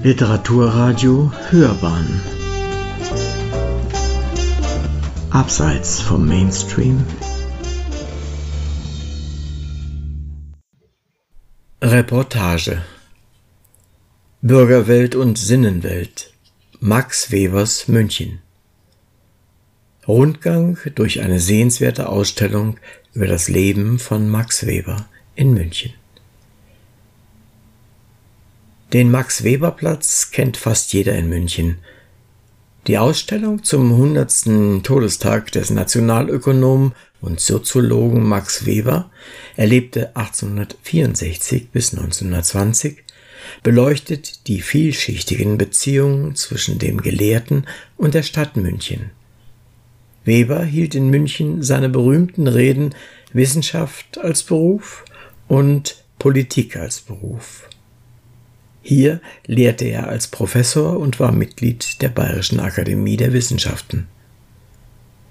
Literaturradio Hörbahn. Abseits vom Mainstream. Reportage. Bürgerwelt und Sinnenwelt. Max Webers München. Rundgang durch eine sehenswerte Ausstellung über das Leben von Max Weber in München. Den Max-Weber-Platz kennt fast jeder in München. Die Ausstellung zum 100. Todestag des Nationalökonomen und Soziologen Max Weber, erlebte 1864 bis 1920, beleuchtet die vielschichtigen Beziehungen zwischen dem Gelehrten und der Stadt München. Weber hielt in München seine berühmten Reden Wissenschaft als Beruf und Politik als Beruf. Hier lehrte er als Professor und war Mitglied der Bayerischen Akademie der Wissenschaften,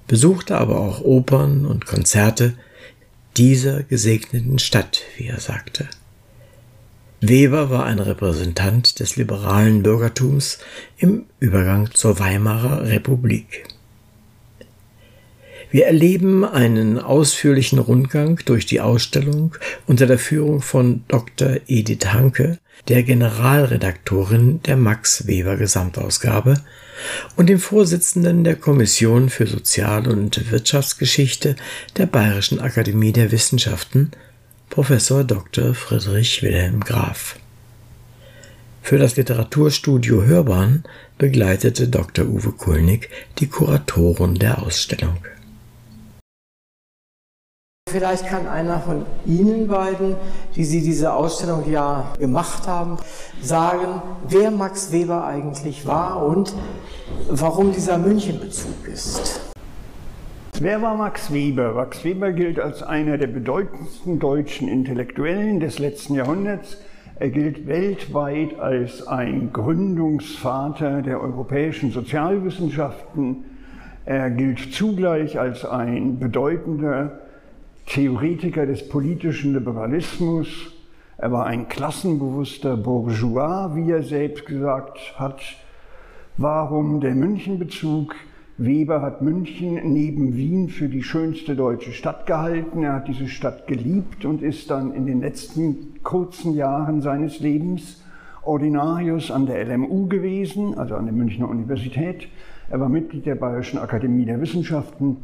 besuchte aber auch Opern und Konzerte dieser gesegneten Stadt, wie er sagte. Weber war ein Repräsentant des liberalen Bürgertums im Übergang zur Weimarer Republik. Wir erleben einen ausführlichen Rundgang durch die Ausstellung unter der Führung von Dr. Edith Hanke, der Generalredaktorin der Max Weber Gesamtausgabe und dem Vorsitzenden der Kommission für Sozial- und Wirtschaftsgeschichte der Bayerischen Akademie der Wissenschaften, Professor Dr. Friedrich Wilhelm Graf. Für das Literaturstudio Hörbahn begleitete Dr. Uwe Kulnig die Kuratoren der Ausstellung. Vielleicht kann einer von Ihnen beiden, die Sie diese Ausstellung ja gemacht haben, sagen, wer Max Weber eigentlich war und warum dieser Münchenbezug ist. Wer war Max Weber? Max Weber gilt als einer der bedeutendsten deutschen Intellektuellen des letzten Jahrhunderts. Er gilt weltweit als ein Gründungsvater der europäischen Sozialwissenschaften. Er gilt zugleich als ein bedeutender Theoretiker des politischen Liberalismus. Er war ein klassenbewusster Bourgeois, wie er selbst gesagt hat. Warum der Münchenbezug? Weber hat München neben Wien für die schönste deutsche Stadt gehalten. Er hat diese Stadt geliebt und ist dann in den letzten kurzen Jahren seines Lebens Ordinarius an der LMU gewesen, also an der Münchner Universität. Er war Mitglied der Bayerischen Akademie der Wissenschaften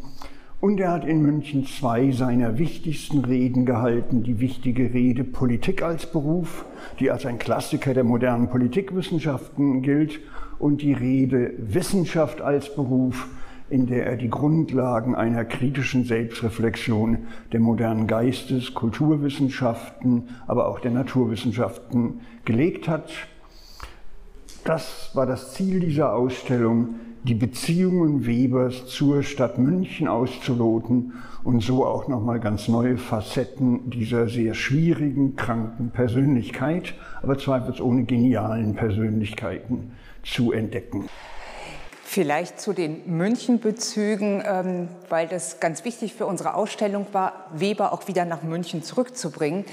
und er hat in München zwei seiner wichtigsten Reden gehalten. Die wichtige Rede Politik als Beruf, die als ein Klassiker der modernen Politikwissenschaften gilt, und die Rede Wissenschaft als Beruf, in der er die Grundlagen einer kritischen Selbstreflexion der modernen Geistes-, Kulturwissenschaften, aber auch der Naturwissenschaften gelegt hat. Das war das Ziel dieser Ausstellung, die Beziehungen Webers zur Stadt München auszuloten und so auch nochmal ganz neue Facetten dieser sehr schwierigen, kranken Persönlichkeit, aber zweifelsohne genialen Persönlichkeiten zu entdecken. Vielleicht zu den München-Bezügen, ähm, weil das ganz wichtig für unsere Ausstellung war, Weber auch wieder nach München zurückzubringen.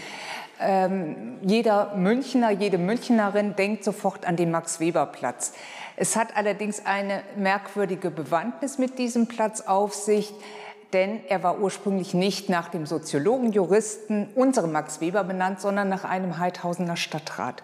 Ähm, jeder Münchner, jede Münchnerin denkt sofort an den Max-Weber-Platz. Es hat allerdings eine merkwürdige Bewandtnis mit diesem Platz auf sich denn er war ursprünglich nicht nach dem Soziologen, Juristen, unserem Max Weber benannt, sondern nach einem Heidhausener Stadtrat.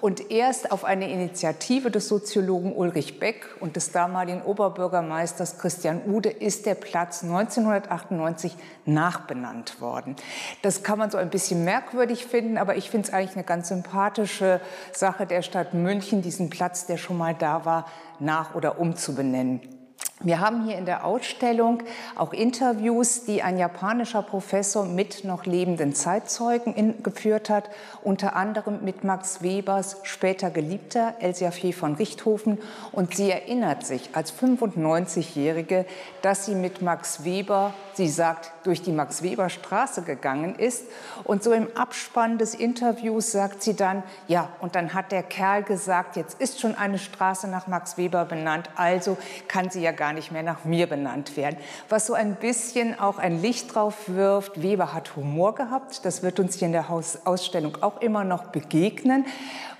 Und erst auf eine Initiative des Soziologen Ulrich Beck und des damaligen Oberbürgermeisters Christian Ude ist der Platz 1998 nachbenannt worden. Das kann man so ein bisschen merkwürdig finden, aber ich finde es eigentlich eine ganz sympathische Sache der Stadt München, diesen Platz, der schon mal da war, nach oder umzubenennen. Wir haben hier in der Ausstellung auch Interviews, die ein japanischer Professor mit noch lebenden Zeitzeugen in, geführt hat, unter anderem mit Max Webers später Geliebter Elsia Fee von Richthofen. Und sie erinnert sich als 95-Jährige, dass sie mit Max Weber, sie sagt, durch die Max Weber Straße gegangen ist. Und so im Abspann des Interviews sagt sie dann, ja, und dann hat der Kerl gesagt, jetzt ist schon eine Straße nach Max Weber benannt, also kann sie ja gar gar nicht mehr nach mir benannt werden. Was so ein bisschen auch ein Licht drauf wirft, Weber hat Humor gehabt. Das wird uns hier in der Ausstellung auch immer noch begegnen.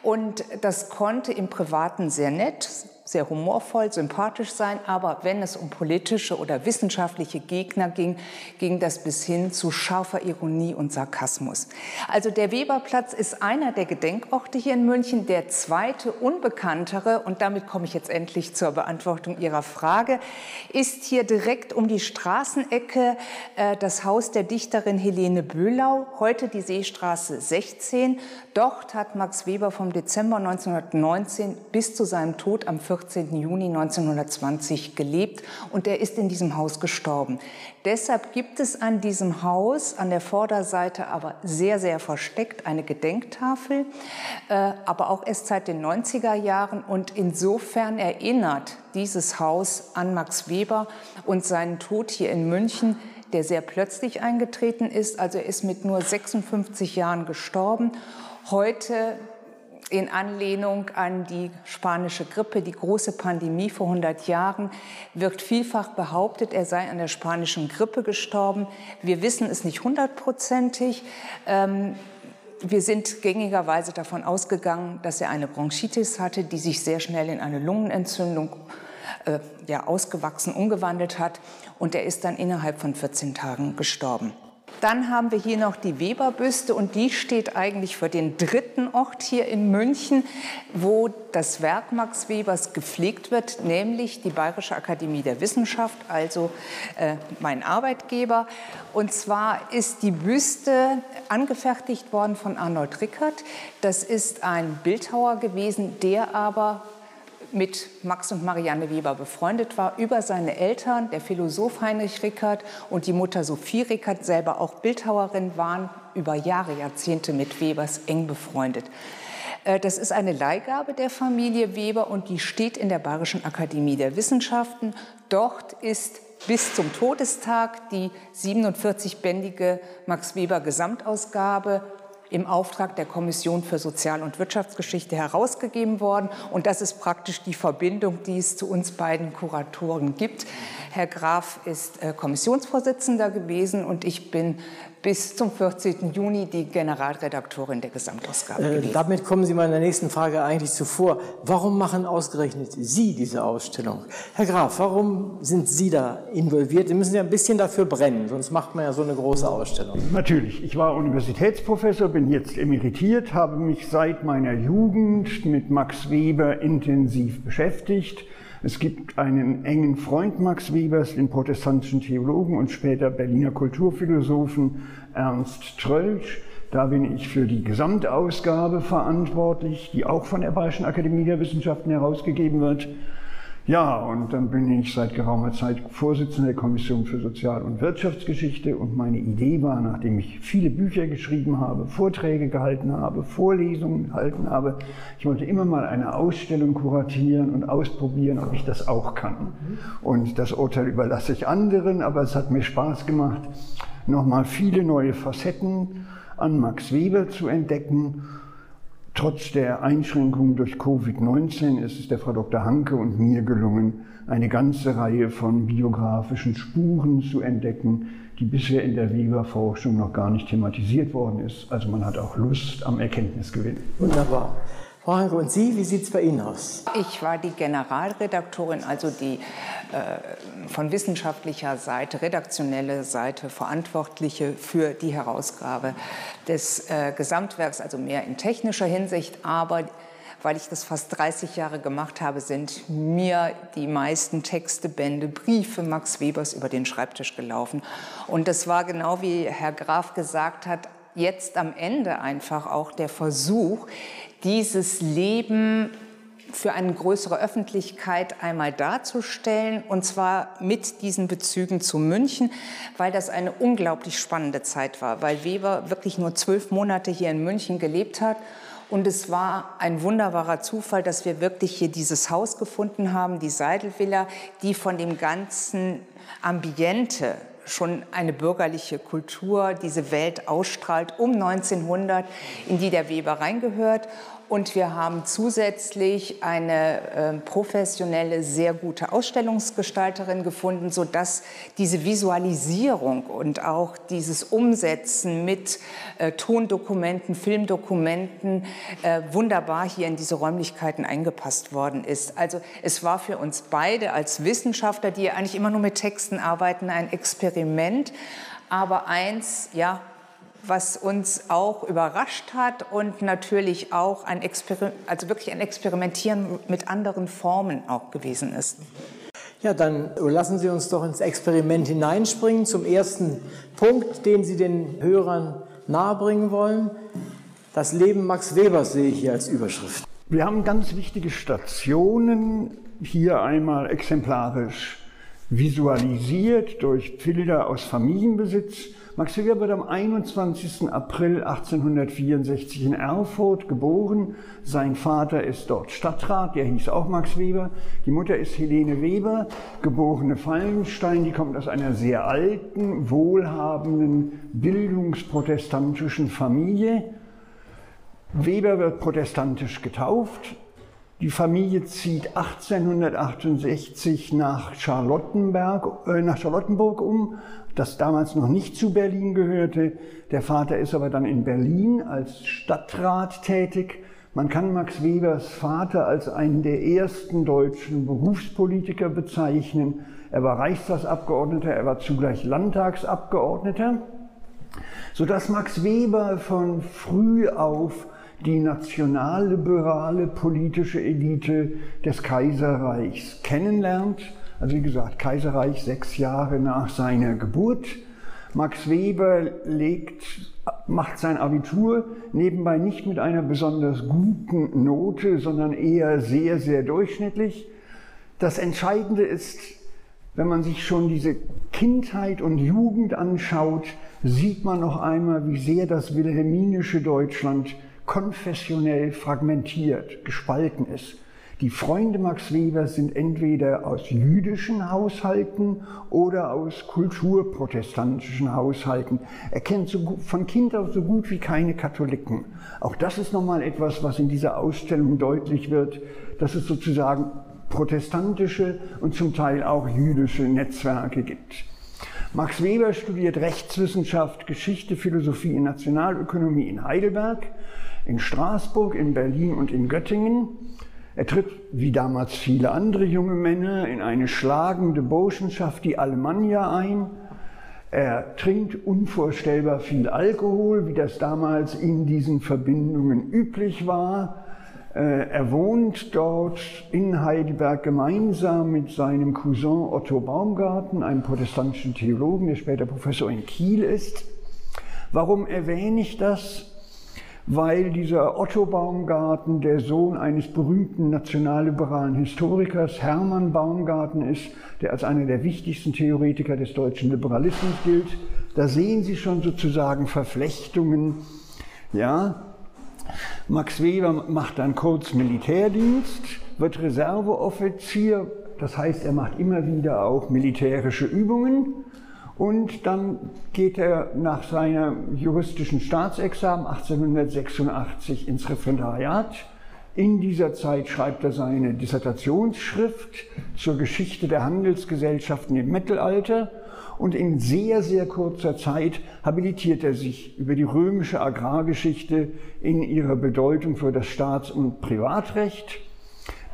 Und das konnte im Privaten sehr nett, sehr humorvoll, sympathisch sein, aber wenn es um politische oder wissenschaftliche Gegner ging, ging das bis hin zu scharfer Ironie und Sarkasmus. Also der Weberplatz ist einer der Gedenkorte hier in München, der zweite unbekanntere, und damit komme ich jetzt endlich zur Beantwortung Ihrer Frage, ist hier direkt um die Straßenecke äh, das Haus der Dichterin Helene Böhlau, heute die Seestraße 16. Dort hat Max Weber vom Dezember 1919 bis zu seinem Tod am 4. 14. Juni 1920 gelebt und er ist in diesem Haus gestorben. Deshalb gibt es an diesem Haus an der Vorderseite aber sehr, sehr versteckt eine Gedenktafel, äh, aber auch erst seit den 90er Jahren und insofern erinnert dieses Haus an Max Weber und seinen Tod hier in München der sehr plötzlich eingetreten ist. Also er ist mit nur 56 Jahren gestorben. Heute in Anlehnung an die spanische Grippe, die große Pandemie vor 100 Jahren, wird vielfach behauptet, er sei an der spanischen Grippe gestorben. Wir wissen es nicht hundertprozentig. Ähm, wir sind gängigerweise davon ausgegangen, dass er eine Bronchitis hatte, die sich sehr schnell in eine Lungenentzündung äh, ja, ausgewachsen, umgewandelt hat. Und er ist dann innerhalb von 14 Tagen gestorben. Dann haben wir hier noch die Weberbüste und die steht eigentlich für den dritten Ort hier in München, wo das Werk Max Webers gepflegt wird, nämlich die Bayerische Akademie der Wissenschaft, also äh, mein Arbeitgeber. Und zwar ist die Büste angefertigt worden von Arnold Rickert. Das ist ein Bildhauer gewesen, der aber mit Max und Marianne Weber befreundet war, über seine Eltern, der Philosoph Heinrich Rickert und die Mutter Sophie Rickert, selber auch Bildhauerin, waren über Jahre, Jahrzehnte mit Webers eng befreundet. Äh, das ist eine Leihgabe der Familie Weber und die steht in der Bayerischen Akademie der Wissenschaften. Dort ist bis zum Todestag die 47-bändige Max Weber Gesamtausgabe im Auftrag der Kommission für Sozial- und Wirtschaftsgeschichte herausgegeben worden. Und das ist praktisch die Verbindung, die es zu uns beiden Kuratoren gibt. Herr Graf ist äh, Kommissionsvorsitzender gewesen und ich bin bis zum 14. Juni die Generalredaktorin der Gesamtausgabe äh, gewesen. Damit kommen Sie meiner nächsten Frage eigentlich zuvor. Warum machen ausgerechnet Sie diese Ausstellung? Herr Graf, warum sind Sie da involviert? Sie müssen ja ein bisschen dafür brennen, sonst macht man ja so eine große Ausstellung. Natürlich. Ich war Universitätsprofessor, bin jetzt emeritiert, habe mich seit meiner Jugend mit Max Weber intensiv beschäftigt es gibt einen engen Freund Max Webers, den protestantischen Theologen und später Berliner Kulturphilosophen Ernst Trölsch. Da bin ich für die Gesamtausgabe verantwortlich, die auch von der Bayerischen Akademie der Wissenschaften herausgegeben wird. Ja, und dann bin ich seit geraumer Zeit Vorsitzender der Kommission für Sozial- und Wirtschaftsgeschichte und meine Idee war, nachdem ich viele Bücher geschrieben habe, Vorträge gehalten habe, Vorlesungen gehalten habe, ich wollte immer mal eine Ausstellung kuratieren und ausprobieren, ob ich das auch kann. Und das Urteil überlasse ich anderen, aber es hat mir Spaß gemacht, nochmal viele neue Facetten an Max Weber zu entdecken Trotz der Einschränkungen durch Covid-19 ist es der Frau Dr. Hanke und mir gelungen, eine ganze Reihe von biografischen Spuren zu entdecken, die bisher in der Weber-Forschung noch gar nicht thematisiert worden ist. Also man hat auch Lust am Erkenntnisgewinn. Wunderbar. Frau Hanke, und Sie, wie sieht es bei Ihnen aus? Ich war die Generalredaktorin, also die äh, von wissenschaftlicher Seite, redaktionelle Seite Verantwortliche für die Herausgabe des äh, Gesamtwerks, also mehr in technischer Hinsicht, aber weil ich das fast 30 Jahre gemacht habe, sind mir die meisten Texte, Bände, Briefe Max Webers über den Schreibtisch gelaufen. Und das war genau wie Herr Graf gesagt hat, jetzt am Ende einfach auch der Versuch, dieses Leben für eine größere Öffentlichkeit einmal darzustellen, und zwar mit diesen Bezügen zu München, weil das eine unglaublich spannende Zeit war, weil Weber wirklich nur zwölf Monate hier in München gelebt hat. Und es war ein wunderbarer Zufall, dass wir wirklich hier dieses Haus gefunden haben, die Seidelvilla, die von dem ganzen Ambiente schon eine bürgerliche Kultur diese Welt ausstrahlt um 1900, in die der Weber reingehört. Und wir haben zusätzlich eine äh, professionelle, sehr gute Ausstellungsgestalterin gefunden, sodass diese Visualisierung und auch dieses Umsetzen mit äh, Tondokumenten, Filmdokumenten äh, wunderbar hier in diese Räumlichkeiten eingepasst worden ist. Also es war für uns beide als Wissenschaftler, die eigentlich immer nur mit Texten arbeiten, ein Experiment. Aber eins, ja, was uns auch überrascht hat und natürlich auch ein Exper also wirklich ein Experimentieren mit anderen Formen auch gewesen ist. Ja, dann lassen Sie uns doch ins Experiment hineinspringen zum ersten Punkt, den Sie den Hörern nahebringen wollen. Das Leben Max Webers sehe ich hier als Überschrift. Wir haben ganz wichtige Stationen hier einmal exemplarisch visualisiert durch Bilder aus Familienbesitz Max Weber wird am 21. April 1864 in Erfurt geboren. Sein Vater ist dort Stadtrat, der hieß auch Max Weber. Die Mutter ist Helene Weber, geborene Fallenstein. Die kommt aus einer sehr alten, wohlhabenden, bildungsprotestantischen Familie. Weber wird protestantisch getauft. Die Familie zieht 1868 nach Charlottenberg, äh, nach Charlottenburg um, das damals noch nicht zu Berlin gehörte. Der Vater ist aber dann in Berlin als Stadtrat tätig. Man kann Max Webers Vater als einen der ersten deutschen Berufspolitiker bezeichnen. Er war Reichstagsabgeordneter, er war zugleich Landtagsabgeordneter, sodass Max Weber von früh auf die nationalliberale politische Elite des Kaiserreichs kennenlernt also wie gesagt, Kaiserreich sechs Jahre nach seiner Geburt. Max Weber legt, macht sein Abitur nebenbei nicht mit einer besonders guten Note, sondern eher sehr, sehr durchschnittlich. Das Entscheidende ist, wenn man sich schon diese Kindheit und Jugend anschaut, sieht man noch einmal, wie sehr das wilhelminische Deutschland konfessionell fragmentiert, gespalten ist. Die Freunde Max Webers sind entweder aus jüdischen Haushalten oder aus kulturprotestantischen Haushalten. Er kennt so, von Kind auf so gut wie keine Katholiken. Auch das ist nochmal etwas, was in dieser Ausstellung deutlich wird, dass es sozusagen protestantische und zum Teil auch jüdische Netzwerke gibt. Max Weber studiert Rechtswissenschaft, Geschichte, Philosophie und Nationalökonomie in Heidelberg, in Straßburg, in Berlin und in Göttingen. Er tritt, wie damals viele andere junge Männer, in eine schlagende Burschenschaft, die Alemannia, ein. Er trinkt unvorstellbar viel Alkohol, wie das damals in diesen Verbindungen üblich war. Äh, er wohnt dort in Heidelberg gemeinsam mit seinem Cousin Otto Baumgarten, einem protestantischen Theologen, der später Professor in Kiel ist. Warum erwähne ich das? Weil dieser Otto Baumgarten der Sohn eines berühmten nationalliberalen Historikers Hermann Baumgarten ist, der als einer der wichtigsten Theoretiker des deutschen Liberalismus gilt. Da sehen Sie schon sozusagen Verflechtungen. Ja, Max Weber macht dann kurz Militärdienst, wird Reserveoffizier, das heißt, er macht immer wieder auch militärische Übungen und dann geht er nach seinem juristischen Staatsexamen 1886 ins Referendariat. In dieser Zeit schreibt er seine Dissertationsschrift zur Geschichte der Handelsgesellschaften im Mittelalter und in sehr, sehr kurzer Zeit habilitiert er sich über die römische Agrargeschichte in ihrer Bedeutung für das Staats- und Privatrecht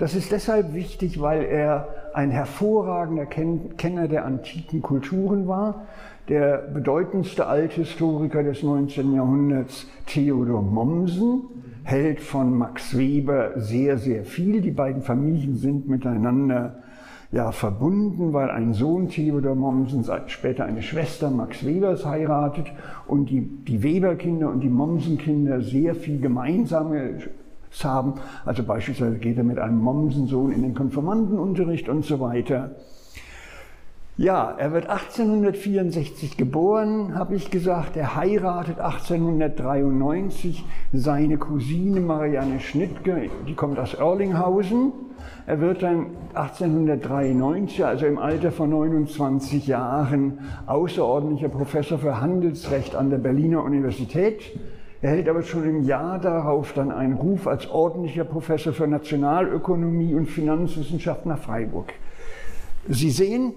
das ist deshalb wichtig, weil er ein hervorragender Kenner der antiken Kulturen war. Der bedeutendste Althistoriker des 19. Jahrhunderts, Theodor Mommsen, hält von Max Weber sehr, sehr viel. Die beiden Familien sind miteinander ja, verbunden, weil ein Sohn Theodor Mommsen später eine Schwester Max Webers heiratet und die, die Weber-Kinder und die Mommsen-Kinder sehr viel gemeinsame haben. Also beispielsweise geht er mit einem Mommsensohn in den Konformantenunterricht und so weiter. Ja, er wird 1864 geboren, habe ich gesagt. Er heiratet 1893 seine Cousine Marianne Schnittke, die kommt aus Erlinghausen. Er wird dann 1893, also im Alter von 29 Jahren, außerordentlicher Professor für Handelsrecht an der Berliner Universität erhält aber schon im Jahr darauf dann einen Ruf als ordentlicher Professor für Nationalökonomie und Finanzwissenschaft nach Freiburg. Sie sehen,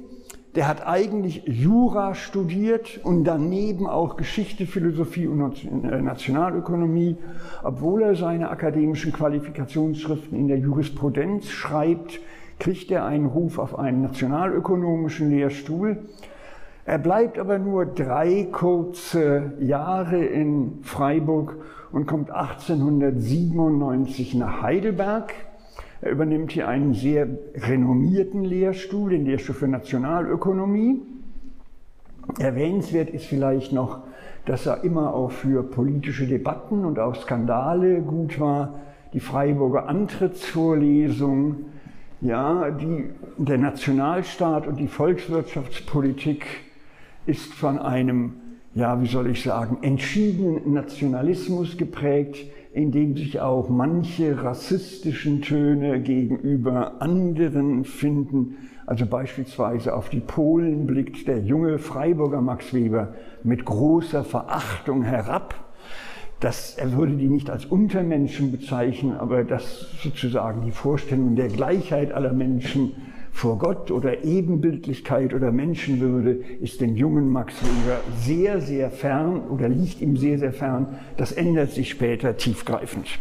der hat eigentlich Jura studiert und daneben auch Geschichte, Philosophie und äh, Nationalökonomie, obwohl er seine akademischen Qualifikationsschriften in der Jurisprudenz schreibt, kriegt er einen Ruf auf einen nationalökonomischen Lehrstuhl. Er bleibt aber nur drei kurze Jahre in Freiburg und kommt 1897 nach Heidelberg. Er übernimmt hier einen sehr renommierten Lehrstuhl, den Lehrstuhl für Nationalökonomie. Erwähnenswert ist vielleicht noch, dass er immer auch für politische Debatten und auch Skandale gut war. Die Freiburger Antrittsvorlesung, ja, die, der Nationalstaat und die Volkswirtschaftspolitik ist von einem, ja, wie soll ich sagen, entschiedenen Nationalismus geprägt, in dem sich auch manche rassistischen Töne gegenüber anderen finden. Also beispielsweise auf die Polen blickt der junge Freiburger Max Weber mit großer Verachtung herab. Das, er würde die nicht als Untermenschen bezeichnen, aber das sozusagen die Vorstellung der Gleichheit aller Menschen vor Gott oder Ebenbildlichkeit oder Menschenwürde ist dem jungen Max Weber sehr, sehr fern oder liegt ihm sehr, sehr fern. Das ändert sich später tiefgreifend.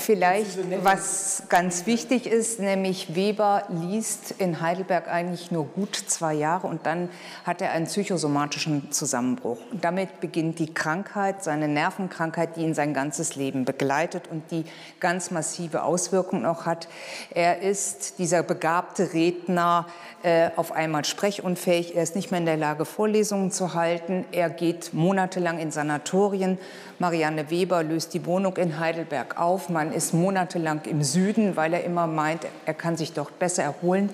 Vielleicht, was ganz wichtig ist, nämlich Weber liest in Heidelberg eigentlich nur gut zwei Jahre und dann hat er einen psychosomatischen Zusammenbruch. Und damit beginnt die Krankheit, seine Nervenkrankheit, die ihn sein ganzes Leben begleitet und die ganz massive Auswirkungen auch hat. Er ist dieser begabte Redner, äh, auf einmal sprechunfähig, er ist nicht mehr in der Lage, Vorlesungen zu halten, er geht monatelang in Sanatorien. Marianne Weber löst die Wohnung in Heidelberg auf. Man ist monatelang im Süden, weil er immer meint, er kann sich dort besser erholen.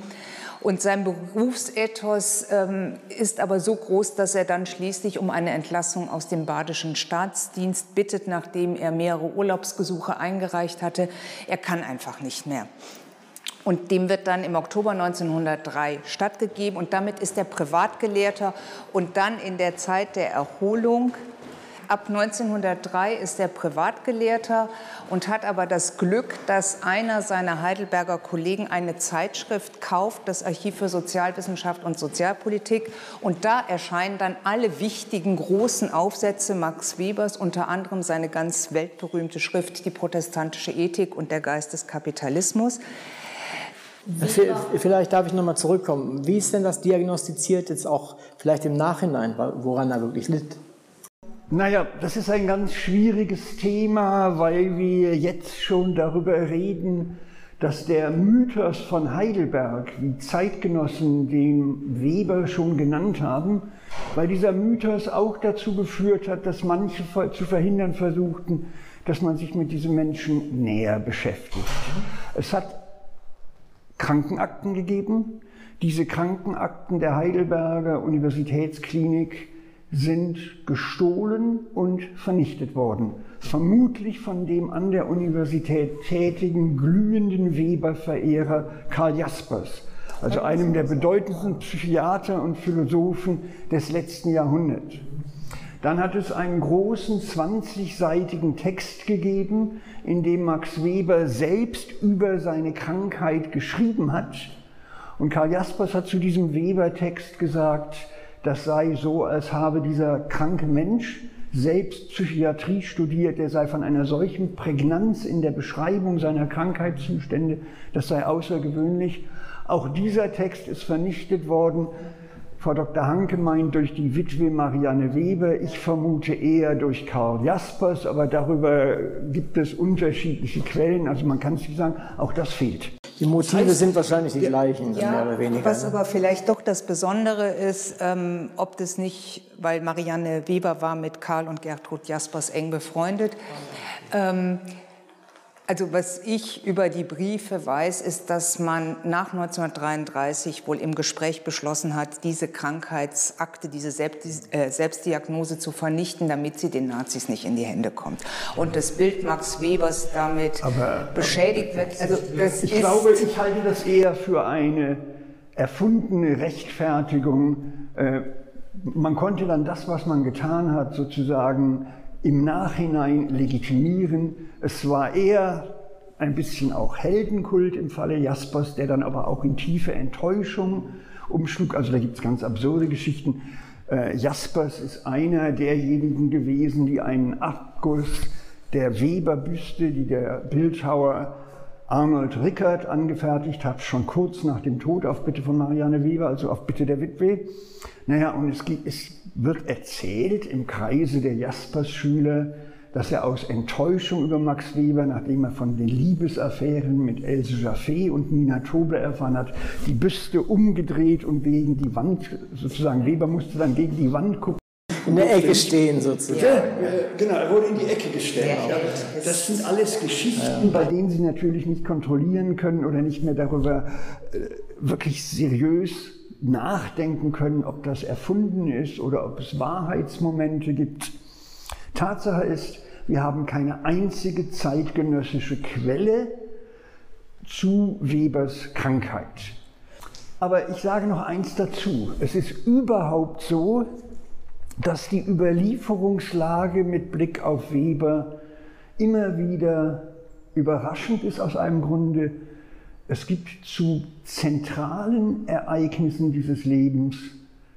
Und sein Berufsethos ähm, ist aber so groß, dass er dann schließlich um eine Entlassung aus dem badischen Staatsdienst bittet, nachdem er mehrere Urlaubsgesuche eingereicht hatte. Er kann einfach nicht mehr. Und dem wird dann im Oktober 1903 stattgegeben. Und damit ist er Privatgelehrter. Und dann in der Zeit der Erholung, ab 1903 ist er Privatgelehrter und hat aber das Glück, dass einer seiner Heidelberger Kollegen eine Zeitschrift kauft, das Archiv für Sozialwissenschaft und Sozialpolitik. Und da erscheinen dann alle wichtigen großen Aufsätze Max Webers, unter anderem seine ganz weltberühmte Schrift Die protestantische Ethik und der Geist des Kapitalismus. Vielleicht darf ich nochmal zurückkommen. Wie ist denn das diagnostiziert jetzt auch vielleicht im Nachhinein, woran er wirklich litt? Naja, das ist ein ganz schwieriges Thema, weil wir jetzt schon darüber reden, dass der Mythos von Heidelberg, wie Zeitgenossen den Weber schon genannt haben, weil dieser Mythos auch dazu geführt hat, dass manche zu verhindern versuchten, dass man sich mit diesem Menschen näher beschäftigt. Es hat Krankenakten gegeben. Diese Krankenakten der Heidelberger Universitätsklinik sind gestohlen und vernichtet worden. Vermutlich von dem an der Universität tätigen glühenden Weber-Verehrer Karl Jaspers, also einem der bedeutendsten Psychiater und Philosophen des letzten Jahrhunderts. Dann hat es einen großen 20-seitigen Text gegeben, in dem Max Weber selbst über seine Krankheit geschrieben hat. Und Karl Jaspers hat zu diesem Weber-Text gesagt, das sei so, als habe dieser kranke Mensch selbst Psychiatrie studiert, er sei von einer solchen Prägnanz in der Beschreibung seiner Krankheitszustände, das sei außergewöhnlich. Auch dieser Text ist vernichtet worden. Frau Dr. Hanke meint durch die Witwe Marianne Weber, ich vermute eher durch Karl Jaspers, aber darüber gibt es unterschiedliche Quellen, also man kann es nicht sagen, auch das fehlt. Die Motive das heißt, sind wahrscheinlich die gleichen, ja, mehr oder weniger. Was ne? aber vielleicht doch das Besondere ist, ähm, ob das nicht, weil Marianne Weber war mit Karl und Gertrud Jaspers eng befreundet, ähm, also was ich über die Briefe weiß, ist, dass man nach 1933 wohl im Gespräch beschlossen hat, diese Krankheitsakte, diese äh, Selbstdiagnose zu vernichten, damit sie den Nazis nicht in die Hände kommt. Und das Bild Max Webers damit aber, beschädigt wird. Also das ich glaube, ich halte das eher für eine erfundene Rechtfertigung. Äh, man konnte dann das, was man getan hat, sozusagen im Nachhinein legitimieren. Es war eher ein bisschen auch Heldenkult im Falle Jaspers, der dann aber auch in tiefe Enttäuschung umschlug. Also da gibt es ganz absurde Geschichten. Äh, Jaspers ist einer derjenigen gewesen, die einen Abguss der Weberbüste, die der Bildhauer Arnold Rickert angefertigt hat, schon kurz nach dem Tod auf Bitte von Marianne Weber, also auf Bitte der Witwe. Naja, und es, es wird erzählt im Kreise der Jaspers-Schüler, dass er aus Enttäuschung über Max Weber, nachdem er von den Liebesaffären mit Else Jaffé und Nina Tobe erfahren hat, die Büste umgedreht und gegen die Wand, sozusagen Weber musste dann gegen die Wand gucken in der Ecke stehen sozusagen. Ja, genau, er wurde in die Ecke gestellt. Das sind alles Geschichten, bei denen Sie natürlich nicht kontrollieren können oder nicht mehr darüber äh, wirklich seriös nachdenken können, ob das erfunden ist oder ob es Wahrheitsmomente gibt. Tatsache ist, wir haben keine einzige zeitgenössische Quelle zu Webers Krankheit. Aber ich sage noch eins dazu. Es ist überhaupt so, dass die Überlieferungslage mit Blick auf Weber immer wieder überraschend ist aus einem Grunde. Es gibt zu zentralen Ereignissen dieses Lebens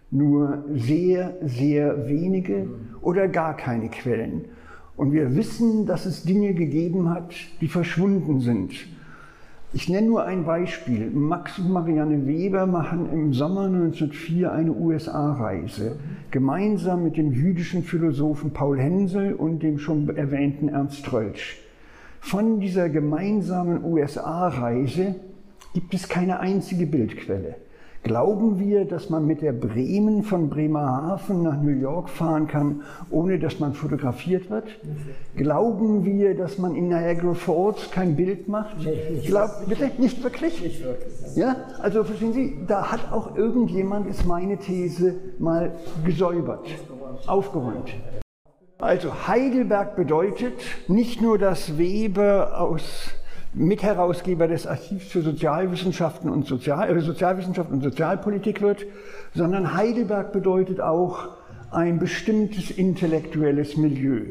nur sehr, sehr wenige oder gar keine Quellen. Und wir wissen, dass es Dinge gegeben hat, die verschwunden sind. Ich nenne nur ein Beispiel. Max und Marianne Weber machen im Sommer 1904 eine USA-Reise, gemeinsam mit dem jüdischen Philosophen Paul Hensel und dem schon erwähnten Ernst Trölsch. Von dieser gemeinsamen USA-Reise gibt es keine einzige Bildquelle. Glauben wir, dass man mit der Bremen von Bremerhaven nach New York fahren kann, ohne dass man fotografiert wird? Glauben wir, dass man in Niagara Falls kein Bild macht? Ich glaube, bitte, nicht wirklich? Nicht wirklich. Ja, also verstehen Sie, da hat auch irgendjemand, ist meine These, mal gesäubert, aufgeräumt. Also Heidelberg bedeutet nicht nur, dass Weber aus Mitherausgeber des Archivs für Sozialwissenschaften und, Sozial, äh, Sozialwissenschaften und Sozialpolitik wird, sondern Heidelberg bedeutet auch ein bestimmtes intellektuelles Milieu,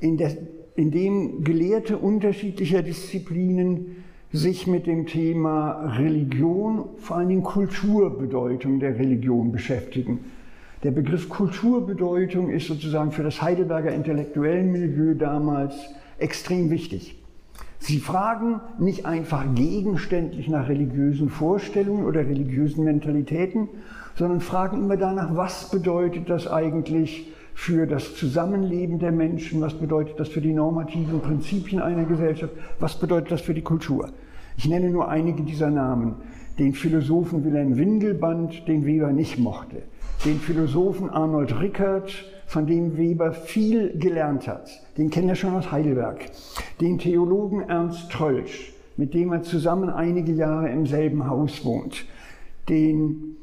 in, der, in dem Gelehrte unterschiedlicher Disziplinen sich mit dem Thema Religion, vor allen Dingen Kulturbedeutung der Religion beschäftigen. Der Begriff Kulturbedeutung ist sozusagen für das Heidelberger intellektuellen Milieu damals extrem wichtig. Sie fragen nicht einfach gegenständlich nach religiösen Vorstellungen oder religiösen Mentalitäten, sondern fragen immer danach, was bedeutet das eigentlich für das Zusammenleben der Menschen, was bedeutet das für die normativen Prinzipien einer Gesellschaft, was bedeutet das für die Kultur. Ich nenne nur einige dieser Namen. Den Philosophen Wilhelm Windelband, den Weber nicht mochte. Den Philosophen Arnold Rickert, von dem Weber viel gelernt hat. Den kennt er schon aus Heidelberg. Den Theologen Ernst Trölsch, mit dem er zusammen einige Jahre im selben Haus wohnt. Den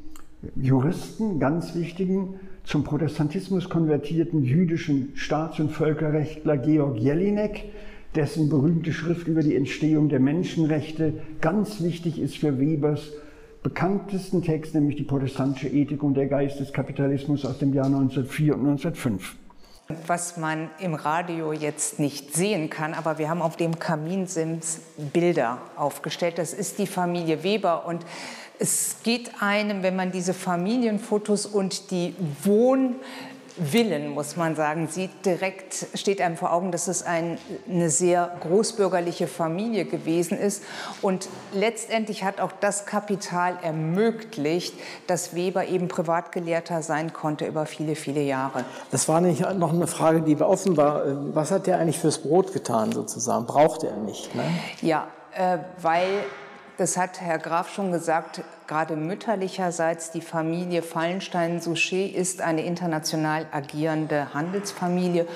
Juristen, ganz wichtigen, zum Protestantismus konvertierten jüdischen Staats- und Völkerrechtler Georg Jelinek, dessen berühmte Schrift über die Entstehung der Menschenrechte ganz wichtig ist für Webers bekanntesten Text, nämlich die protestantische Ethik und der Geist des Kapitalismus aus dem Jahr 1904 und 1905. Was man im Radio jetzt nicht sehen kann, aber wir haben auf dem Kaminsims Bilder aufgestellt. Das ist die Familie Weber und es geht einem, wenn man diese Familienfotos und die Wohn Willen, muss man sagen, sieht direkt, steht einem vor Augen, dass es ein, eine sehr großbürgerliche Familie gewesen ist. Und letztendlich hat auch das Kapital ermöglicht, dass Weber eben Privatgelehrter sein konnte über viele, viele Jahre. Das war nicht noch eine Frage, die offen war. Was hat der eigentlich fürs Brot getan, sozusagen? Brauchte er nicht? Ne? Ja, äh, weil das hat Herr Graf schon gesagt, gerade mütterlicherseits die Familie Fallenstein-Souchet ist eine international agierende Handelsfamilie.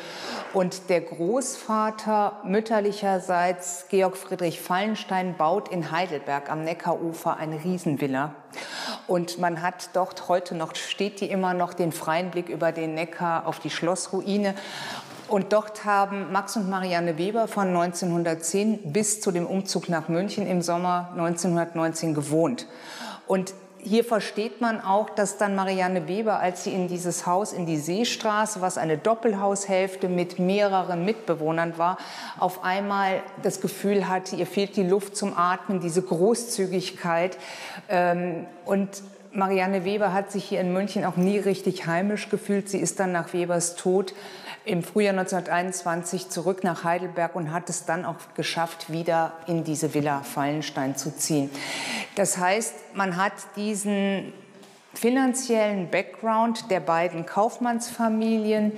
Und der Großvater mütterlicherseits, Georg Friedrich Fallenstein, baut in Heidelberg am Neckarufer eine Riesenvilla. Und man hat dort heute noch, steht die immer noch, den freien Blick über den Neckar auf die Schlossruine. Und dort haben Max und Marianne Weber von 1910 bis zu dem Umzug nach München im Sommer 1919 gewohnt. Und hier versteht man auch, dass dann Marianne Weber, als sie in dieses Haus in die Seestraße, was eine Doppelhaushälfte mit mehreren Mitbewohnern war, auf einmal das Gefühl hatte, ihr fehlt die Luft zum Atmen, diese Großzügigkeit. Ähm, und Marianne Weber hat sich hier in München auch nie richtig heimisch gefühlt. Sie ist dann nach Webers Tod im Frühjahr 1921 zurück nach Heidelberg und hat es dann auch geschafft, wieder in diese Villa Fallenstein zu ziehen. Das heißt, man hat diesen finanziellen Background der beiden Kaufmannsfamilien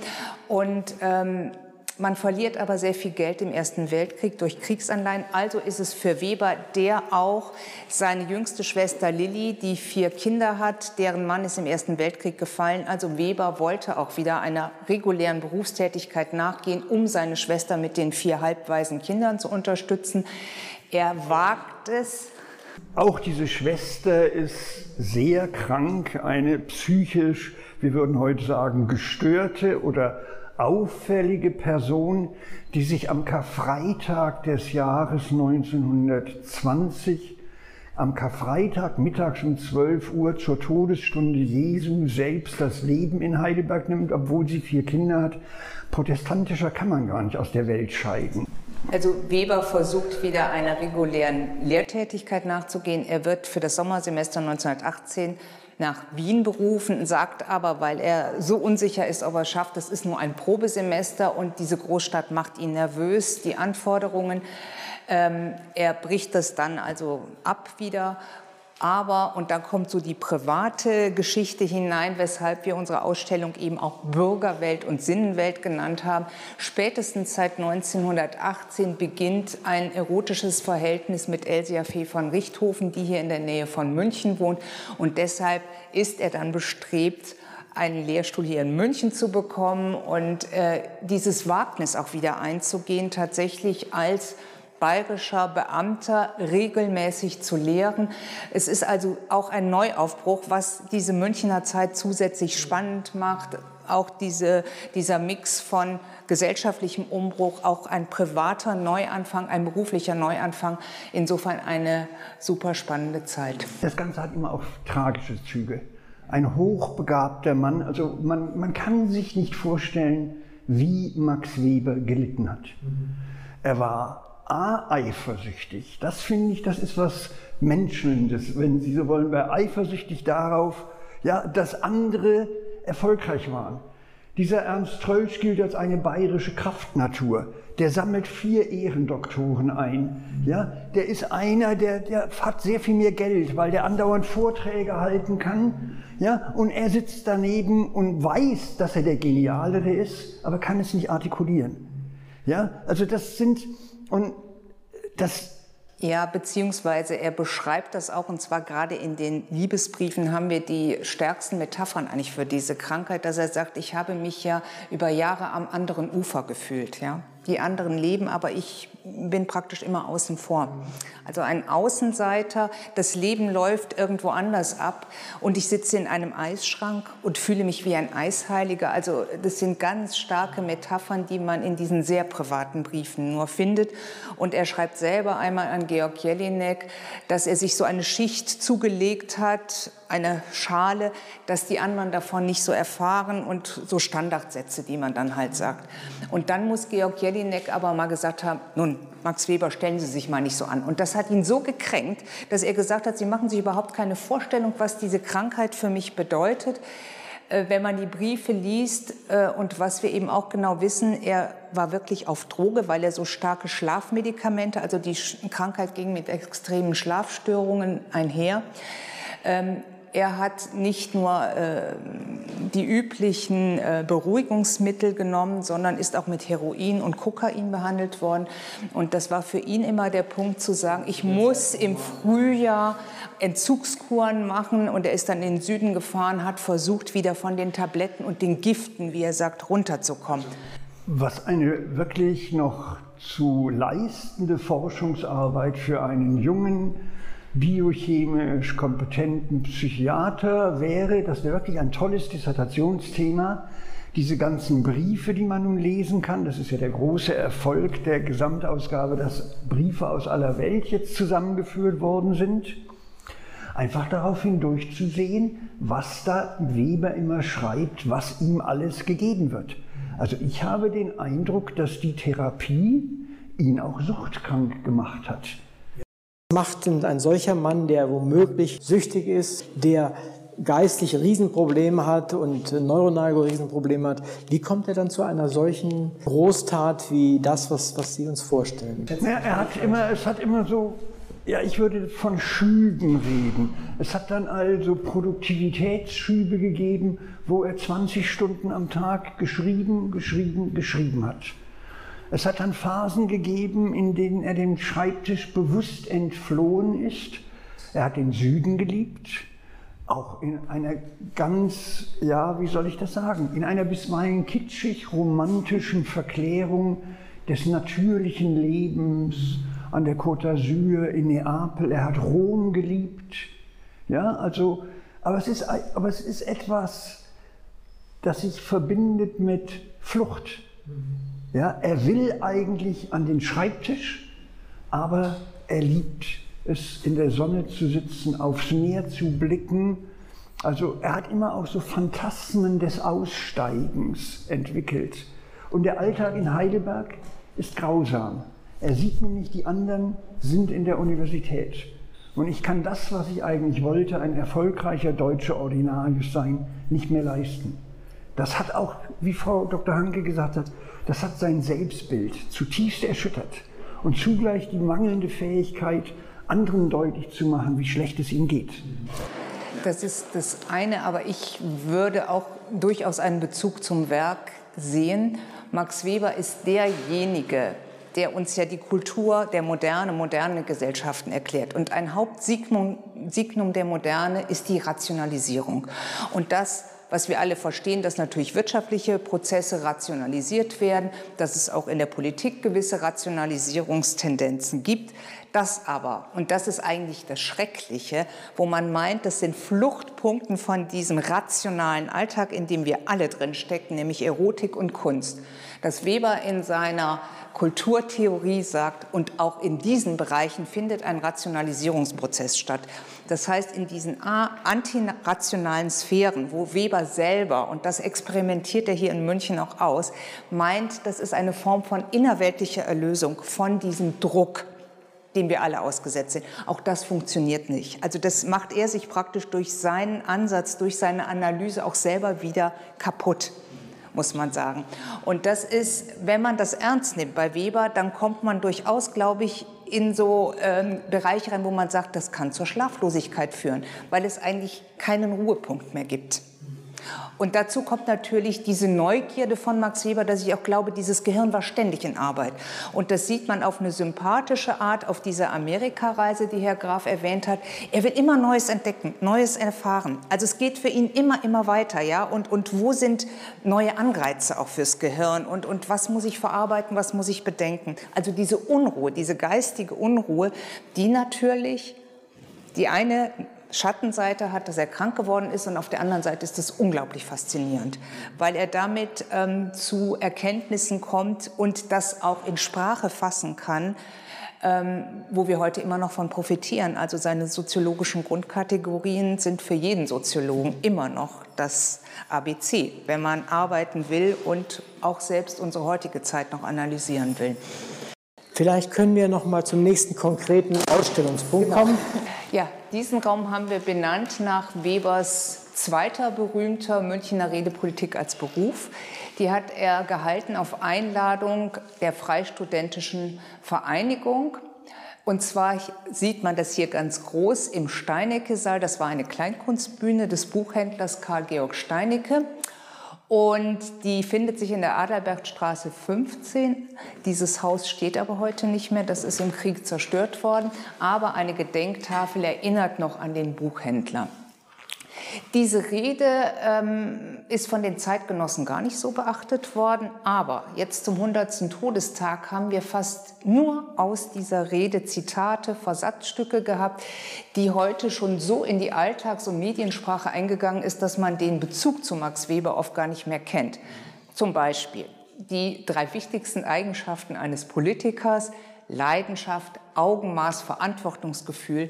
und ähm, man verliert aber sehr viel Geld im Ersten Weltkrieg durch Kriegsanleihen. Also ist es für Weber, der auch seine jüngste Schwester Lilly, die vier Kinder hat, deren Mann ist im Ersten Weltkrieg gefallen. Also Weber wollte auch wieder einer regulären Berufstätigkeit nachgehen, um seine Schwester mit den vier halbweisen Kindern zu unterstützen. Er wagt es. Auch diese Schwester ist sehr krank, eine psychisch, wir würden heute sagen, gestörte oder auffällige Person, die sich am Karfreitag des Jahres 1920 am Karfreitag mittags um 12 Uhr zur Todesstunde Jesu selbst das Leben in Heidelberg nimmt, obwohl sie vier Kinder hat. Protestantischer kann man gar nicht aus der Welt scheiden. Also Weber versucht wieder einer regulären Lehrtätigkeit nachzugehen. Er wird für das Sommersemester 1918 nach Wien berufen, sagt aber, weil er so unsicher ist, ob er es schafft, das ist nur ein Probesemester und diese Großstadt macht ihn nervös, die Anforderungen. Ähm, er bricht das dann also ab wieder aber, und da kommt so die private Geschichte hinein, weshalb wir unsere Ausstellung eben auch Bürgerwelt und Sinnenwelt genannt haben. Spätestens seit 1918 beginnt ein erotisches Verhältnis mit Elsia Fee von Richthofen, die hier in der Nähe von München wohnt. Und deshalb ist er dann bestrebt, einen Lehrstuhl hier in München zu bekommen und äh, dieses Wagnis auch wieder einzugehen, tatsächlich als bayerischer Beamter regelmäßig zu lehren. Es ist also auch ein Neuaufbruch, was diese Münchner Zeit zusätzlich spannend macht. Auch diese, dieser Mix von gesellschaftlichem Umbruch, auch ein privater Neuanfang, ein beruflicher Neuanfang. Insofern eine super spannende Zeit. Das Ganze hat immer auch tragische Züge. Ein hochbegabter Mann, also man, man kann sich nicht vorstellen, wie Max Weber gelitten hat. Er war eifersüchtig. Das finde ich, das ist was Menschendes, wenn Sie so wollen, weil eifersüchtig darauf, ja, dass andere erfolgreich waren. Dieser Ernst Trölsch gilt als eine bayerische Kraftnatur. Der sammelt vier Ehrendoktoren ein. Ja, der ist einer, der, der hat sehr viel mehr Geld, weil der andauernd Vorträge halten kann. Ja, und er sitzt daneben und weiß, dass er der Genialere ist, aber kann es nicht artikulieren. Ja, also das sind, und das ja, beziehungsweise er beschreibt das auch, und zwar gerade in den Liebesbriefen haben wir die stärksten Metaphern eigentlich für diese Krankheit, dass er sagt, ich habe mich ja über Jahre am anderen Ufer gefühlt, ja die anderen leben, aber ich bin praktisch immer außen vor. Also ein Außenseiter, das Leben läuft irgendwo anders ab und ich sitze in einem Eisschrank und fühle mich wie ein Eisheiliger. Also das sind ganz starke Metaphern, die man in diesen sehr privaten Briefen nur findet. Und er schreibt selber einmal an Georg Jelinek, dass er sich so eine Schicht zugelegt hat, eine Schale, dass die anderen davon nicht so erfahren und so Standardsätze, die man dann halt sagt. Und dann muss Georg Jelinek aber mal gesagt haben, nun, Max Weber, stellen Sie sich mal nicht so an. Und das hat ihn so gekränkt, dass er gesagt hat, Sie machen sich überhaupt keine Vorstellung, was diese Krankheit für mich bedeutet äh, wenn man die Briefe liest äh, und was wir eben auch genau wissen, er war wirklich auf Droge, weil er so starke Schlafmedikamente, also die Krankheit ging mit extremen Schlafstörungen einher. Ähm, er hat nicht nur äh, die üblichen äh, Beruhigungsmittel genommen, sondern ist auch mit Heroin und Kokain behandelt worden. Und das war für ihn immer der Punkt zu sagen, ich muss im Frühjahr Entzugskuren machen. Und er ist dann in den Süden gefahren, hat versucht, wieder von den Tabletten und den Giften, wie er sagt, runterzukommen. Was eine wirklich noch zu leistende Forschungsarbeit für einen jungen biochemisch kompetenten Psychiater wäre, das wäre wirklich ein tolles Dissertationsthema. Diese ganzen Briefe, die man nun lesen kann, das ist ja der große Erfolg der Gesamtausgabe, dass Briefe aus aller Welt jetzt zusammengeführt worden sind. einfach darauf hindurchzusehen, was da Weber immer schreibt, was ihm alles gegeben wird. Also ich habe den Eindruck, dass die Therapie ihn auch suchtkrank gemacht hat. Macht denn ein solcher Mann, der womöglich süchtig ist, der geistliche Riesenprobleme hat und neuronale Riesenprobleme hat, wie kommt er dann zu einer solchen Großtat wie das, was, was Sie uns vorstellen? Ja, er hat immer, es hat immer so, ja, ich würde von Schüben reden. Es hat dann also Produktivitätsschübe gegeben, wo er 20 Stunden am Tag geschrieben, geschrieben, geschrieben hat. Es hat dann Phasen gegeben, in denen er dem Schreibtisch bewusst entflohen ist. Er hat den Süden geliebt, auch in einer ganz, ja, wie soll ich das sagen, in einer bisweilen kitschig-romantischen Verklärung des natürlichen Lebens an der Côte d'Azur in Neapel. Er hat Rom geliebt. Ja, also, aber es ist, aber es ist etwas, das sich verbindet mit Flucht. Ja, er will eigentlich an den Schreibtisch, aber er liebt es in der Sonne zu sitzen, aufs Meer zu blicken. Also er hat immer auch so Phantasmen des Aussteigens entwickelt. Und der Alltag in Heidelberg ist grausam. Er sieht nämlich, die anderen sind in der Universität. Und ich kann das, was ich eigentlich wollte, ein erfolgreicher deutscher Ordinarius sein, nicht mehr leisten. Das hat auch, wie Frau Dr. Hanke gesagt hat, das hat sein Selbstbild zutiefst erschüttert und zugleich die mangelnde Fähigkeit, anderen deutlich zu machen, wie schlecht es ihnen geht. Das ist das eine, aber ich würde auch durchaus einen Bezug zum Werk sehen. Max Weber ist derjenige, der uns ja die Kultur der Moderne, moderne Gesellschaften erklärt. Und ein Hauptsignum der Moderne ist die Rationalisierung. Und das was wir alle verstehen, dass natürlich wirtschaftliche Prozesse rationalisiert werden, dass es auch in der Politik gewisse Rationalisierungstendenzen gibt. Das aber, und das ist eigentlich das Schreckliche, wo man meint, das sind Fluchtpunkten von diesem rationalen Alltag, in dem wir alle drin stecken, nämlich Erotik und Kunst. Dass Weber in seiner Kulturtheorie sagt, und auch in diesen Bereichen findet ein Rationalisierungsprozess statt. Das heißt, in diesen antirationalen Sphären, wo Weber selber, und das experimentiert er hier in München auch aus, meint, das ist eine Form von innerweltlicher Erlösung von diesem Druck, dem wir alle ausgesetzt sind. Auch das funktioniert nicht. Also das macht er sich praktisch durch seinen Ansatz, durch seine Analyse auch selber wieder kaputt muss man sagen. Und das ist, wenn man das ernst nimmt bei Weber, dann kommt man durchaus, glaube ich, in so ähm, Bereiche rein, wo man sagt, das kann zur Schlaflosigkeit führen, weil es eigentlich keinen Ruhepunkt mehr gibt. Und dazu kommt natürlich diese Neugierde von Max Weber, dass ich auch glaube, dieses Gehirn war ständig in Arbeit. Und das sieht man auf eine sympathische Art auf dieser Amerikareise, die Herr Graf erwähnt hat. Er will immer Neues entdecken, Neues erfahren. Also es geht für ihn immer, immer weiter, ja. Und, und wo sind neue Anreize auch fürs Gehirn? Und, und was muss ich verarbeiten, was muss ich bedenken? Also diese Unruhe, diese geistige Unruhe, die natürlich die eine Schattenseite hat, dass er krank geworden ist und auf der anderen Seite ist das unglaublich faszinierend, weil er damit ähm, zu Erkenntnissen kommt und das auch in Sprache fassen kann, ähm, wo wir heute immer noch von profitieren. Also seine soziologischen Grundkategorien sind für jeden Soziologen immer noch das ABC, wenn man arbeiten will und auch selbst unsere heutige Zeit noch analysieren will. Vielleicht können wir noch mal zum nächsten konkreten Ausstellungspunkt genau. kommen. Ja, diesen Raum haben wir benannt nach Webers zweiter berühmter Münchner Redepolitik als Beruf. Die hat er gehalten auf Einladung der Freistudentischen Vereinigung. Und zwar sieht man das hier ganz groß im Steinecke-Saal. Das war eine Kleinkunstbühne des Buchhändlers Karl Georg Steinecke. Und die findet sich in der Adalbertstraße 15. Dieses Haus steht aber heute nicht mehr, das ist im Krieg zerstört worden. Aber eine Gedenktafel erinnert noch an den Buchhändler. Diese Rede ähm, ist von den Zeitgenossen gar nicht so beachtet worden, aber jetzt zum 100. Todestag haben wir fast nur aus dieser Rede Zitate, Versatzstücke gehabt, die heute schon so in die Alltags- und Mediensprache eingegangen ist, dass man den Bezug zu Max Weber oft gar nicht mehr kennt. Zum Beispiel die drei wichtigsten Eigenschaften eines Politikers, Leidenschaft, Augenmaß, Verantwortungsgefühl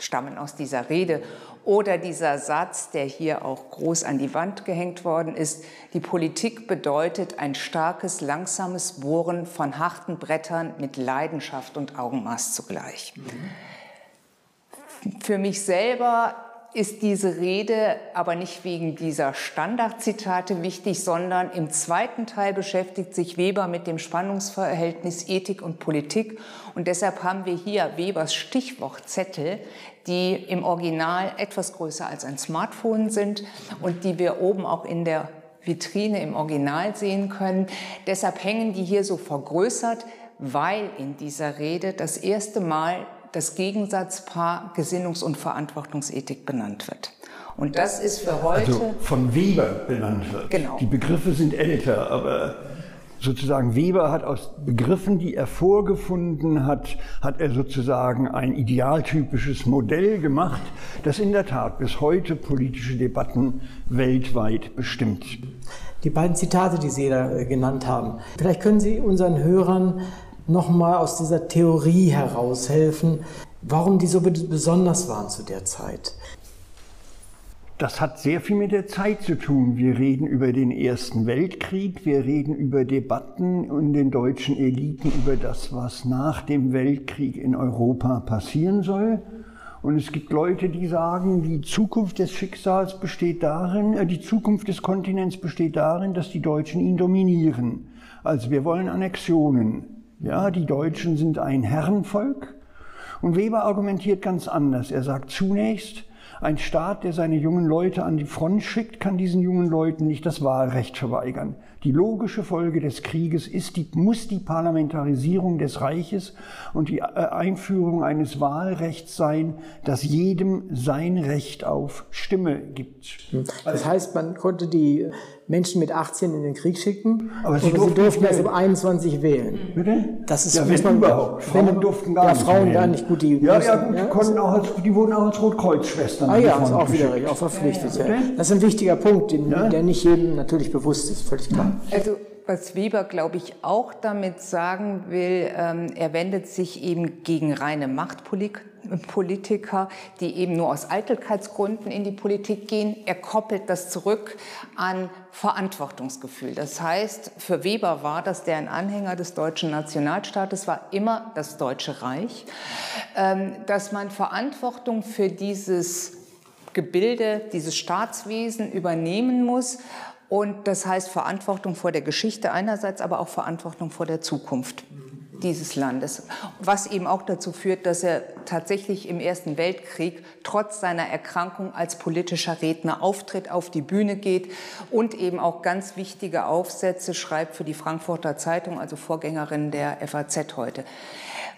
stammen aus dieser Rede. Oder dieser Satz, der hier auch groß an die Wand gehängt worden ist, die Politik bedeutet ein starkes, langsames Bohren von harten Brettern mit Leidenschaft und Augenmaß zugleich. Mhm. Für mich selber ist diese Rede aber nicht wegen dieser Standardzitate wichtig, sondern im zweiten Teil beschäftigt sich Weber mit dem Spannungsverhältnis Ethik und Politik. Und deshalb haben wir hier Webers Stichwortzettel, die im Original etwas größer als ein Smartphone sind und die wir oben auch in der Vitrine im Original sehen können. Deshalb hängen die hier so vergrößert, weil in dieser Rede das erste Mal das Gegensatzpaar Gesinnungs- und Verantwortungsethik benannt wird. Und das ist für heute. Also von Weber benannt wird. Genau. Die Begriffe sind älter, aber sozusagen Weber hat aus Begriffen, die er vorgefunden hat, hat er sozusagen ein idealtypisches Modell gemacht, das in der Tat bis heute politische Debatten weltweit bestimmt. Die beiden Zitate, die Sie da äh, genannt haben, vielleicht können Sie unseren Hörern nochmal aus dieser Theorie heraushelfen, warum die so besonders waren zu der Zeit. Das hat sehr viel mit der Zeit zu tun. Wir reden über den Ersten Weltkrieg, wir reden über Debatten in den deutschen Eliten über das, was nach dem Weltkrieg in Europa passieren soll. Und es gibt Leute, die sagen, die Zukunft des Schicksals besteht darin, äh, die Zukunft des Kontinents besteht darin, dass die Deutschen ihn dominieren. Also wir wollen Annexionen. Ja, die Deutschen sind ein Herrenvolk. Und Weber argumentiert ganz anders. Er sagt zunächst, ein Staat, der seine jungen Leute an die Front schickt, kann diesen jungen Leuten nicht das Wahlrecht verweigern. Die logische Folge des Krieges ist die, muss die Parlamentarisierung des Reiches und die äh, Einführung eines Wahlrechts sein, das jedem sein Recht auf Stimme gibt. Das heißt, man konnte die Menschen mit 18 in den Krieg schicken. Aber sie, durften, sie durften erst um 21 wählen. Bitte? Das ist ja, wenn man, überhaupt. Frauen wenn, durften gar ja, nicht Frauen wählen. gar nicht gut. Die ja, mussten, ja, gut, die, konnten auch als, die wurden auch als Rotkreuzschwestern. Ah ja, ist auch wieder auch verpflichtet. Ja, Das ist ein wichtiger Punkt, den, der nicht jedem natürlich bewusst ist, völlig klar. Also was Weber, glaube ich, auch damit sagen will, ähm, er wendet sich eben gegen reine Machtpolitik Politiker, die eben nur aus Eitelkeitsgründen in die Politik gehen. Er koppelt das zurück an Verantwortungsgefühl. Das heißt, für Weber war das, der ein Anhänger des deutschen Nationalstaates war, immer das Deutsche Reich, ähm, dass man Verantwortung für dieses Gebilde, dieses Staatswesen übernehmen muss. Und das heißt Verantwortung vor der Geschichte einerseits, aber auch Verantwortung vor der Zukunft dieses Landes, was eben auch dazu führt, dass er tatsächlich im Ersten Weltkrieg trotz seiner Erkrankung als politischer Redner auftritt, auf die Bühne geht und eben auch ganz wichtige Aufsätze schreibt für die Frankfurter Zeitung, also Vorgängerin der FAZ heute.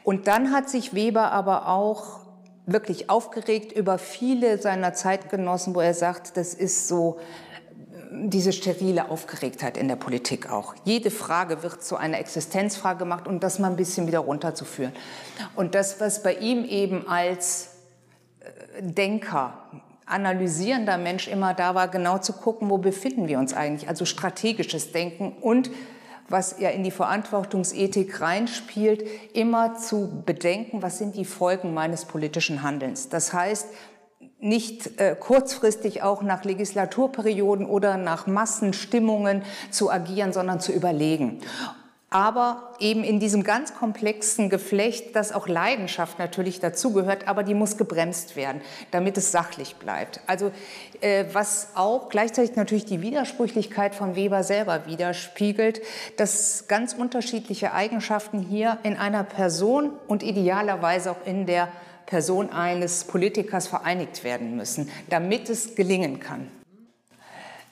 Und dann hat sich Weber aber auch wirklich aufgeregt über viele seiner Zeitgenossen, wo er sagt, das ist so diese sterile Aufgeregtheit in der Politik auch. Jede Frage wird zu einer Existenzfrage gemacht und das mal ein bisschen wieder runterzuführen. Und das, was bei ihm eben als äh, Denker, analysierender Mensch immer da war, genau zu gucken, wo befinden wir uns eigentlich, also strategisches Denken und was ja in die Verantwortungsethik reinspielt, immer zu bedenken, was sind die Folgen meines politischen Handelns. Das heißt, nicht äh, kurzfristig auch nach Legislaturperioden oder nach Massenstimmungen zu agieren, sondern zu überlegen. Aber eben in diesem ganz komplexen Geflecht, das auch Leidenschaft natürlich dazugehört, aber die muss gebremst werden, damit es sachlich bleibt. Also äh, was auch gleichzeitig natürlich die Widersprüchlichkeit von Weber selber widerspiegelt, dass ganz unterschiedliche Eigenschaften hier in einer Person und idealerweise auch in der Person eines Politikers vereinigt werden müssen, damit es gelingen kann.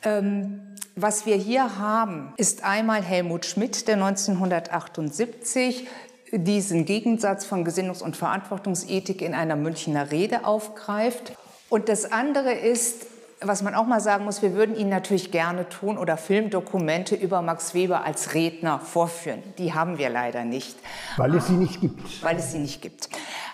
Ähm, was wir hier haben, ist einmal Helmut Schmidt, der 1978 diesen Gegensatz von Gesinnungs- und Verantwortungsethik in einer Münchner Rede aufgreift. Und das andere ist was man auch mal sagen muss, wir würden Ihnen natürlich gerne tun oder Filmdokumente über Max Weber als Redner vorführen. Die haben wir leider nicht. Weil es sie nicht gibt. Weil es sie nicht gibt.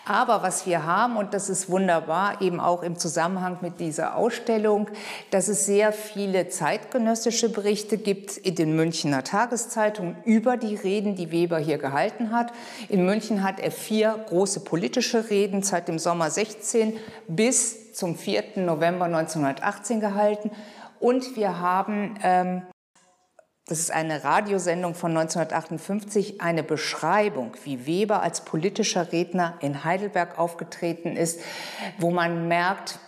Aber was wir haben, und das ist wunderbar, eben auch im Zusammenhang mit dieser Ausstellung, dass es sehr viele zeitgenössische Berichte gibt in den Münchner Tageszeitungen über die Reden, die Weber hier gehalten hat. In München hat er vier große politische Reden seit dem Sommer 16 bis zum 4. November 1918 gehalten. Und wir haben ähm, das ist eine Radiosendung von 1958, eine Beschreibung, wie Weber als politischer Redner in Heidelberg aufgetreten ist, wo man merkt,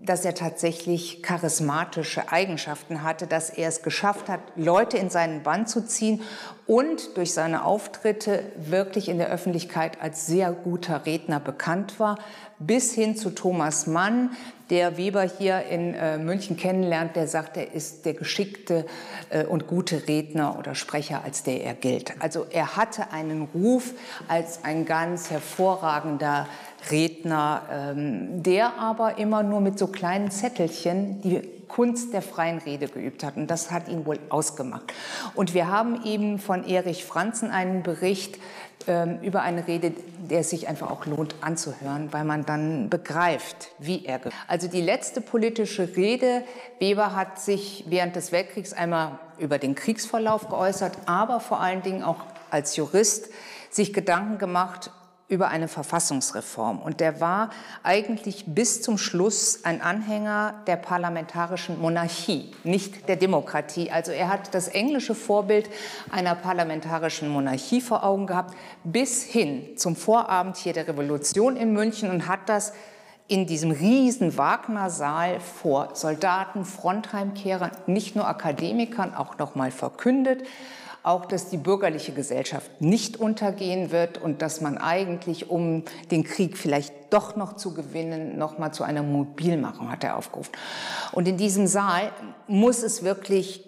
dass er tatsächlich charismatische Eigenschaften hatte, dass er es geschafft hat, Leute in seinen Bann zu ziehen und durch seine Auftritte wirklich in der Öffentlichkeit als sehr guter Redner bekannt war, bis hin zu Thomas Mann, der Weber hier in äh, München kennenlernt, der sagt, er ist der geschickte äh, und gute Redner oder Sprecher, als der er gilt. Also er hatte einen Ruf als ein ganz hervorragender Redner, ähm, der aber immer nur mit so kleinen Zettelchen die Kunst der freien Rede geübt hat. Und das hat ihn wohl ausgemacht. Und wir haben eben von Erich Franzen einen Bericht ähm, über eine Rede, der sich einfach auch lohnt anzuhören, weil man dann begreift, wie er. Also die letzte politische Rede, Weber hat sich während des Weltkriegs einmal über den Kriegsverlauf geäußert, aber vor allen Dingen auch als Jurist sich Gedanken gemacht über eine Verfassungsreform. Und der war eigentlich bis zum Schluss ein Anhänger der parlamentarischen Monarchie, nicht der Demokratie. Also er hat das englische Vorbild einer parlamentarischen Monarchie vor Augen gehabt, bis hin zum Vorabend hier der Revolution in München und hat das in diesem riesen Wagner-Saal vor Soldaten, Frontheimkehrern, nicht nur Akademikern, auch noch mal verkündet auch, dass die bürgerliche Gesellschaft nicht untergehen wird und dass man eigentlich, um den Krieg vielleicht doch noch zu gewinnen, noch mal zu einer Mobilmachung hat er aufgerufen. Und in diesem Saal muss es wirklich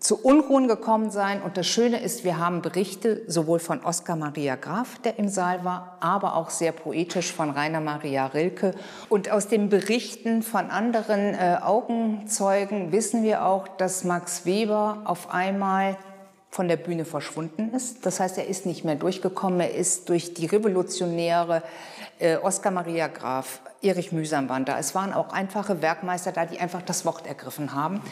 zu Unruhen gekommen sein. Und das Schöne ist, wir haben Berichte sowohl von Oskar Maria Graf, der im Saal war, aber auch sehr poetisch von Rainer Maria Rilke. Und aus den Berichten von anderen äh, Augenzeugen wissen wir auch, dass Max Weber auf einmal von der Bühne verschwunden ist. Das heißt, er ist nicht mehr durchgekommen. Er ist durch die Revolutionäre äh, Oskar Maria Graf, Erich Mühsam waren da. Es waren auch einfache Werkmeister da, die einfach das Wort ergriffen haben.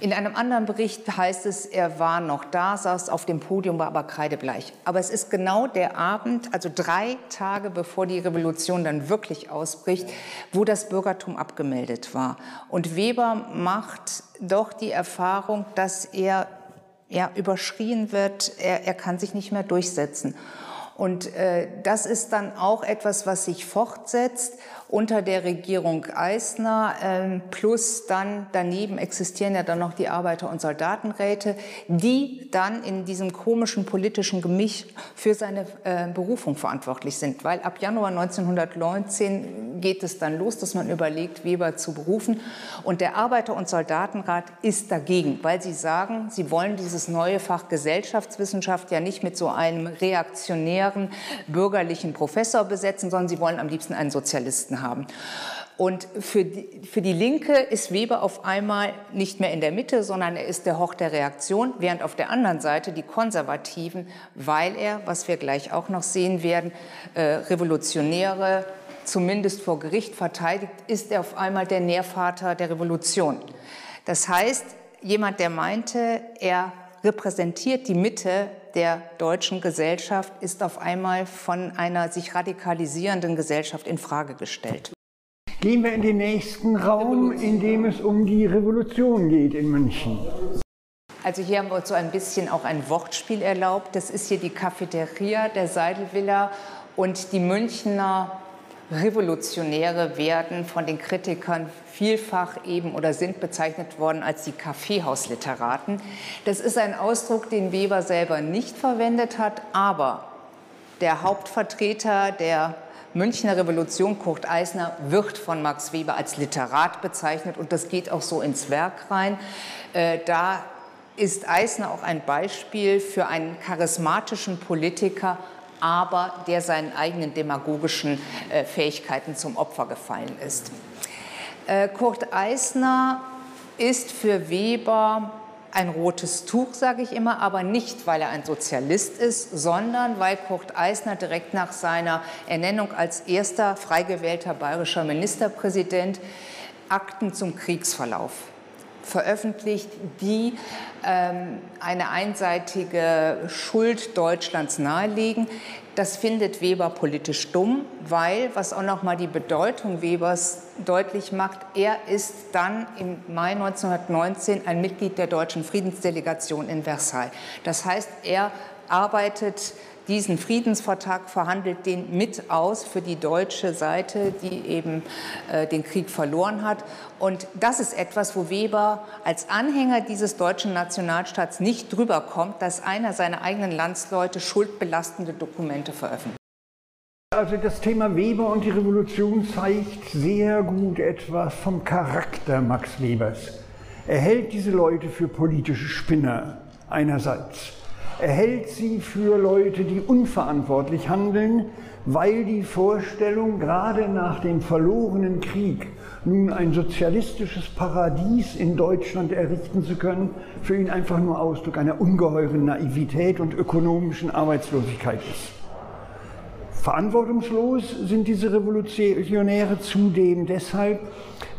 In einem anderen Bericht heißt es, er war noch da, saß auf dem Podium, war aber kreidebleich. Aber es ist genau der Abend, also drei Tage bevor die Revolution dann wirklich ausbricht, wo das Bürgertum abgemeldet war. Und Weber macht doch die Erfahrung, dass er ja, überschrien wird, er, er kann sich nicht mehr durchsetzen. Und äh, das ist dann auch etwas, was sich fortsetzt unter der Regierung Eisner. Äh, plus dann daneben existieren ja dann noch die Arbeiter- und Soldatenräte, die dann in diesem komischen politischen Gemisch für seine äh, Berufung verantwortlich sind. Weil ab Januar 1919 geht es dann los, dass man überlegt, Weber zu berufen. Und der Arbeiter- und Soldatenrat ist dagegen, weil sie sagen, sie wollen dieses neue Fach Gesellschaftswissenschaft ja nicht mit so einem reaktionären bürgerlichen Professor besetzen, sondern sie wollen am liebsten einen Sozialisten haben. Und für die, für die Linke ist Weber auf einmal nicht mehr in der Mitte, sondern er ist der Hoch der Reaktion, während auf der anderen Seite die Konservativen, weil er, was wir gleich auch noch sehen werden, äh, Revolutionäre zumindest vor Gericht verteidigt, ist er auf einmal der Nährvater der Revolution. Das heißt, jemand, der meinte, er repräsentiert die Mitte der deutschen Gesellschaft, ist auf einmal von einer sich radikalisierenden Gesellschaft in Frage gestellt. Gehen wir in den nächsten Raum, in dem es um die Revolution geht in München. Also hier haben wir uns so ein bisschen auch ein Wortspiel erlaubt. Das ist hier die Cafeteria der Seidelvilla und die Münchner Revolutionäre werden von den Kritikern vielfach eben oder sind bezeichnet worden als die Kaffeehausliteraten. Das ist ein Ausdruck, den Weber selber nicht verwendet hat, aber der Hauptvertreter der Münchner Revolution, Kurt Eisner, wird von Max Weber als Literat bezeichnet und das geht auch so ins Werk rein. Äh, da ist Eisner auch ein Beispiel für einen charismatischen Politiker, aber der seinen eigenen demagogischen äh, Fähigkeiten zum Opfer gefallen ist. Äh, Kurt Eisner ist für Weber ein rotes Tuch, sage ich immer, aber nicht, weil er ein Sozialist ist, sondern weil Kurt Eisner direkt nach seiner Ernennung als erster frei gewählter bayerischer Ministerpräsident Akten zum Kriegsverlauf veröffentlicht, die ähm, eine einseitige Schuld Deutschlands nahelegen. Das findet Weber politisch dumm, weil, was auch noch mal die Bedeutung Webers deutlich macht, er ist dann im Mai 1919 ein Mitglied der deutschen Friedensdelegation in Versailles. Das heißt, er arbeitet diesen Friedensvertrag verhandelt den mit aus für die deutsche Seite, die eben äh, den Krieg verloren hat. Und das ist etwas, wo Weber als Anhänger dieses deutschen Nationalstaats nicht drüber kommt, dass einer seiner eigenen Landsleute schuldbelastende Dokumente veröffentlicht. Also das Thema Weber und die Revolution zeigt sehr gut etwas vom Charakter Max Webers. Er hält diese Leute für politische Spinner einerseits er hält sie für Leute, die unverantwortlich handeln, weil die Vorstellung, gerade nach dem verlorenen Krieg nun ein sozialistisches Paradies in Deutschland errichten zu können, für ihn einfach nur Ausdruck einer ungeheuren Naivität und ökonomischen Arbeitslosigkeit ist. Verantwortungslos sind diese Revolutionäre zudem deshalb,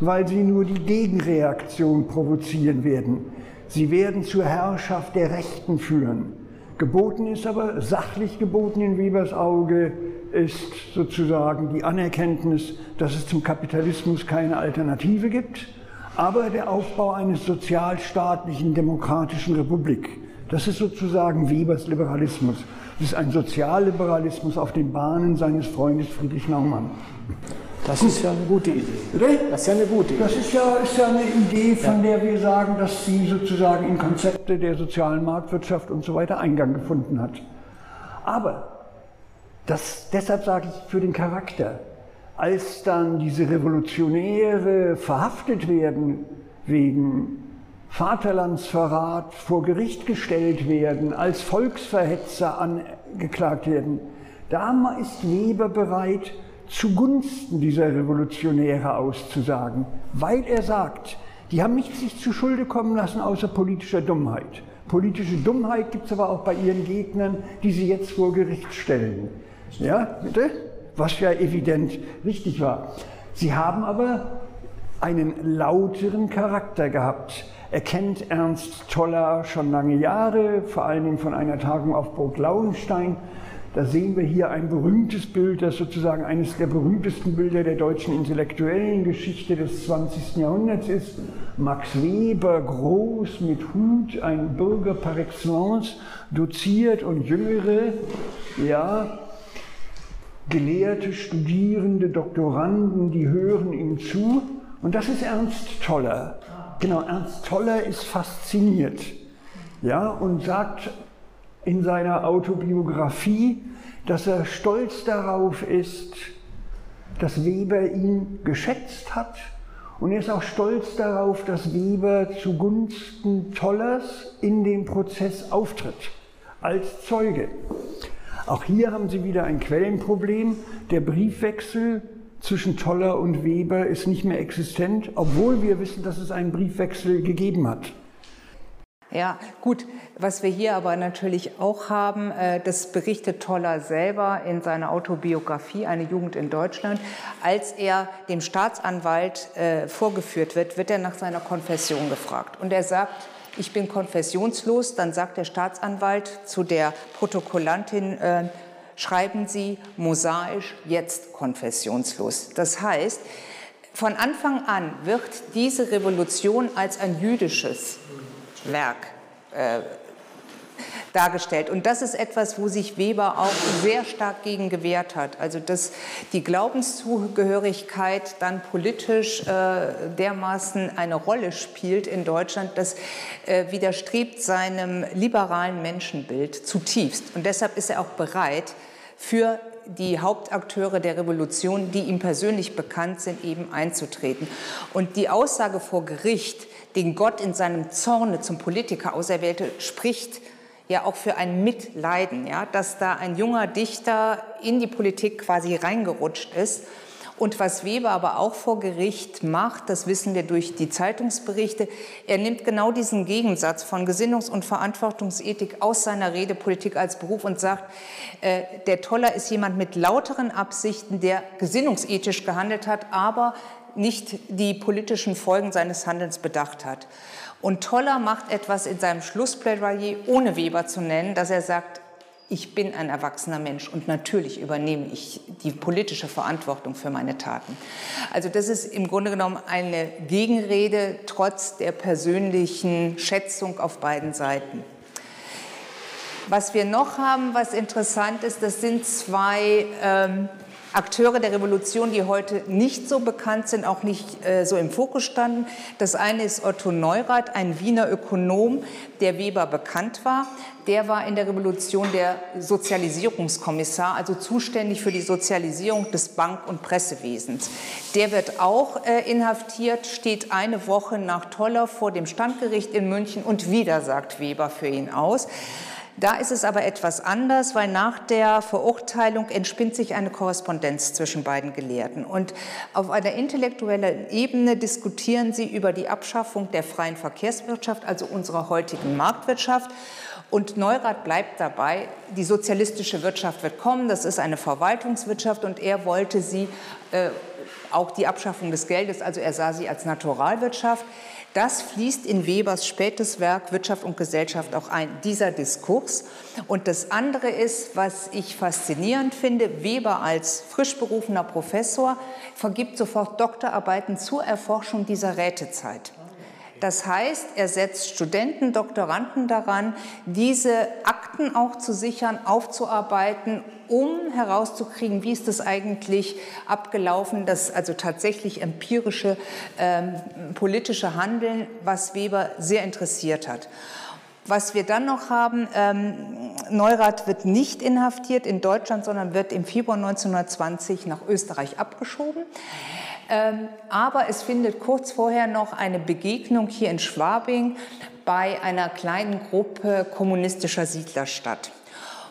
weil sie nur die Gegenreaktion provozieren werden. Sie werden zur Herrschaft der Rechten führen. Geboten ist aber, sachlich geboten in Webers Auge, ist sozusagen die Anerkenntnis, dass es zum Kapitalismus keine Alternative gibt, aber der Aufbau eines sozialstaatlichen demokratischen Republik. Das ist sozusagen Webers Liberalismus. Das ist ein Sozialliberalismus auf den Bahnen seines Freundes Friedrich Naumann. Das ist ja eine gute Idee. Das ist ja eine gute Idee. Das ist ja, ist ja eine Idee, von der wir sagen, dass sie sozusagen in Konzepte der sozialen Marktwirtschaft und so weiter Eingang gefunden hat. Aber das, deshalb sage ich für den Charakter, als dann diese Revolutionäre verhaftet werden wegen Vaterlandsverrat, vor Gericht gestellt werden, als Volksverhetzer angeklagt werden, da ist Weber bereit, zugunsten dieser Revolutionäre auszusagen, weil er sagt, die haben nichts sich zu Schulde kommen lassen außer politischer Dummheit. Politische Dummheit gibt es aber auch bei ihren Gegnern, die sie jetzt vor Gericht stellen. Ja, bitte? Was ja evident richtig war. Sie haben aber einen lauteren Charakter gehabt. Er kennt Ernst Toller schon lange Jahre, vor allen Dingen von einer Tagung auf Burg Lauenstein. Da sehen wir hier ein berühmtes Bild, das sozusagen eines der berühmtesten Bilder der deutschen intellektuellen Geschichte des 20. Jahrhunderts ist. Max Weber, groß mit Hut, ein Bürger par excellence, doziert und Jüngere, ja, Gelehrte, Studierende, Doktoranden, die hören ihm zu. Und das ist Ernst Toller. Genau, Ernst Toller ist fasziniert. Ja, und sagt in seiner Autobiografie, dass er stolz darauf ist, dass Weber ihn geschätzt hat. Und er ist auch stolz darauf, dass Weber zugunsten Tollers in dem Prozess auftritt, als Zeuge. Auch hier haben Sie wieder ein Quellenproblem. Der Briefwechsel zwischen Toller und Weber ist nicht mehr existent, obwohl wir wissen, dass es einen Briefwechsel gegeben hat. Ja, gut. Was wir hier aber natürlich auch haben, äh, das berichtet Toller selber in seiner Autobiografie Eine Jugend in Deutschland. Als er dem Staatsanwalt äh, vorgeführt wird, wird er nach seiner Konfession gefragt. Und er sagt, ich bin konfessionslos. Dann sagt der Staatsanwalt zu der Protokollantin, äh, schreiben Sie mosaisch jetzt konfessionslos. Das heißt, von Anfang an wird diese Revolution als ein jüdisches Werk äh, dargestellt. Und das ist etwas, wo sich Weber auch sehr stark gegen gewehrt hat. Also dass die Glaubenszugehörigkeit dann politisch äh, dermaßen eine Rolle spielt in Deutschland, das äh, widerstrebt seinem liberalen Menschenbild zutiefst. Und deshalb ist er auch bereit, für die Hauptakteure der Revolution, die ihm persönlich bekannt sind, eben einzutreten. Und die Aussage vor Gericht, den Gott in seinem Zorne zum Politiker auserwählte, spricht ja auch für ein Mitleiden, ja, dass da ein junger Dichter in die Politik quasi reingerutscht ist. Und was Weber aber auch vor Gericht macht, das wissen wir durch die Zeitungsberichte, er nimmt genau diesen Gegensatz von Gesinnungs- und Verantwortungsethik aus seiner Redepolitik als Beruf und sagt, äh, der Toller ist jemand mit lauteren Absichten, der gesinnungsethisch gehandelt hat, aber nicht die politischen Folgen seines Handelns bedacht hat. Und Toller macht etwas in seinem Schlussplädoyer, ohne Weber zu nennen, dass er sagt, ich bin ein erwachsener Mensch und natürlich übernehme ich die politische Verantwortung für meine Taten. Also das ist im Grunde genommen eine Gegenrede trotz der persönlichen Schätzung auf beiden Seiten. Was wir noch haben, was interessant ist, das sind zwei ähm, Akteure der Revolution, die heute nicht so bekannt sind, auch nicht äh, so im Fokus standen. Das eine ist Otto Neurath, ein Wiener Ökonom, der Weber bekannt war. Der war in der Revolution der Sozialisierungskommissar, also zuständig für die Sozialisierung des Bank- und Pressewesens. Der wird auch äh, inhaftiert, steht eine Woche nach Toller vor dem Standgericht in München und wieder sagt Weber für ihn aus. Da ist es aber etwas anders, weil nach der Verurteilung entspinnt sich eine Korrespondenz zwischen beiden Gelehrten. Und auf einer intellektuellen Ebene diskutieren sie über die Abschaffung der freien Verkehrswirtschaft, also unserer heutigen Marktwirtschaft. Und Neurath bleibt dabei, die sozialistische Wirtschaft wird kommen, das ist eine Verwaltungswirtschaft und er wollte sie, äh, auch die Abschaffung des Geldes, also er sah sie als Naturalwirtschaft. Das fließt in Webers spätes Werk Wirtschaft und Gesellschaft auch ein, dieser Diskurs. Und das andere ist, was ich faszinierend finde, Weber als frisch berufener Professor vergibt sofort Doktorarbeiten zur Erforschung dieser Rätezeit. Das heißt, er setzt Studenten, Doktoranden daran, diese Akten auch zu sichern, aufzuarbeiten, um herauszukriegen, wie ist das eigentlich abgelaufen, das also tatsächlich empirische ähm, politische Handeln, was Weber sehr interessiert hat. Was wir dann noch haben, ähm, Neurath wird nicht inhaftiert in Deutschland, sondern wird im Februar 1920 nach Österreich abgeschoben. Ähm, aber es findet kurz vorher noch eine Begegnung hier in Schwabing bei einer kleinen Gruppe kommunistischer Siedler statt.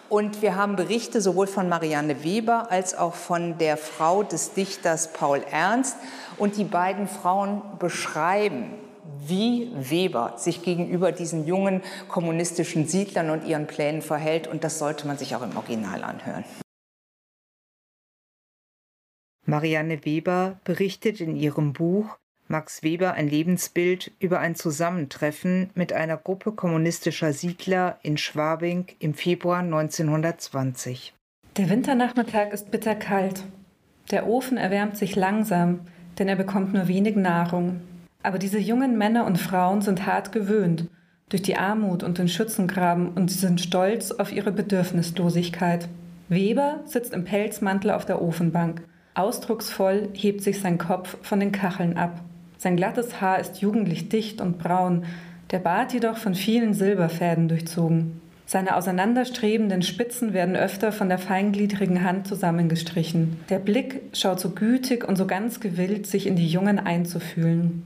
Und wir haben Berichte sowohl von Marianne Weber als auch von der Frau des Dichters Paul Ernst. Und die beiden Frauen beschreiben, wie Weber sich gegenüber diesen jungen kommunistischen Siedlern und ihren Plänen verhält. Und das sollte man sich auch im Original anhören. Marianne Weber berichtet in ihrem Buch Max Weber ein Lebensbild über ein Zusammentreffen mit einer Gruppe kommunistischer Siedler in Schwabing im Februar 1920. Der Winternachmittag ist bitterkalt. Der Ofen erwärmt sich langsam, denn er bekommt nur wenig Nahrung. Aber diese jungen Männer und Frauen sind hart gewöhnt durch die Armut und den Schützengraben und sie sind stolz auf ihre Bedürfnislosigkeit. Weber sitzt im Pelzmantel auf der Ofenbank. Ausdrucksvoll hebt sich sein Kopf von den Kacheln ab. Sein glattes Haar ist jugendlich dicht und braun, der Bart jedoch von vielen Silberfäden durchzogen. Seine auseinanderstrebenden Spitzen werden öfter von der feingliedrigen Hand zusammengestrichen. Der Blick schaut so gütig und so ganz gewillt, sich in die Jungen einzufühlen.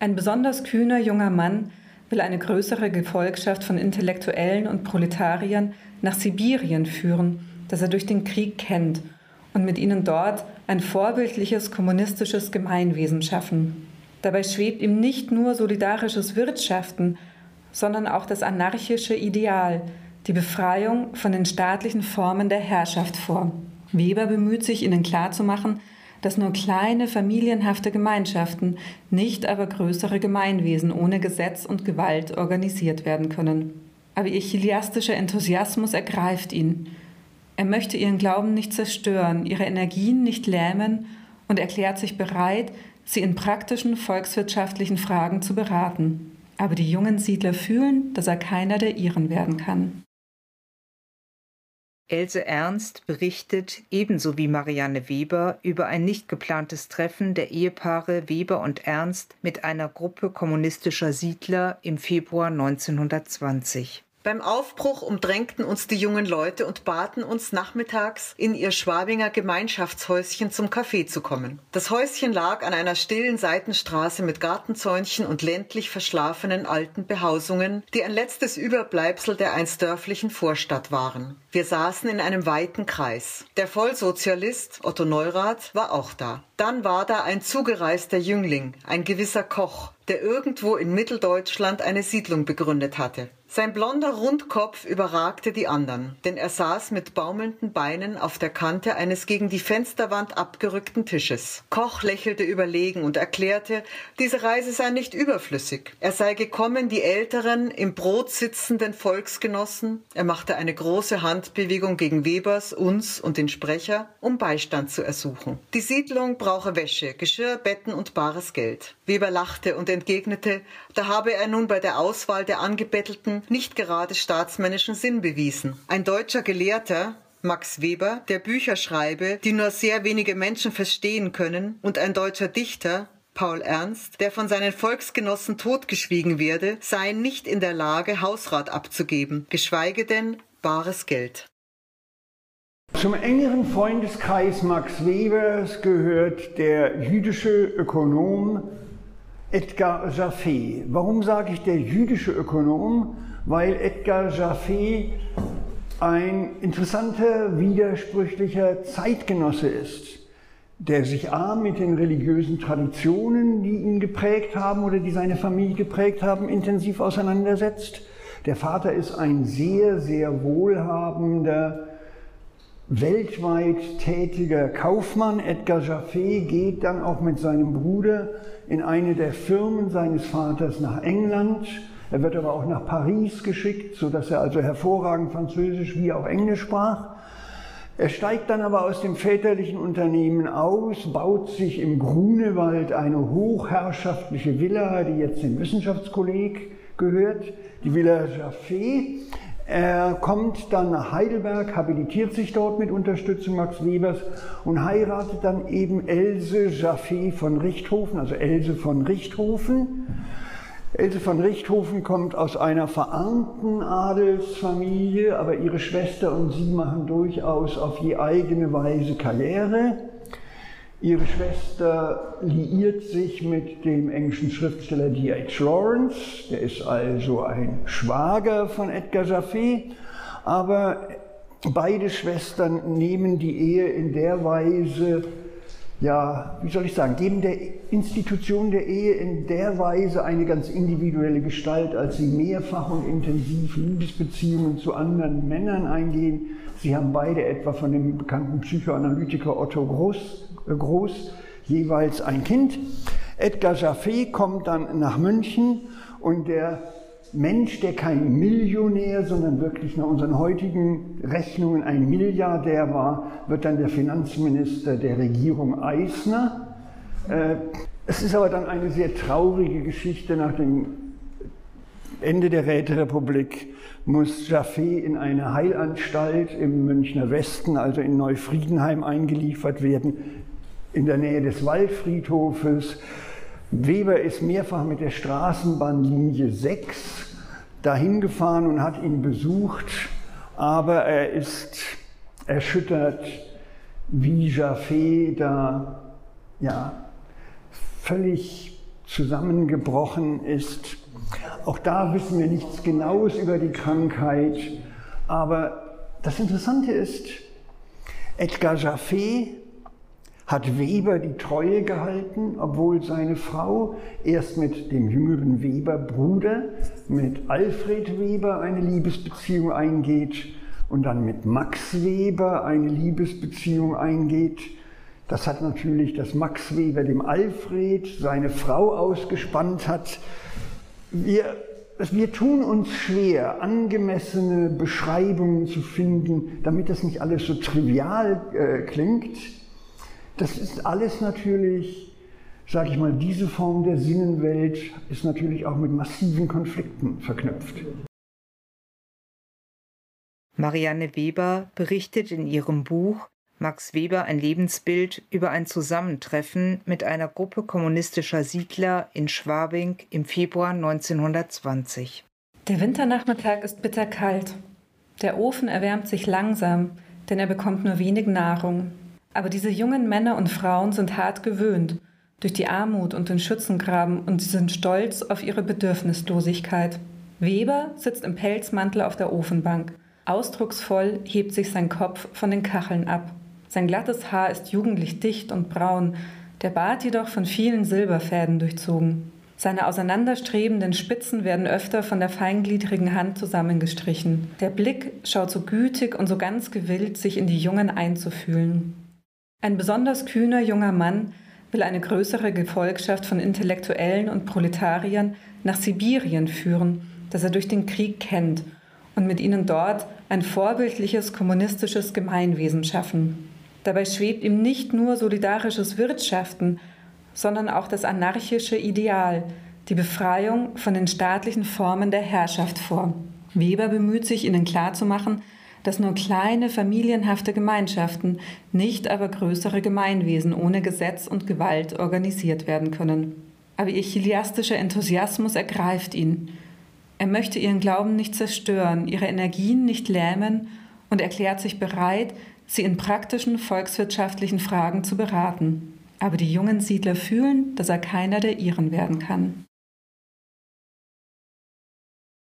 Ein besonders kühner junger Mann will eine größere Gefolgschaft von Intellektuellen und Proletariern nach Sibirien führen, das er durch den Krieg kennt und mit ihnen dort ein vorbildliches kommunistisches Gemeinwesen schaffen. Dabei schwebt ihm nicht nur solidarisches Wirtschaften, sondern auch das anarchische Ideal, die Befreiung von den staatlichen Formen der Herrschaft vor. Weber bemüht sich, ihnen klarzumachen, dass nur kleine familienhafte Gemeinschaften, nicht aber größere Gemeinwesen ohne Gesetz und Gewalt organisiert werden können. Aber ihr chiliastischer Enthusiasmus ergreift ihn. Er möchte ihren Glauben nicht zerstören, ihre Energien nicht lähmen und erklärt sich bereit, sie in praktischen volkswirtschaftlichen Fragen zu beraten. Aber die jungen Siedler fühlen, dass er keiner der ihren werden kann. Else Ernst berichtet ebenso wie Marianne Weber über ein nicht geplantes Treffen der Ehepaare Weber und Ernst mit einer Gruppe kommunistischer Siedler im Februar 1920. Beim Aufbruch umdrängten uns die jungen Leute und baten uns nachmittags in ihr Schwabinger Gemeinschaftshäuschen zum Kaffee zu kommen. Das Häuschen lag an einer stillen Seitenstraße mit Gartenzäunchen und ländlich verschlafenen alten Behausungen, die ein letztes Überbleibsel der einst dörflichen Vorstadt waren. Wir saßen in einem weiten Kreis. Der Vollsozialist Otto Neurath war auch da. Dann war da ein zugereister Jüngling, ein gewisser Koch, der irgendwo in Mitteldeutschland eine Siedlung begründet hatte. Sein blonder Rundkopf überragte die anderen, denn er saß mit baumelnden Beinen auf der Kante eines gegen die Fensterwand abgerückten Tisches. Koch lächelte überlegen und erklärte, diese Reise sei nicht überflüssig. Er sei gekommen, die älteren, im Brot sitzenden Volksgenossen, er machte eine große Handbewegung gegen Webers, uns und den Sprecher, um Beistand zu ersuchen. Die Siedlung brauche Wäsche, Geschirr, Betten und bares Geld. Weber lachte und entgegnete, da habe er nun bei der Auswahl der Angebettelten nicht gerade staatsmännischen Sinn bewiesen. Ein deutscher Gelehrter, Max Weber, der Bücher schreibe, die nur sehr wenige Menschen verstehen können, und ein deutscher Dichter, Paul Ernst, der von seinen Volksgenossen totgeschwiegen werde, seien nicht in der Lage, Hausrat abzugeben, geschweige denn bares Geld. Zum engeren Freundeskreis Max Webers gehört der jüdische Ökonom Edgar Jaffé. Warum sage ich der jüdische Ökonom? Weil Edgar Jaffé ein interessanter, widersprüchlicher Zeitgenosse ist, der sich A mit den religiösen Traditionen, die ihn geprägt haben oder die seine Familie geprägt haben, intensiv auseinandersetzt. Der Vater ist ein sehr, sehr wohlhabender, weltweit tätiger Kaufmann. Edgar Jaffé geht dann auch mit seinem Bruder in eine der Firmen seines Vaters nach England er wird aber auch nach Paris geschickt, sodass er also hervorragend Französisch wie auch Englisch sprach. Er steigt dann aber aus dem väterlichen Unternehmen aus, baut sich im Grunewald eine hochherrschaftliche Villa, die jetzt dem Wissenschaftskolleg gehört, die Villa Jaffé. Er kommt dann nach Heidelberg, habilitiert sich dort mit Unterstützung Max Webers und heiratet dann eben Else Jaffé von Richthofen, also Else von Richthofen. Else von Richthofen kommt aus einer verarmten Adelsfamilie, aber ihre Schwester und sie machen durchaus auf je eigene Weise Karriere. Ihre Schwester liiert sich mit dem englischen Schriftsteller D.H. Lawrence, der ist also ein Schwager von Edgar Jaffé, aber beide Schwestern nehmen die Ehe in der Weise ja, wie soll ich sagen, geben der Institution der Ehe in der Weise eine ganz individuelle Gestalt, als sie mehrfach und intensiv Liebesbeziehungen zu anderen Männern eingehen. Sie haben beide etwa von dem bekannten Psychoanalytiker Otto Groß, äh, Groß jeweils ein Kind. Edgar Jaffé kommt dann nach München und der Mensch, der kein Millionär, sondern wirklich nach unseren heutigen Rechnungen ein Milliardär war, wird dann der Finanzminister der Regierung Eisner. Äh, es ist aber dann eine sehr traurige Geschichte. Nach dem Ende der Räterepublik muss Jaffé in eine Heilanstalt im Münchner Westen, also in Neufriedenheim, eingeliefert werden, in der Nähe des Waldfriedhofes. Weber ist mehrfach mit der Straßenbahnlinie 6 dahin gefahren und hat ihn besucht, aber er ist erschüttert, wie Jaffé da ja, völlig zusammengebrochen ist. Auch da wissen wir nichts Genaues über die Krankheit, aber das Interessante ist, Edgar Jaffé hat Weber die Treue gehalten, obwohl seine Frau erst mit dem jüngeren Weber Bruder, mit Alfred Weber eine Liebesbeziehung eingeht und dann mit Max Weber eine Liebesbeziehung eingeht. Das hat natürlich, dass Max Weber dem Alfred seine Frau ausgespannt hat. Wir, wir tun uns schwer, angemessene Beschreibungen zu finden, damit das nicht alles so trivial äh, klingt. Das ist alles natürlich, sage ich mal, diese Form der Sinnenwelt ist natürlich auch mit massiven Konflikten verknüpft. Marianne Weber berichtet in ihrem Buch Max Weber ein Lebensbild über ein Zusammentreffen mit einer Gruppe kommunistischer Siedler in Schwabing im Februar 1920. Der Winternachmittag ist bitterkalt. Der Ofen erwärmt sich langsam, denn er bekommt nur wenig Nahrung. Aber diese jungen Männer und Frauen sind hart gewöhnt durch die Armut und den Schützengraben und sie sind stolz auf ihre Bedürfnislosigkeit. Weber sitzt im Pelzmantel auf der Ofenbank. Ausdrucksvoll hebt sich sein Kopf von den Kacheln ab. Sein glattes Haar ist jugendlich dicht und braun, der Bart jedoch von vielen Silberfäden durchzogen. Seine auseinanderstrebenden Spitzen werden öfter von der feingliedrigen Hand zusammengestrichen. Der Blick schaut so gütig und so ganz gewillt, sich in die Jungen einzufühlen. Ein besonders kühner junger Mann will eine größere Gefolgschaft von Intellektuellen und Proletariern nach Sibirien führen, das er durch den Krieg kennt, und mit ihnen dort ein vorbildliches kommunistisches Gemeinwesen schaffen. Dabei schwebt ihm nicht nur solidarisches Wirtschaften, sondern auch das anarchische Ideal, die Befreiung von den staatlichen Formen der Herrschaft vor. Weber bemüht sich, ihnen klarzumachen, dass nur kleine familienhafte Gemeinschaften, nicht aber größere Gemeinwesen ohne Gesetz und Gewalt organisiert werden können. Aber ihr chiliastischer Enthusiasmus ergreift ihn. Er möchte ihren Glauben nicht zerstören, ihre Energien nicht lähmen und erklärt sich bereit, sie in praktischen volkswirtschaftlichen Fragen zu beraten aber die jungen Siedler fühlen, dass er keiner der ihren werden kann.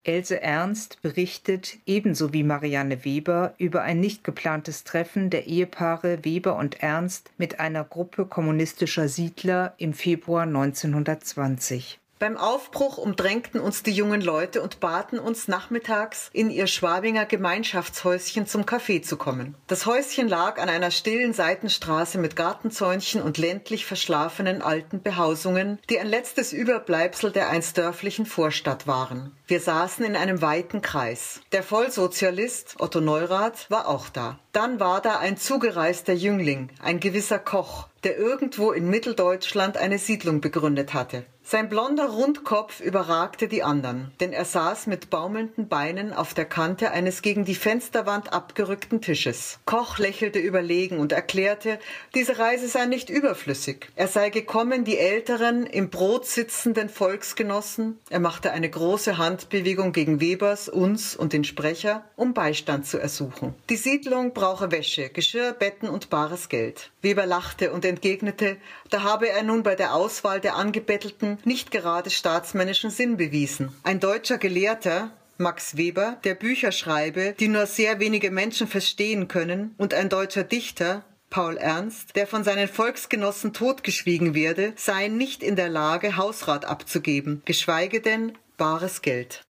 Else Ernst berichtet ebenso wie Marianne Weber über ein nicht geplantes Treffen der Ehepaare Weber und Ernst mit einer Gruppe kommunistischer Siedler im Februar 1920. Beim Aufbruch umdrängten uns die jungen Leute und baten uns nachmittags in ihr Schwabinger Gemeinschaftshäuschen zum Kaffee zu kommen. Das Häuschen lag an einer stillen Seitenstraße mit Gartenzäunchen und ländlich verschlafenen alten Behausungen, die ein letztes Überbleibsel der einst dörflichen Vorstadt waren. Wir saßen in einem weiten Kreis. Der Vollsozialist Otto Neurath war auch da. Dann war da ein zugereister Jüngling, ein gewisser Koch, der irgendwo in Mitteldeutschland eine Siedlung begründet hatte. Sein blonder Rundkopf überragte die anderen, denn er saß mit baumelnden Beinen auf der Kante eines gegen die Fensterwand abgerückten Tisches. Koch lächelte überlegen und erklärte, diese Reise sei nicht überflüssig. Er sei gekommen, die älteren, im Brot sitzenden Volksgenossen, er machte eine große Handbewegung gegen Webers, uns und den Sprecher, um Beistand zu ersuchen. Die Siedlung brauche Wäsche, Geschirr, Betten und bares Geld. Weber lachte und entgegnete, da habe er nun bei der Auswahl der Angebettelten nicht gerade staatsmännischen Sinn bewiesen. Ein deutscher Gelehrter, Max Weber, der Bücher schreibe, die nur sehr wenige Menschen verstehen können, und ein deutscher Dichter, Paul Ernst, der von seinen Volksgenossen totgeschwiegen werde, seien nicht in der Lage, Hausrat abzugeben, geschweige denn bares Geld.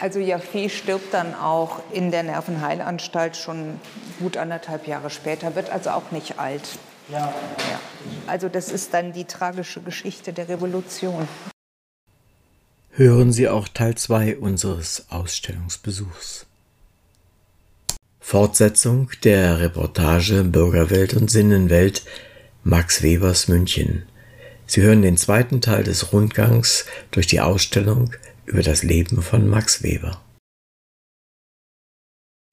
Also Jaffe stirbt dann auch in der Nervenheilanstalt schon gut anderthalb Jahre später, wird also auch nicht alt. Ja. ja. Also das ist dann die tragische Geschichte der Revolution. Hören Sie auch Teil 2 unseres Ausstellungsbesuchs. Fortsetzung der Reportage Bürgerwelt und Sinnenwelt Max Webers München. Sie hören den zweiten Teil des Rundgangs durch die Ausstellung über das Leben von Max Weber.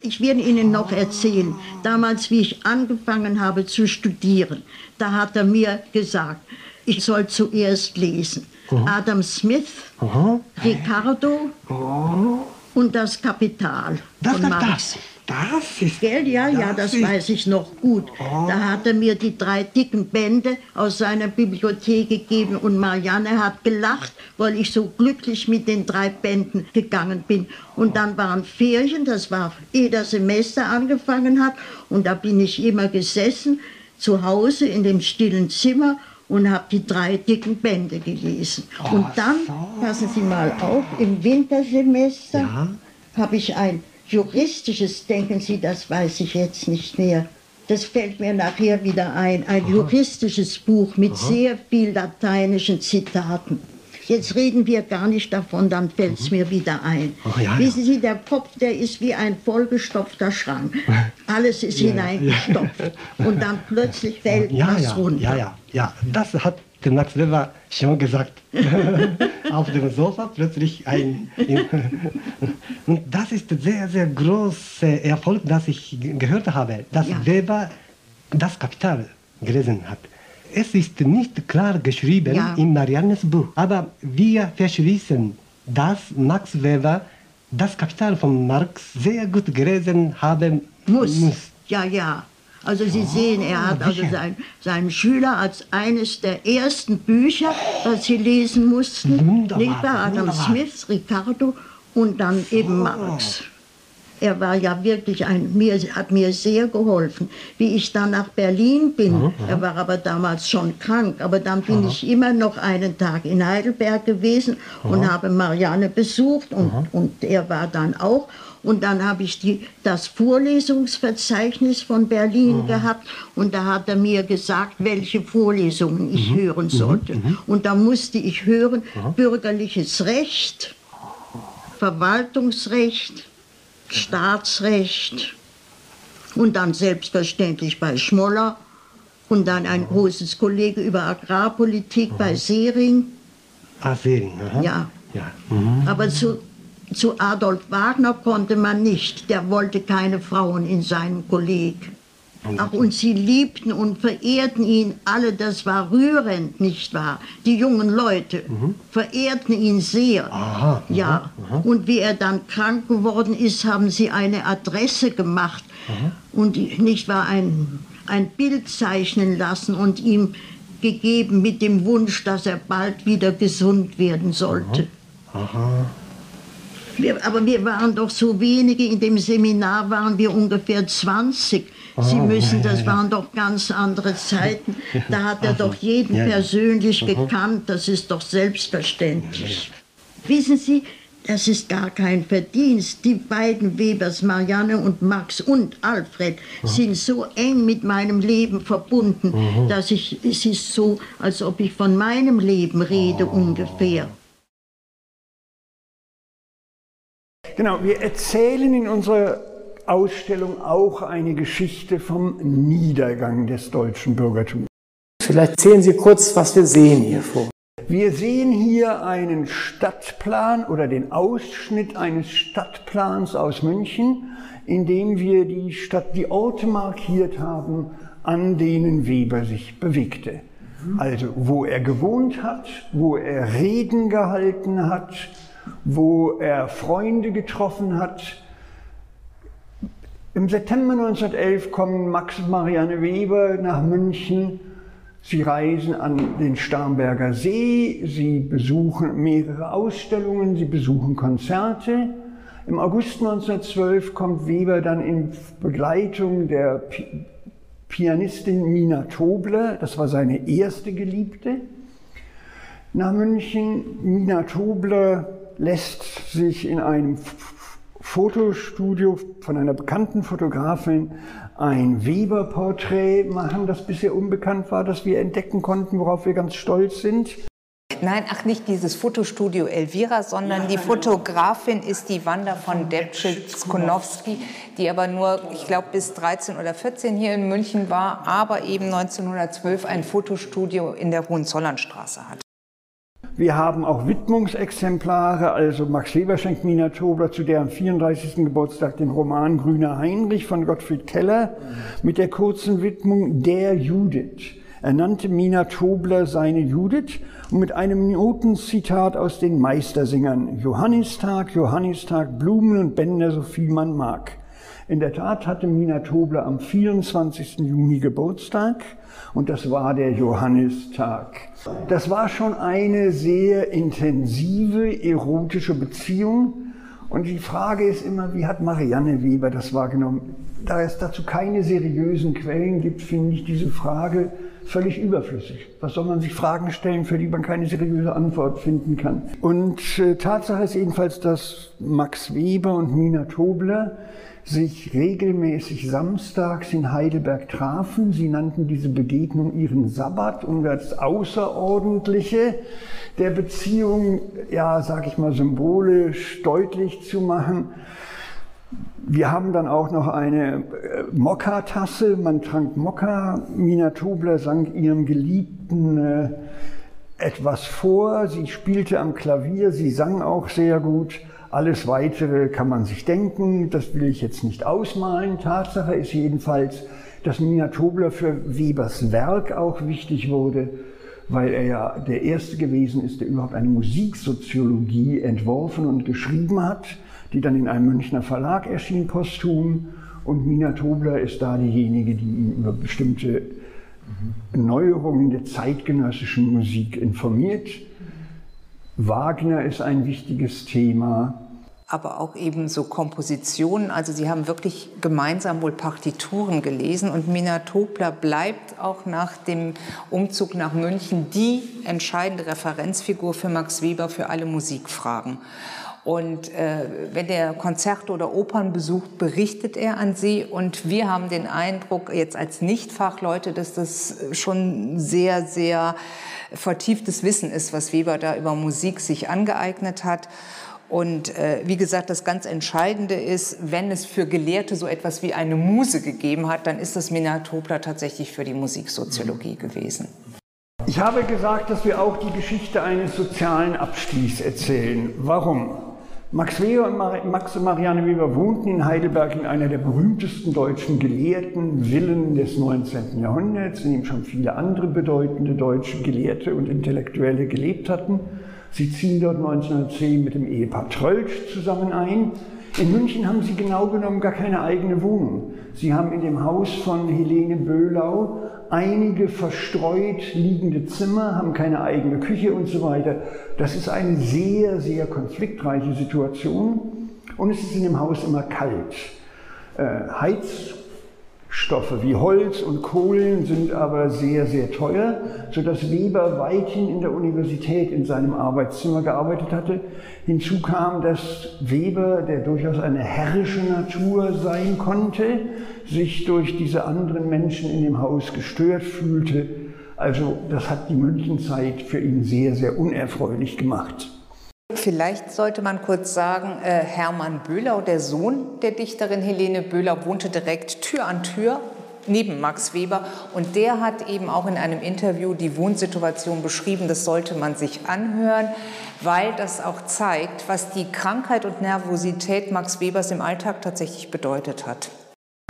Ich werde Ihnen noch erzählen, damals, wie ich angefangen habe zu studieren, da hat er mir gesagt, ich soll zuerst lesen. Mhm. Adam Smith, mhm. Ricardo mhm. und das Kapital. Das von Marx. Das ist. Gell? Ja, ja, das ist, weiß ich noch gut. Oh. Da hat er mir die drei dicken Bände aus seiner Bibliothek gegeben und Marianne hat gelacht, weil ich so glücklich mit den drei Bänden gegangen bin. Und dann waren Ferien, das war ehe das Semester angefangen hat, und da bin ich immer gesessen zu Hause in dem stillen Zimmer und habe die drei dicken Bände gelesen. Oh, und dann, so. passen Sie mal auf, im Wintersemester ja. habe ich ein juristisches, denken Sie, das weiß ich jetzt nicht mehr. Das fällt mir nachher wieder ein. Ein Aha. juristisches Buch mit Aha. sehr viel lateinischen Zitaten. Jetzt reden wir gar nicht davon, dann fällt es mhm. mir wieder ein. Oh, ja, Wissen Sie, der Kopf, der ist wie ein vollgestopfter Schrank. Alles ist ja, hineingestopft. Ja. Und dann plötzlich fällt ja, was runter. Ja, ja, ja. Das hat der Max Weber schon gesagt. Auf dem Sofa plötzlich ein. Und das ist ein sehr, sehr großer Erfolg, dass ich gehört habe, dass ja. Weber das Kapital gelesen hat. Es ist nicht klar geschrieben ja. in Mariannes Buch, aber wir verschließen dass Max Weber das Kapital von Marx sehr gut gelesen haben muss. muss. Ja, ja. Also Sie oh, sehen, er hat also sein, seinen Schüler als eines der ersten Bücher, das sie lesen mussten, wunderbar, nicht wahr? Adam Smith, Ricardo und dann eben Marx. Er war ja wirklich ein, mir, hat mir sehr geholfen. Wie ich dann nach Berlin bin, mhm. er war aber damals schon krank, aber dann bin mhm. ich immer noch einen Tag in Heidelberg gewesen mhm. und habe Marianne besucht und, und er war dann auch. Und dann habe ich die, das Vorlesungsverzeichnis von Berlin mhm. gehabt und da hat er mir gesagt, welche Vorlesungen ich mhm. hören sollte. Mhm. mhm. Und da musste ich hören bürgerliches Recht, Verwaltungsrecht, Staatsrecht und dann selbstverständlich bei Schmoller und dann ein großes Kollege über Agrarpolitik bei Sering. Ah, Sering, aha. Ja. ja. Mhm. Aber zu, zu Adolf Wagner konnte man nicht. Der wollte keine Frauen in seinem Kolleg. Ach, und sie liebten und verehrten ihn alle, das war rührend, nicht wahr? Die jungen Leute mhm. verehrten ihn sehr. Aha, ja. Aha. Und wie er dann krank geworden ist, haben sie eine Adresse gemacht aha. und nicht wahr ein, ein Bild zeichnen lassen und ihm gegeben mit dem Wunsch, dass er bald wieder gesund werden sollte. Aha. Wir, aber wir waren doch so wenige, in dem Seminar waren wir ungefähr 20. Sie oh, müssen, das waren doch ganz andere Zeiten. Da hat er doch jeden persönlich gekannt, das ist doch selbstverständlich. Wissen Sie, das ist gar kein Verdienst. Die beiden Webers, Marianne und Max und Alfred, sind so eng mit meinem Leben verbunden, dass ich, es ist so, als ob ich von meinem Leben rede oh. ungefähr. Genau, wir erzählen in unserer Ausstellung auch eine Geschichte vom Niedergang des deutschen Bürgertums. Vielleicht zählen Sie kurz, was wir sehen hier vor. Wir sehen hier einen Stadtplan oder den Ausschnitt eines Stadtplans aus München, in dem wir die Stadt, die Orte markiert haben, an denen Weber sich bewegte. Also wo er gewohnt hat, wo er Reden gehalten hat, wo er Freunde getroffen hat. Im September 1911 kommen Max und Marianne Weber nach München. Sie reisen an den Starnberger See, sie besuchen mehrere Ausstellungen, sie besuchen Konzerte. Im August 1912 kommt Weber dann in Begleitung der Pianistin Mina Tobler, das war seine erste Geliebte, nach München. Mina Tobler lässt sich in einem Fotostudio von einer bekannten Fotografin ein Weber-Porträt machen, das bisher unbekannt war, das wir entdecken konnten, worauf wir ganz stolz sind. Nein, ach nicht dieses Fotostudio Elvira, sondern ja, die. Fotografin ist die Wanda von Debschitz-Konowski, die aber nur, ich glaube, bis 13 oder 14 hier in München war, aber eben 1912 ein Fotostudio in der Hohenzollernstraße hat. Wir haben auch Widmungsexemplare, also Max Weber schenkt Mina Tobler zu deren 34. Geburtstag den Roman Grüner Heinrich von Gottfried Keller mit der kurzen Widmung Der Judith. Er nannte Mina Tobler seine Judith und mit einem Notenzitat aus den Meistersingern Johannistag, Johannistag, Blumen und Bänder, so viel man mag. In der Tat hatte Mina Tobler am 24. Juni Geburtstag und das war der Johannistag. Das war schon eine sehr intensive erotische Beziehung. Und die Frage ist immer, wie hat Marianne Weber das wahrgenommen? Da es dazu keine seriösen Quellen gibt, finde ich diese Frage völlig überflüssig. Was soll man sich Fragen stellen, für die man keine seriöse Antwort finden kann? Und äh, Tatsache ist jedenfalls, dass Max Weber und Mina Tobler sich regelmäßig samstags in Heidelberg trafen. Sie nannten diese Begegnung ihren Sabbat, um das Außerordentliche der Beziehung, ja, sag ich mal, symbolisch deutlich zu machen. Wir haben dann auch noch eine äh, Mokka-Tasse. Man trank Mokka. Mina Tobler sang ihrem Geliebten äh, etwas vor. Sie spielte am Klavier. Sie sang auch sehr gut. Alles Weitere kann man sich denken, das will ich jetzt nicht ausmalen. Tatsache ist jedenfalls, dass Mina Tobler für Webers Werk auch wichtig wurde. weil er ja der Erste gewesen ist, der überhaupt eine Musiksoziologie entworfen und geschrieben hat, die dann in einem Münchner Verlag erschien, posthum. Und Mina Tobler ist da diejenige, die ihn über bestimmte Neuerungen der zeitgenössischen Musik informiert. Wagner ist ein wichtiges Thema aber auch eben so Kompositionen. Also sie haben wirklich gemeinsam wohl Partituren gelesen und Mina Tobler bleibt auch nach dem Umzug nach München die entscheidende Referenzfigur für Max Weber für alle Musikfragen. Und äh, wenn er Konzerte oder Opern besucht, berichtet er an sie. Und wir haben den Eindruck, jetzt als Nichtfachleute, dass das schon sehr, sehr vertieftes Wissen ist, was Weber da über Musik sich angeeignet hat. Und äh, wie gesagt, das ganz Entscheidende ist, wenn es für Gelehrte so etwas wie eine Muse gegeben hat, dann ist das Minatopla tatsächlich für die Musiksoziologie gewesen. Ich habe gesagt, dass wir auch die Geschichte eines sozialen Abstiegs erzählen. Warum? Max Weber und Mar Max und Marianne Weber wohnten in Heidelberg in einer der berühmtesten deutschen Gelehrten Villen des 19. Jahrhunderts, in dem schon viele andere bedeutende deutsche Gelehrte und Intellektuelle gelebt hatten. Sie ziehen dort 1910 mit dem Ehepaar Trölsch zusammen ein. In München haben sie genau genommen gar keine eigene Wohnung. Sie haben in dem Haus von Helene Böhlau einige verstreut liegende Zimmer, haben keine eigene Küche und so weiter. Das ist eine sehr, sehr konfliktreiche Situation und es ist in dem Haus immer kalt. Äh, Heiz Stoffe wie Holz und Kohlen sind aber sehr, sehr teuer, sodass Weber weithin in der Universität in seinem Arbeitszimmer gearbeitet hatte. Hinzu kam, dass Weber, der durchaus eine herrische Natur sein konnte, sich durch diese anderen Menschen in dem Haus gestört fühlte. Also das hat die Münchenzeit für ihn sehr, sehr unerfreulich gemacht. Vielleicht sollte man kurz sagen, äh, Hermann Böhlau, der Sohn der Dichterin Helene Böhlau, wohnte direkt Tür an Tür neben Max Weber und der hat eben auch in einem Interview die Wohnsituation beschrieben. Das sollte man sich anhören, weil das auch zeigt, was die Krankheit und Nervosität Max Webers im Alltag tatsächlich bedeutet hat.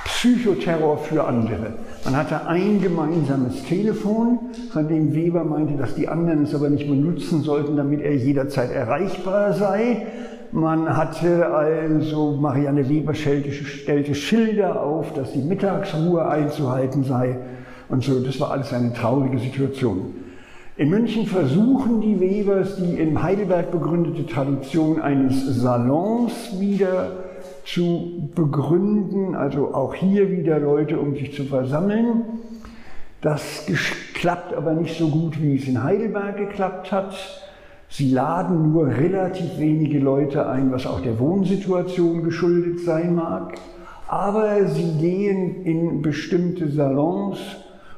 Psychoterror für andere. Man hatte ein gemeinsames Telefon, von dem Weber meinte, dass die anderen es aber nicht benutzen sollten, damit er jederzeit erreichbar sei. Man hatte also, Marianne Weber stellte, stellte Schilder auf, dass die Mittagsruhe einzuhalten sei und so. Das war alles eine traurige Situation. In München versuchen die Webers die in Heidelberg begründete Tradition eines Salons wieder zu begründen, also auch hier wieder Leute, um sich zu versammeln. Das klappt aber nicht so gut, wie es in Heidelberg geklappt hat. Sie laden nur relativ wenige Leute ein, was auch der Wohnsituation geschuldet sein mag. Aber sie gehen in bestimmte Salons,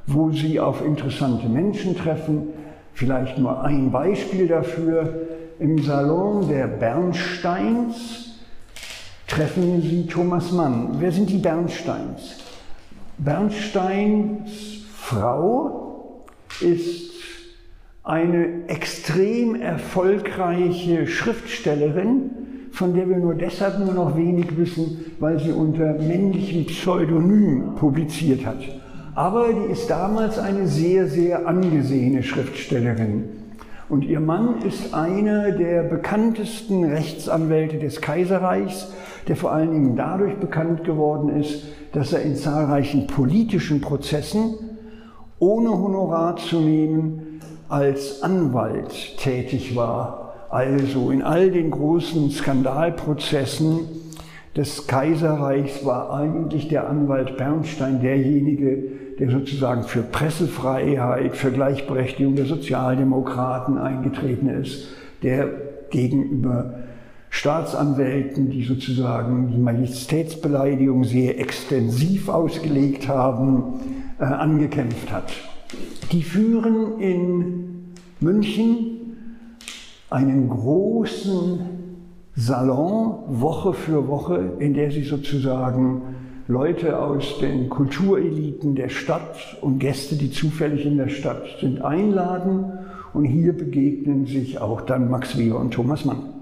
wo sie auf interessante Menschen treffen. Vielleicht nur ein Beispiel dafür. Im Salon der Bernsteins treffen Sie Thomas Mann. Wer sind die Bernsteins? Bernsteins Frau ist eine extrem erfolgreiche Schriftstellerin, von der wir nur deshalb nur noch wenig wissen, weil sie unter männlichem Pseudonym publiziert hat. Aber die ist damals eine sehr, sehr angesehene Schriftstellerin. Und ihr Mann ist einer der bekanntesten Rechtsanwälte des Kaiserreichs, der vor allen Dingen dadurch bekannt geworden ist, dass er in zahlreichen politischen Prozessen ohne Honorar zu nehmen als Anwalt tätig war. Also in all den großen Skandalprozessen des Kaiserreichs war eigentlich der Anwalt Bernstein derjenige, der sozusagen für Pressefreiheit, für Gleichberechtigung der Sozialdemokraten eingetreten ist, der gegenüber Staatsanwälten, die sozusagen die Majestätsbeleidigung sehr extensiv ausgelegt haben, äh, angekämpft hat. Die führen in München einen großen Salon Woche für Woche, in der sie sozusagen Leute aus den Kultureliten der Stadt und Gäste, die zufällig in der Stadt sind, einladen. Und hier begegnen sich auch dann Max Weber und Thomas Mann.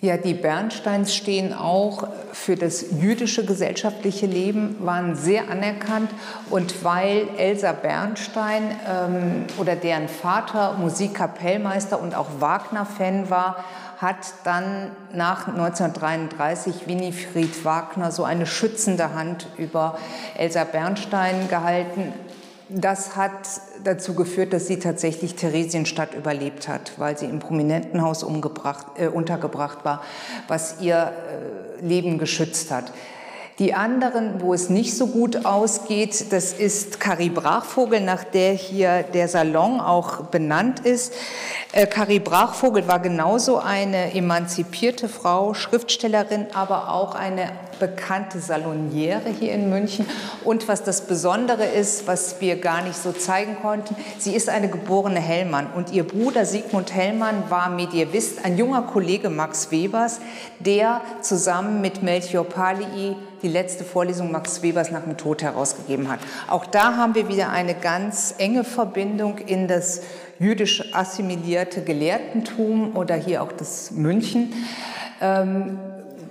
Ja, die Bernsteins stehen auch für das jüdische gesellschaftliche Leben, waren sehr anerkannt. Und weil Elsa Bernstein ähm, oder deren Vater Musikkapellmeister und auch Wagner-Fan war, hat dann nach 1933 Winifried Wagner so eine schützende Hand über Elsa Bernstein gehalten. Das hat dazu geführt, dass sie tatsächlich Theresienstadt überlebt hat, weil sie im Prominentenhaus äh, untergebracht war, was ihr äh, Leben geschützt hat. Die anderen, wo es nicht so gut ausgeht, das ist Carrie Brachvogel, nach der hier der Salon auch benannt ist. Äh, Carrie Brachvogel war genauso eine emanzipierte Frau, Schriftstellerin, aber auch eine bekannte Saloniere hier in München. Und was das Besondere ist, was wir gar nicht so zeigen konnten, sie ist eine geborene Hellmann. Und ihr Bruder Sigmund Hellmann war Medievist, ein junger Kollege Max Webers, der zusammen mit Melchior Palii die letzte Vorlesung Max Webers nach dem Tod herausgegeben hat. Auch da haben wir wieder eine ganz enge Verbindung in das jüdisch assimilierte Gelehrtentum oder hier auch das München. Ähm,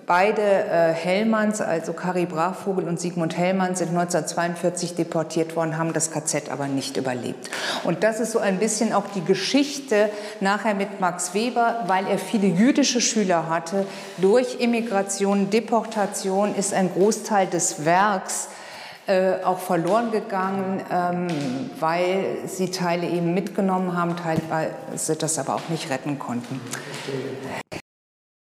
Beide äh, Hellmanns, also Kari Brachvogel und Sigmund Hellmann, sind 1942 deportiert worden, haben das KZ aber nicht überlebt. Und das ist so ein bisschen auch die Geschichte nachher mit Max Weber, weil er viele jüdische Schüler hatte. Durch Immigration, Deportation ist ein Großteil des Werks äh, auch verloren gegangen, ähm, weil sie Teile eben mitgenommen haben, teilweise das aber auch nicht retten konnten.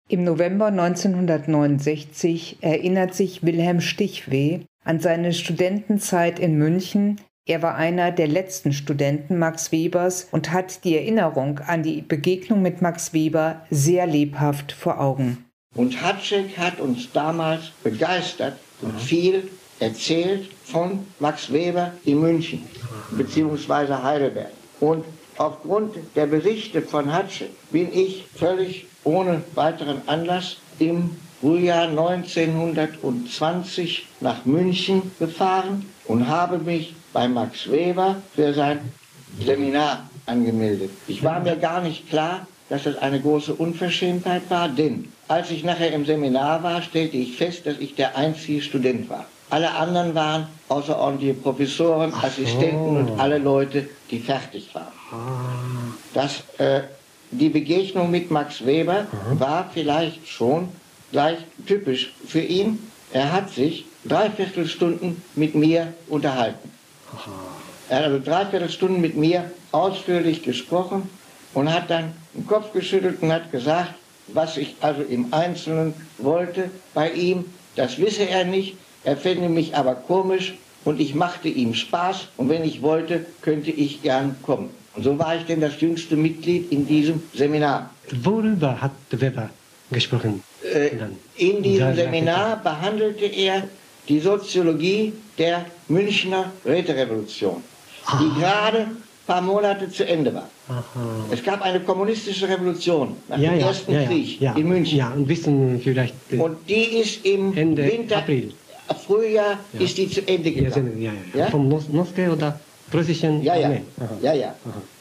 Im November 1969 erinnert sich Wilhelm Stichweh an seine Studentenzeit in München. Er war einer der letzten Studenten Max Webers und hat die Erinnerung an die Begegnung mit Max Weber sehr lebhaft vor Augen. Und Hatschek hat uns damals begeistert und viel erzählt von Max Weber in München bzw. Heidelberg. Und aufgrund der Berichte von Hatschek bin ich völlig ohne weiteren Anlass im Frühjahr 1920 nach München gefahren und habe mich bei Max Weber für sein Seminar angemeldet. Ich war mir gar nicht klar, dass das eine große Unverschämtheit war, denn als ich nachher im Seminar war, stellte ich fest, dass ich der einzige Student war. Alle anderen waren außerordentliche Professoren, Assistenten und alle Leute, die fertig waren. Ah. Das äh, die Begegnung mit Max Weber mhm. war vielleicht schon gleich typisch für ihn. Er hat sich dreiviertel Stunden mit mir unterhalten. Aha. Er hat also dreiviertel Stunden mit mir ausführlich gesprochen und hat dann den Kopf geschüttelt und hat gesagt, was ich also im Einzelnen wollte bei ihm, das wisse er nicht. Er fände mich aber komisch und ich machte ihm Spaß und wenn ich wollte, könnte ich gern kommen. Und so war ich denn das jüngste Mitglied in diesem Seminar. Worüber hat Weber gesprochen? Äh, in diesem Seminar behandelte er die Soziologie der Münchner Räterevolution, die gerade ein paar Monate zu Ende war. Aha. Es gab eine kommunistische Revolution nach ja, dem ja, Ersten ja, Krieg in München. Ja, und wissen vielleicht. Äh, und die ist im Ende Winter, April. Frühjahr ist die zu Ende gegangen. Ja, ja, ja. Von Moskau oder russischen ja, ja. ja, ja.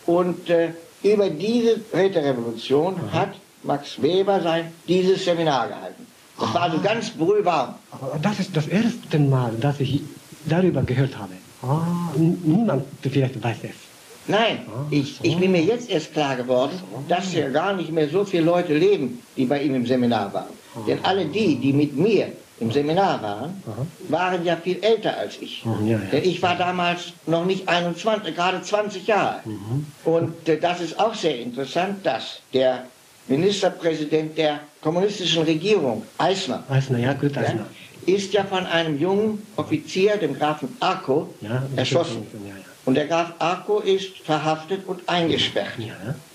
Und äh, über diese Räterevolution Aha. hat Max Weber sein, dieses Seminar gehalten. Das war also ganz brühwarm. Das ist das erste Mal, dass ich darüber gehört habe. Ah, niemand vielleicht weiß es. Nein, ah, ich, ich bin mir jetzt erst klar geworden, dass ja gar nicht mehr so viele Leute leben, die bei ihm im Seminar waren. Denn alle die, die mit mir im Seminar waren, Aha. waren ja viel älter als ich. Mhm, ja, ja. Denn ich war damals noch nicht 21, gerade 20 Jahre. Mhm. Und äh, das ist auch sehr interessant, dass der Ministerpräsident der kommunistischen Regierung, Eisner, Eisner, ja, gut, Eisner. Ja, ist ja von einem jungen Offizier, dem Grafen Arco, erschossen. Und der Graf Arco ist verhaftet und eingesperrt.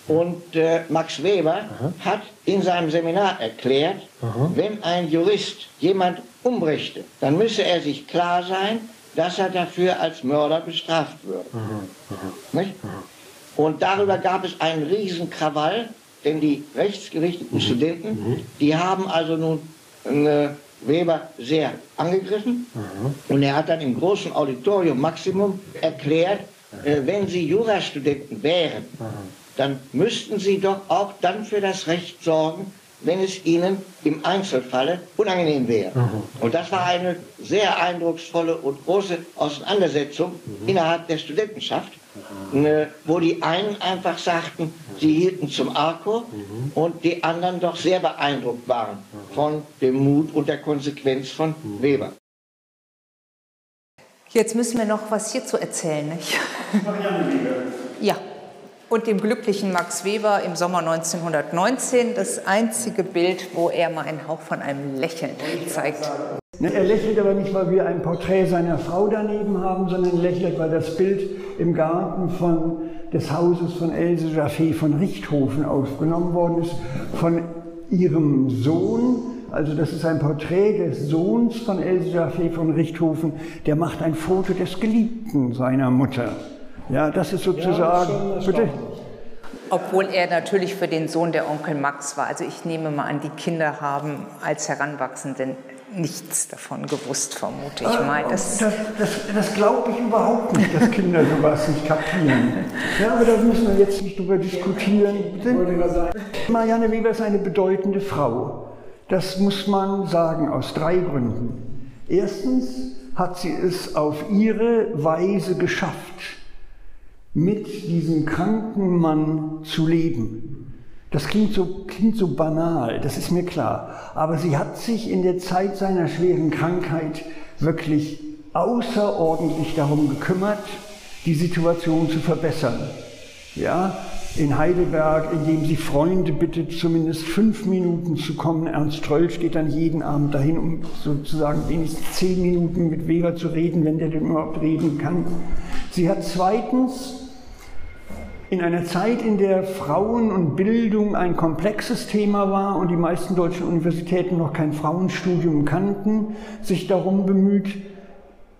Und äh, Max Weber Aha. hat in seinem Seminar erklärt, Aha. wenn ein Jurist jemand umbrächte, dann müsse er sich klar sein, dass er dafür als Mörder bestraft würde. Aha. Und darüber gab es einen riesen Krawall, denn die rechtsgerichteten mhm. Studenten, mhm. die haben also nun äh, Weber sehr angegriffen und er hat dann im großen Auditorium Maximum erklärt, äh, wenn Sie Jurastudenten wären, dann müssten Sie doch auch dann für das Recht sorgen, wenn es ihnen im Einzelfalle unangenehm wäre. Mhm. Und das war eine sehr eindrucksvolle und große Auseinandersetzung mhm. innerhalb der Studentenschaft, mhm. wo die einen einfach sagten, sie hielten zum Arco mhm. und die anderen doch sehr beeindruckt waren mhm. von dem Mut und der Konsequenz von mhm. Weber. Jetzt müssen wir noch was hierzu erzählen, nicht? Ja und dem glücklichen Max Weber im Sommer 1919 das einzige Bild, wo er mal einen Hauch von einem Lächeln zeigt. Ne, er lächelt aber nicht, weil wir ein Porträt seiner Frau daneben haben, sondern lächelt, weil das Bild im Garten von, des Hauses von Else Jaffé von Richthofen aufgenommen worden ist, von ihrem Sohn. Also das ist ein Porträt des Sohns von Else Jaffé von Richthofen. Der macht ein Foto des Geliebten seiner Mutter. Ja, das ist sozusagen. Ja, bitte? Obwohl er natürlich für den Sohn der Onkel Max war. Also ich nehme mal an, die Kinder haben als Heranwachsenden nichts davon gewusst, vermute ich mal. Das, das, das, das glaube ich überhaupt nicht, dass Kinder sowas nicht kapieren. Ja, aber da müssen wir jetzt nicht drüber diskutieren. Marianne Weber ist eine bedeutende Frau. Das muss man sagen aus drei Gründen. Erstens hat sie es auf ihre Weise geschafft, mit diesem kranken Mann zu leben. Das klingt so, klingt so banal, das ist mir klar. Aber sie hat sich in der Zeit seiner schweren Krankheit wirklich außerordentlich darum gekümmert, die Situation zu verbessern. Ja, in Heidelberg, indem sie Freunde bittet, zumindest fünf Minuten zu kommen. Ernst Trölsch geht dann jeden Abend dahin, um sozusagen wenigstens zehn Minuten mit Weber zu reden, wenn der denn überhaupt reden kann. Sie hat zweitens in einer Zeit, in der Frauen und Bildung ein komplexes Thema war und die meisten deutschen Universitäten noch kein Frauenstudium kannten, sich darum bemüht,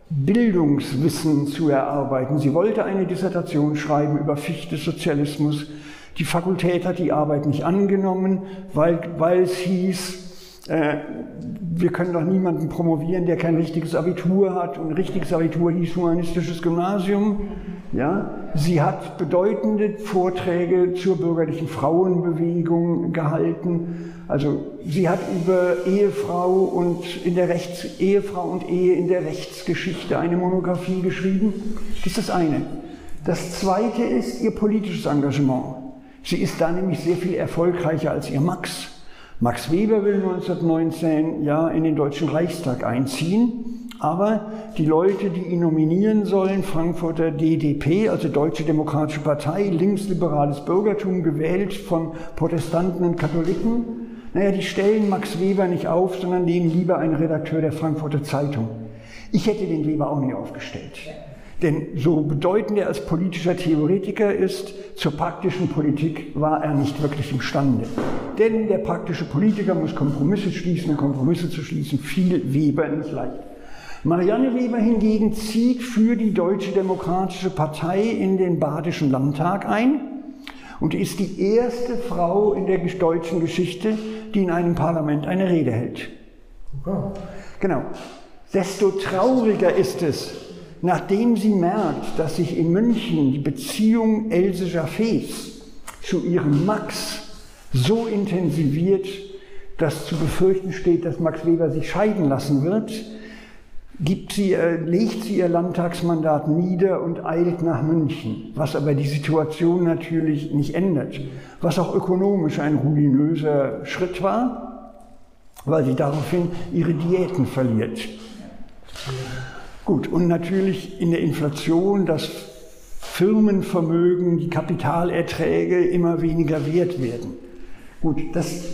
Bildungswissen zu erarbeiten. Sie wollte eine Dissertation schreiben über Fichtes Sozialismus. Die Fakultät hat die Arbeit nicht angenommen, weil, weil es hieß, wir können doch niemanden promovieren, der kein richtiges Abitur hat. Und richtiges Abitur hieß humanistisches Gymnasium. Ja? Sie hat bedeutende Vorträge zur bürgerlichen Frauenbewegung gehalten. Also sie hat über Ehefrau und in der Rechts Ehefrau und Ehe in der Rechtsgeschichte eine Monographie geschrieben. Das ist das eine. Das zweite ist ihr politisches Engagement. Sie ist da nämlich sehr viel erfolgreicher als ihr Max. Max Weber will 1919 ja in den Deutschen Reichstag einziehen, aber die Leute, die ihn nominieren sollen, Frankfurter DDP, also Deutsche Demokratische Partei, linksliberales Bürgertum, gewählt von Protestanten und Katholiken, naja, die stellen Max Weber nicht auf, sondern nehmen lieber einen Redakteur der Frankfurter Zeitung. Ich hätte den Weber auch nicht aufgestellt. Denn so bedeutend er als politischer Theoretiker ist, zur praktischen Politik war er nicht wirklich imstande. Denn der praktische Politiker muss Kompromisse schließen und Kompromisse zu schließen fiel Weber nicht leicht. Marianne Weber hingegen zieht für die Deutsche Demokratische Partei in den Badischen Landtag ein und ist die erste Frau in der deutschen Geschichte, die in einem Parlament eine Rede hält. Genau. Desto trauriger ist es, nachdem sie merkt, dass sich in München die Beziehung Else Jaffés zu ihrem Max so intensiviert, dass zu befürchten steht, dass Max Weber sich scheiden lassen wird, gibt sie, äh, legt sie ihr Landtagsmandat nieder und eilt nach München, was aber die Situation natürlich nicht ändert, was auch ökonomisch ein ruinöser Schritt war, weil sie daraufhin ihre Diäten verliert. Gut, und natürlich in der Inflation das Firmenvermögen, die Kapitalerträge immer weniger wert werden. Gut, das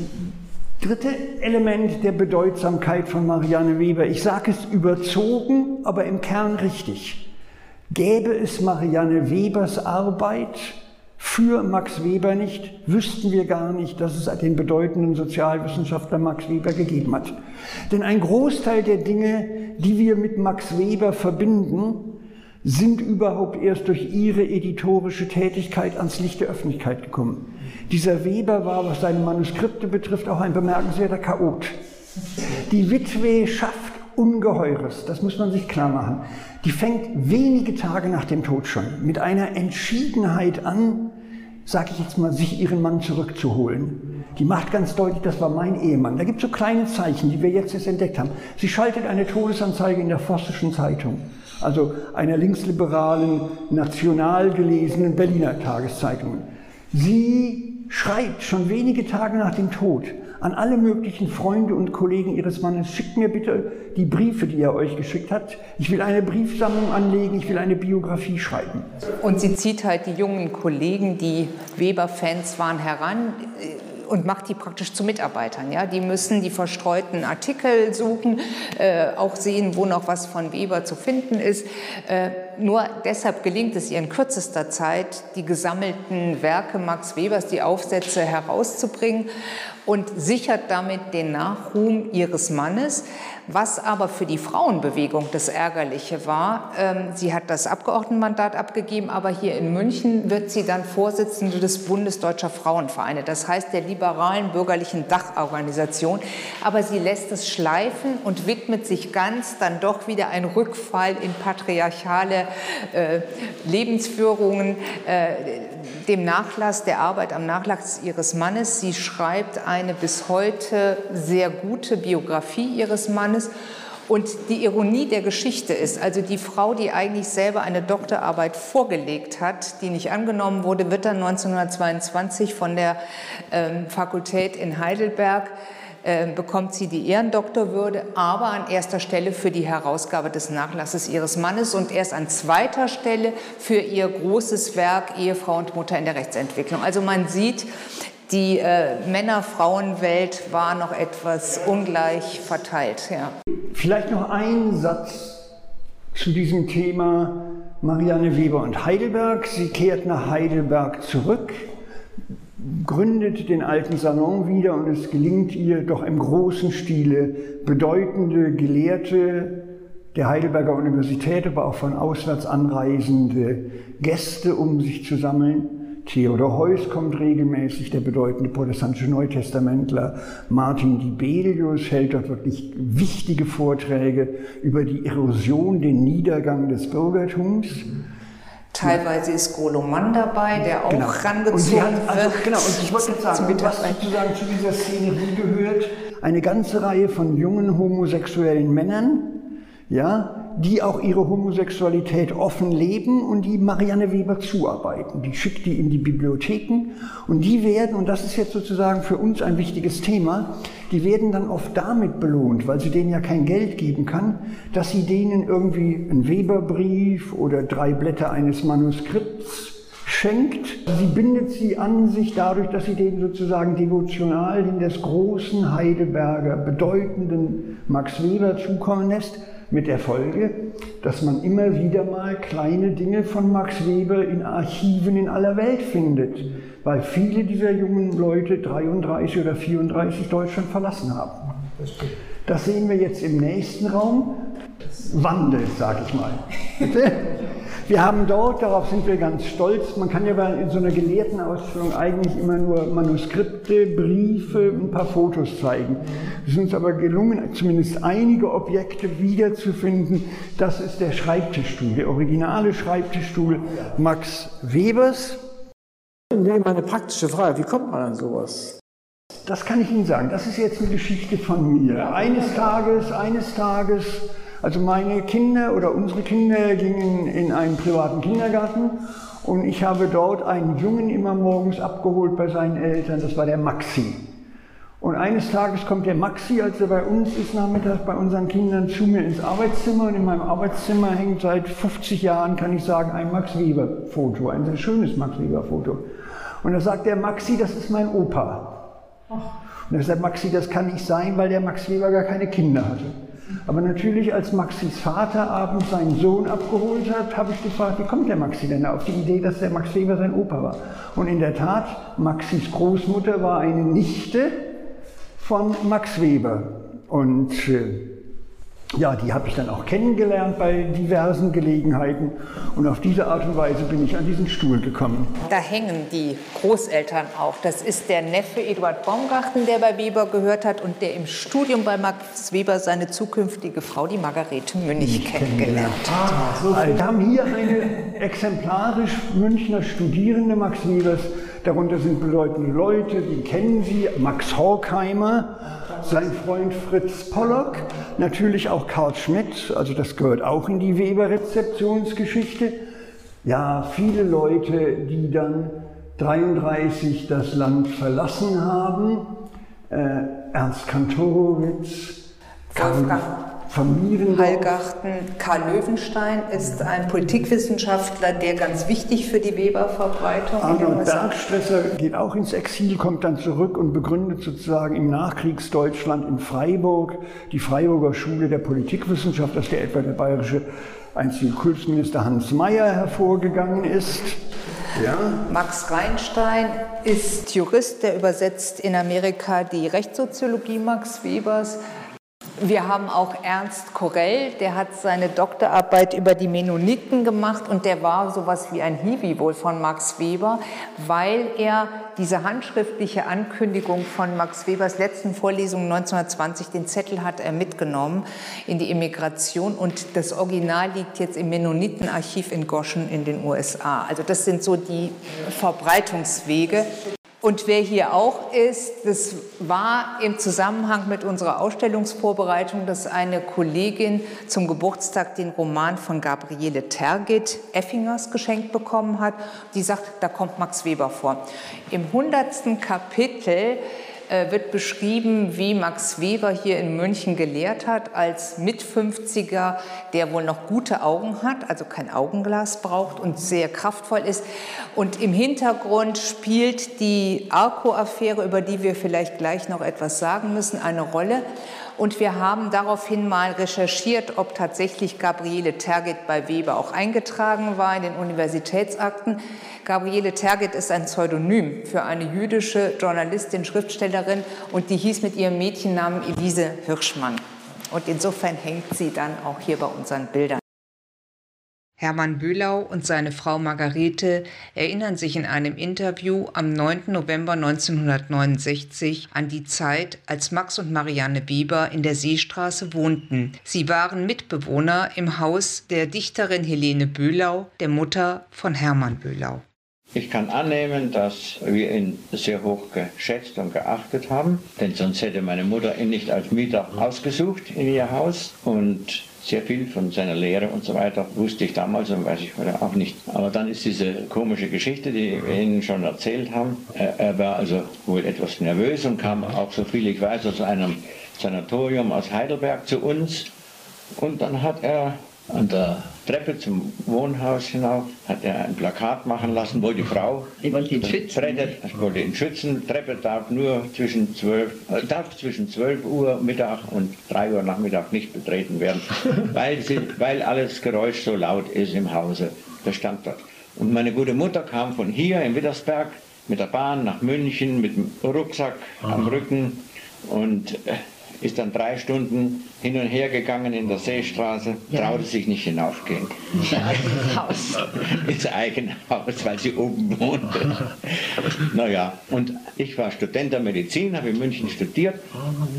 dritte Element der Bedeutsamkeit von Marianne Weber, ich sage es überzogen, aber im Kern richtig. Gäbe es Marianne Webers Arbeit für Max Weber nicht, wüssten wir gar nicht, dass es den bedeutenden Sozialwissenschaftler Max Weber gegeben hat. Denn ein Großteil der Dinge, die wir mit Max Weber verbinden, sind überhaupt erst durch ihre editorische Tätigkeit ans Licht der Öffentlichkeit gekommen. Dieser Weber war, was seine Manuskripte betrifft, auch ein bemerkenswerter Chaot. Die Witwe schafft Ungeheures, das muss man sich klar machen. Die fängt wenige Tage nach dem Tod schon mit einer Entschiedenheit an, sage ich jetzt mal, sich ihren Mann zurückzuholen. Die macht ganz deutlich, das war mein Ehemann. Da gibt es so kleine Zeichen, die wir jetzt erst entdeckt haben. Sie schaltet eine Todesanzeige in der Vossischen Zeitung, also einer linksliberalen, national gelesenen Berliner Tageszeitung. Sie schreibt schon wenige Tage nach dem Tod an alle möglichen Freunde und Kollegen Ihres Mannes, schickt mir bitte die Briefe, die er euch geschickt hat. Ich will eine Briefsammlung anlegen, ich will eine Biografie schreiben. Und sie zieht halt die jungen Kollegen, die Weber-Fans waren, heran und macht die praktisch zu Mitarbeitern. Ja? Die müssen die verstreuten Artikel suchen, äh, auch sehen, wo noch was von Weber zu finden ist. Äh, nur deshalb gelingt es ihr in kürzester Zeit, die gesammelten Werke Max Webers, die Aufsätze herauszubringen und sichert damit den Nachruhm ihres Mannes. Was aber für die Frauenbewegung das Ärgerliche war, ähm, sie hat das Abgeordnetenmandat abgegeben, aber hier in München wird sie dann Vorsitzende des Bundes Deutscher Frauenvereine, das heißt der liberalen bürgerlichen Dachorganisation. Aber sie lässt es schleifen und widmet sich ganz dann doch wieder ein Rückfall in patriarchale äh, Lebensführungen, äh, dem Nachlass, der Arbeit am Nachlass ihres Mannes. Sie schreibt eine bis heute sehr gute Biografie ihres Mannes. Und die Ironie der Geschichte ist, also die Frau, die eigentlich selber eine Doktorarbeit vorgelegt hat, die nicht angenommen wurde, wird dann 1922 von der ähm, Fakultät in Heidelberg bekommt sie die Ehrendoktorwürde, aber an erster Stelle für die Herausgabe des Nachlasses ihres Mannes und erst an zweiter Stelle für ihr großes Werk Ehefrau und Mutter in der Rechtsentwicklung. Also man sieht, die äh, Männer-Frauen-Welt war noch etwas ungleich verteilt. Ja. Vielleicht noch ein Satz zu diesem Thema Marianne Weber und Heidelberg. Sie kehrt nach Heidelberg zurück, gründet den alten Salon wieder und es gelingt ihr doch im großen Stile bedeutende Gelehrte der Heidelberger Universität, aber auch von auswärts anreisende Gäste um sich zu sammeln Theodor Heuss kommt regelmäßig, der bedeutende protestantische Neutestamentler. Martin Dibelius hält dort wirklich wichtige Vorträge über die Erosion, den Niedergang des Bürgertums. Teilweise ist Goloman dabei, der auch genau. rangezogen hat, also, wird. Genau, und ich wollte jetzt sagen, was sozusagen zu dieser Szenerie gehört, eine ganze Reihe von jungen homosexuellen Männern, ja, die auch ihre Homosexualität offen leben und die Marianne Weber zuarbeiten. Die schickt die in die Bibliotheken und die werden, und das ist jetzt sozusagen für uns ein wichtiges Thema, die werden dann oft damit belohnt, weil sie denen ja kein Geld geben kann, dass sie denen irgendwie einen Weberbrief oder drei Blätter eines Manuskripts schenkt. Sie bindet sie an sich dadurch, dass sie denen sozusagen devotional in des großen Heidelberger bedeutenden Max Weber zukommen lässt mit der Folge, dass man immer wieder mal kleine Dinge von Max Weber in Archiven in aller Welt findet, weil viele dieser jungen Leute 33 oder 34 Deutschland verlassen haben. Das sehen wir jetzt im nächsten Raum. Wandel, sage ich mal. Wir haben dort, darauf sind wir ganz stolz, man kann ja in so einer Gelehrtenausstellung eigentlich immer nur Manuskripte, Briefe, ein paar Fotos zeigen. Es ist uns aber gelungen, zumindest einige Objekte wiederzufinden. Das ist der Schreibtischstuhl, der originale Schreibtischstuhl Max Webers. Nee, meine praktische Frage, wie kommt man an sowas? Das kann ich Ihnen sagen. Das ist jetzt eine Geschichte von mir. Eines Tages, eines Tages also meine Kinder oder unsere Kinder gingen in einen privaten Kindergarten und ich habe dort einen Jungen immer morgens abgeholt bei seinen Eltern, das war der Maxi. Und eines Tages kommt der Maxi, als er bei uns ist, nachmittags bei unseren Kindern zu mir ins Arbeitszimmer und in meinem Arbeitszimmer hängt seit 50 Jahren, kann ich sagen, ein Max Weber Foto, ein sehr schönes Max Weber Foto. Und da sagt der Maxi, das ist mein Opa. Und er sagt, Maxi, das kann nicht sein, weil der Max Weber gar keine Kinder hatte. Aber natürlich, als Maxis Vater abends seinen Sohn abgeholt hat, habe ich gefragt, wie kommt der Maxi denn auf die Idee, dass der Max Weber sein Opa war? Und in der Tat, Maxis Großmutter war eine Nichte von Max Weber. Und äh, ja, die habe ich dann auch kennengelernt bei diversen Gelegenheiten und auf diese Art und Weise bin ich an diesen Stuhl gekommen. Da hängen die Großeltern auch. Das ist der Neffe Eduard Baumgarten, der bei Weber gehört hat und der im Studium bei Max Weber seine zukünftige Frau, die Margarete Münch, kennengelernt hat. Also, wir haben hier eine exemplarisch Münchner Studierende Max Webers Darunter sind bedeutende Leute, die kennen Sie, Max Horkheimer, sein Freund Fritz Pollock, natürlich auch Karl Schmidt, also das gehört auch in die Weber-Rezeptionsgeschichte. Ja, viele Leute, die dann 33 das Land verlassen haben. Äh, Ernst Kantorowitz, Wolfgang Hallgarten. Karl Löwenstein ist ein Politikwissenschaftler, der ganz wichtig für die Weber-Verbreitung Arnold Bergstresser geht auch ins Exil, kommt dann zurück und begründet sozusagen im Nachkriegsdeutschland in Freiburg die Freiburger Schule der Politikwissenschaft, aus der etwa der bayerische Einzelkultusminister Hans Mayer hervorgegangen ist. Ja. Max Reinstein ist Jurist, der übersetzt in Amerika die Rechtssoziologie Max Webers. Wir haben auch Ernst Korell, der hat seine Doktorarbeit über die Mennoniten gemacht und der war sowas wie ein Hiwi wohl von Max Weber, weil er diese handschriftliche Ankündigung von Max Webers letzten Vorlesung 1920, den Zettel hat er mitgenommen in die Immigration und das Original liegt jetzt im Mennonitenarchiv in Goschen in den USA. Also das sind so die Verbreitungswege. Und wer hier auch ist, das war im Zusammenhang mit unserer Ausstellungsvorbereitung, dass eine Kollegin zum Geburtstag den Roman von Gabriele Tergit, Effingers, geschenkt bekommen hat. Die sagt, da kommt Max Weber vor. Im hundertsten Kapitel wird beschrieben, wie Max Weber hier in München gelehrt hat, als Mit-50er, der wohl noch gute Augen hat, also kein Augenglas braucht und sehr kraftvoll ist. Und im Hintergrund spielt die Arco-Affäre, über die wir vielleicht gleich noch etwas sagen müssen, eine Rolle. Und wir haben daraufhin mal recherchiert, ob tatsächlich Gabriele Tergit bei Weber auch eingetragen war in den Universitätsakten. Gabriele Tergit ist ein Pseudonym für eine jüdische Journalistin, Schriftstellerin und die hieß mit ihrem Mädchennamen Elise Hirschmann. Und insofern hängt sie dann auch hier bei unseren Bildern. Hermann Bühlau und seine Frau Margarete erinnern sich in einem Interview am 9. November 1969 an die Zeit, als Max und Marianne Weber in der Seestraße wohnten. Sie waren Mitbewohner im Haus der Dichterin Helene Bühlau, der Mutter von Hermann Bühlau. Ich kann annehmen, dass wir ihn sehr hoch geschätzt und geachtet haben, denn sonst hätte meine Mutter ihn nicht als Mieter ausgesucht in ihr Haus und sehr viel von seiner Lehre und so weiter wusste ich damals und weiß ich heute auch nicht. Aber dann ist diese komische Geschichte, die wir Ihnen schon erzählt haben. Er war also wohl etwas nervös und kam auch, so viel ich weiß, aus einem Sanatorium aus Heidelberg zu uns. Und dann hat er an der Treppe zum Wohnhaus hinauf hat er ein Plakat machen lassen, wo die Frau die wollte ihn schützen. Rettet, wollte ihn schützen. Treppe darf nur zwischen 12, äh, darf zwischen 12 Uhr Mittag und 3 Uhr Nachmittag nicht betreten werden, weil, sie, weil alles Geräusch so laut ist im Hause. Das stand dort. Und meine gute Mutter kam von hier in Wittersberg mit der Bahn nach München mit dem Rucksack am Rücken und äh, ist dann drei Stunden hin und her gegangen in der Seestraße, ja. traute sich nicht hinaufgehen. Ins eigene Haus. Ins eigene Haus, weil sie oben wohnte. naja, und ich war Student der Medizin, habe in München studiert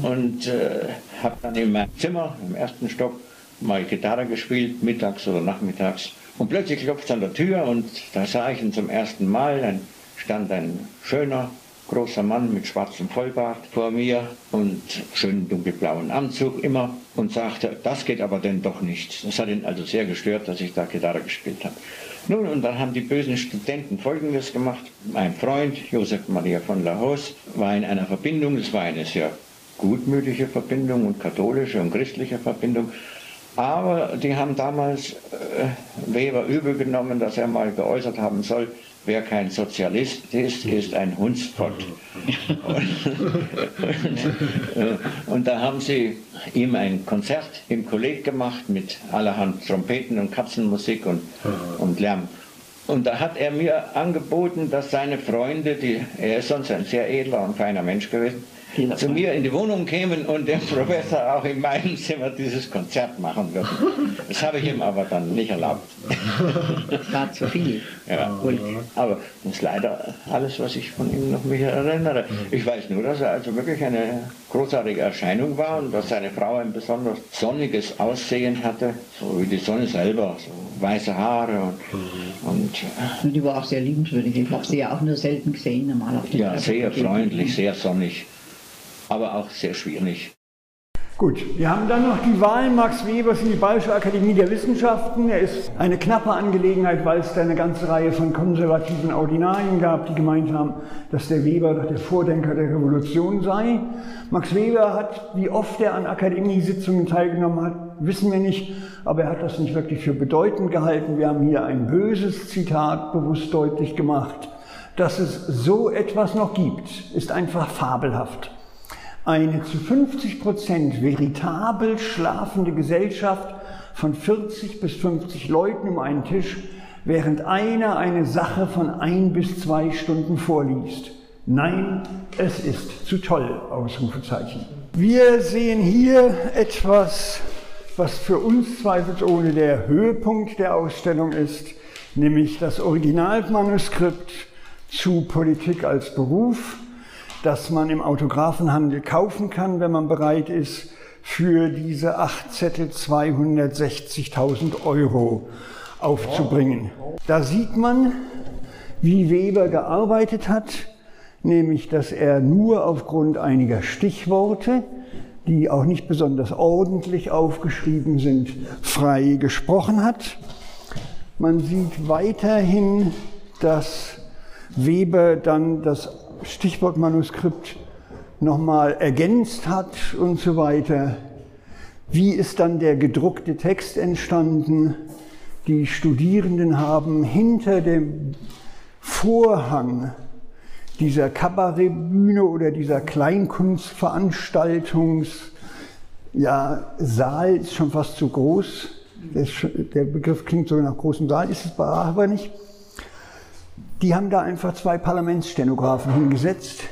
und äh, habe dann in meinem Zimmer im ersten Stock mal Gitarre gespielt, mittags oder nachmittags. Und plötzlich klopft es an der Tür und da sah ich ihn zum ersten Mal. Dann stand ein schöner, großer Mann mit schwarzem Vollbart vor mir und schönen dunkelblauen Anzug immer und sagte, das geht aber denn doch nicht. Das hat ihn also sehr gestört, dass ich da Gitarre gespielt habe. Nun, und dann haben die bösen Studenten Folgendes gemacht. Mein Freund, Josef Maria von La Hose, war in einer Verbindung, das war eine sehr gutmütige Verbindung und katholische und christliche Verbindung, aber die haben damals äh, Weber übel genommen, dass er mal geäußert haben soll, wer kein Sozialist ist, ist ein Hundspott. Und, und, und, da haben sie ihm ein Konzert im Kolleg gemacht mit allerhand Trompeten und Katzenmusik und, und Lärm. Und da hat er mir angeboten, dass seine Freunde, die, er ist sonst ein sehr edler und feiner Mensch gewesen, zu mir in die Wohnung kämen und der Professor auch in meinem Zimmer dieses Konzert machen würden. Das habe ich ihm aber dann nicht erlaubt. Das war zu viel. Ja. Aber das ist leider alles, was ich von ihm noch mich erinnere. Ich weiß nur, dass er also wirklich eine großartige Erscheinung war und dass seine Frau ein besonders sonniges Aussehen hatte, so wie die Sonne selber. So weiße Haare und, und, und die war auch sehr liebenswürdig. Ich habe sie ja auch nur selten gesehen, normal auf Ja, sehr freundlich, sehr sonnig, aber auch sehr schwierig. Gut, wir haben dann noch die Wahl Max Webers in die Bayerische Akademie der Wissenschaften. Er ist eine knappe Angelegenheit, weil es da eine ganze Reihe von konservativen Ordinarien gab, die gemeint haben, dass der Weber doch der Vordenker der Revolution sei. Max Weber hat, wie oft er an Akademiesitzungen teilgenommen hat, wissen wir nicht, aber er hat das nicht wirklich für bedeutend gehalten. Wir haben hier ein böses Zitat bewusst deutlich gemacht. Dass es so etwas noch gibt, ist einfach fabelhaft eine zu 50 Prozent veritabel schlafende Gesellschaft von 40 bis 50 Leuten um einen Tisch, während einer eine Sache von ein bis zwei Stunden vorliest. Nein, es ist zu toll, Ausrufezeichen. Wir sehen hier etwas, was für uns zweifelsohne der Höhepunkt der Ausstellung ist, nämlich das Originalmanuskript zu Politik als Beruf das man im Autografenhandel kaufen kann, wenn man bereit ist, für diese acht Zettel 260.000 Euro aufzubringen. Da sieht man, wie Weber gearbeitet hat, nämlich dass er nur aufgrund einiger Stichworte, die auch nicht besonders ordentlich aufgeschrieben sind, frei gesprochen hat. Man sieht weiterhin, dass Weber dann das Stichwortmanuskript nochmal ergänzt hat und so weiter. Wie ist dann der gedruckte Text entstanden? Die Studierenden haben hinter dem Vorhang dieser Kabarettbühne oder dieser Kleinkunstveranstaltungs, ja, Saal ist schon fast zu groß. Der Begriff klingt sogar nach großem Saal, ist es aber nicht die haben da einfach zwei Parlamentsstenografen hingesetzt,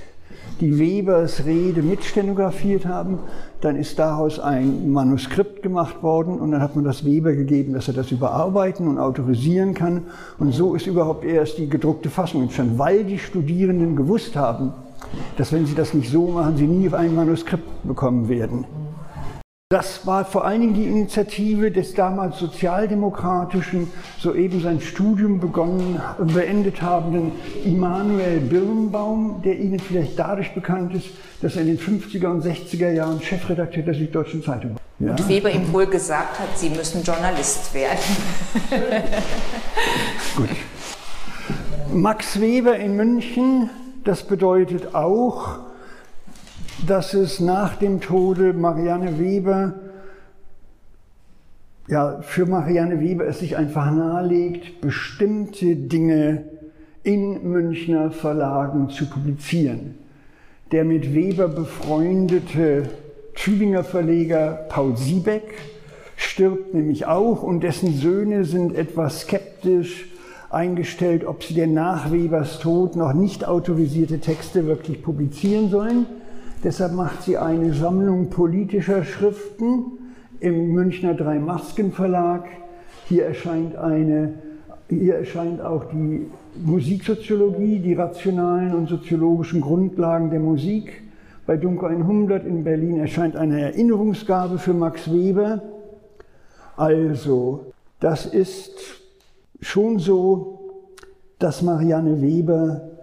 die Webers Rede mitstenografiert haben. Dann ist daraus ein Manuskript gemacht worden und dann hat man das Weber gegeben, dass er das überarbeiten und autorisieren kann. Und so ist überhaupt erst die gedruckte Fassung entstanden, weil die Studierenden gewusst haben, dass wenn sie das nicht so machen, sie nie ein Manuskript bekommen werden. Das war vor allen Dingen die Initiative des damals sozialdemokratischen, soeben sein Studium begonnen beendet habenden Immanuel Birnbaum, der Ihnen vielleicht dadurch bekannt ist, dass er in den 50er und 60er Jahren Chefredakteur der Süddeutschen Zeitung war. Ja? Und Weber ihm wohl gesagt hat, Sie müssen Journalist werden. Gut. Max Weber in München, das bedeutet auch, dass es nach dem Tode Marianne Weber, ja, für Marianne Weber es sich einfach nahelegt, bestimmte Dinge in Münchner Verlagen zu publizieren. Der mit Weber befreundete Tübinger Verleger Paul Siebeck stirbt nämlich auch und dessen Söhne sind etwas skeptisch eingestellt, ob sie denn nach Webers Tod noch nicht autorisierte Texte wirklich publizieren sollen. Deshalb macht sie eine Sammlung politischer Schriften im Münchner Drei-Masken-Verlag. Hier erscheint, eine, hier erscheint auch die Musiksoziologie, die rationalen und soziologischen Grundlagen der Musik. Bei Dunkel 100 in Berlin erscheint eine Erinnerungsgabe für Max Weber. Also, das ist schon so, dass Marianne Weber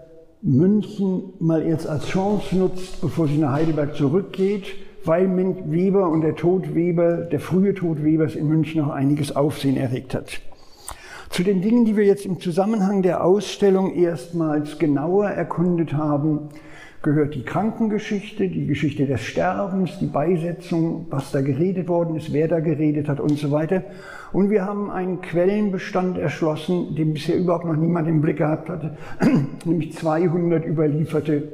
München mal jetzt als Chance nutzt, bevor sie nach Heidelberg zurückgeht, weil Weber und der Tod Weber, der frühe Tod Webers in München noch einiges Aufsehen erregt hat. Zu den Dingen, die wir jetzt im Zusammenhang der Ausstellung erstmals genauer erkundet haben, gehört die Krankengeschichte, die Geschichte des Sterbens, die Beisetzung, was da geredet worden ist, wer da geredet hat und so weiter. Und wir haben einen Quellenbestand erschlossen, den bisher überhaupt noch niemand im Blick gehabt hatte, nämlich 200 überlieferte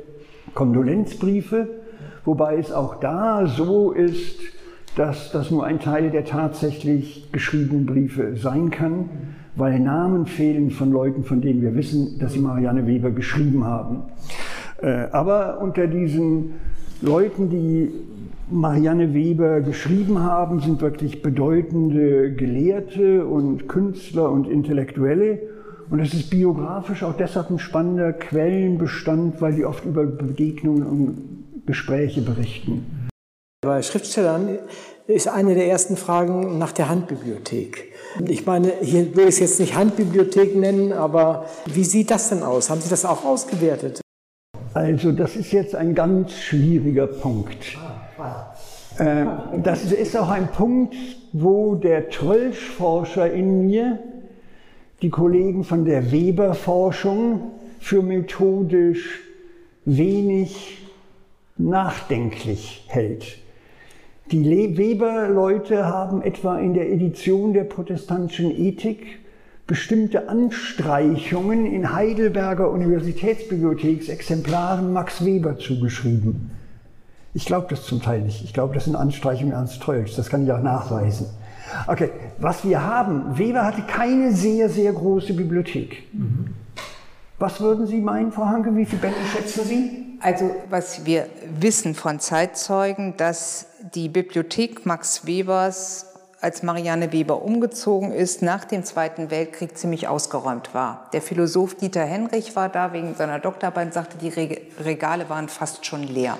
Kondolenzbriefe, wobei es auch da so ist, dass das nur ein Teil der tatsächlich geschriebenen Briefe sein kann, weil Namen fehlen von Leuten, von denen wir wissen, dass sie Marianne Weber geschrieben haben. Äh, aber unter diesen Leuten, die Marianne Weber geschrieben haben, sind wirklich bedeutende Gelehrte und Künstler und Intellektuelle. Und es ist biografisch auch deshalb ein spannender Quellenbestand, weil die oft über Begegnungen und Gespräche berichten. Bei Schriftstellern ist eine der ersten Fragen nach der Handbibliothek. Ich meine, hier würde ich es jetzt nicht Handbibliothek nennen, aber wie sieht das denn aus? Haben Sie das auch ausgewertet? Also das ist jetzt ein ganz schwieriger Punkt. Äh, das ist auch ein Punkt, wo der Trölsch-Forscher in mir die Kollegen von der Weber-Forschung für methodisch wenig nachdenklich hält. Die Weber-Leute haben etwa in der Edition der protestantischen Ethik bestimmte Anstreichungen in Heidelberger Universitätsbibliotheksexemplaren Max Weber zugeschrieben. Ich glaube das zum Teil nicht. Ich glaube, das sind Anstreichungen Ernst Trölsch. Das kann ich auch nachweisen. Okay, was wir haben, Weber hatte keine sehr, sehr große Bibliothek. Mhm. Was würden Sie meinen, Frau Hanke? Wie viele Bände schätzen Sie? Also, was wir wissen von Zeitzeugen, dass die Bibliothek Max Webers als Marianne Weber umgezogen ist, nach dem Zweiten Weltkrieg ziemlich ausgeräumt war. Der Philosoph Dieter Henrich war da wegen seiner Doktorarbeit und sagte, die Regale waren fast schon leer.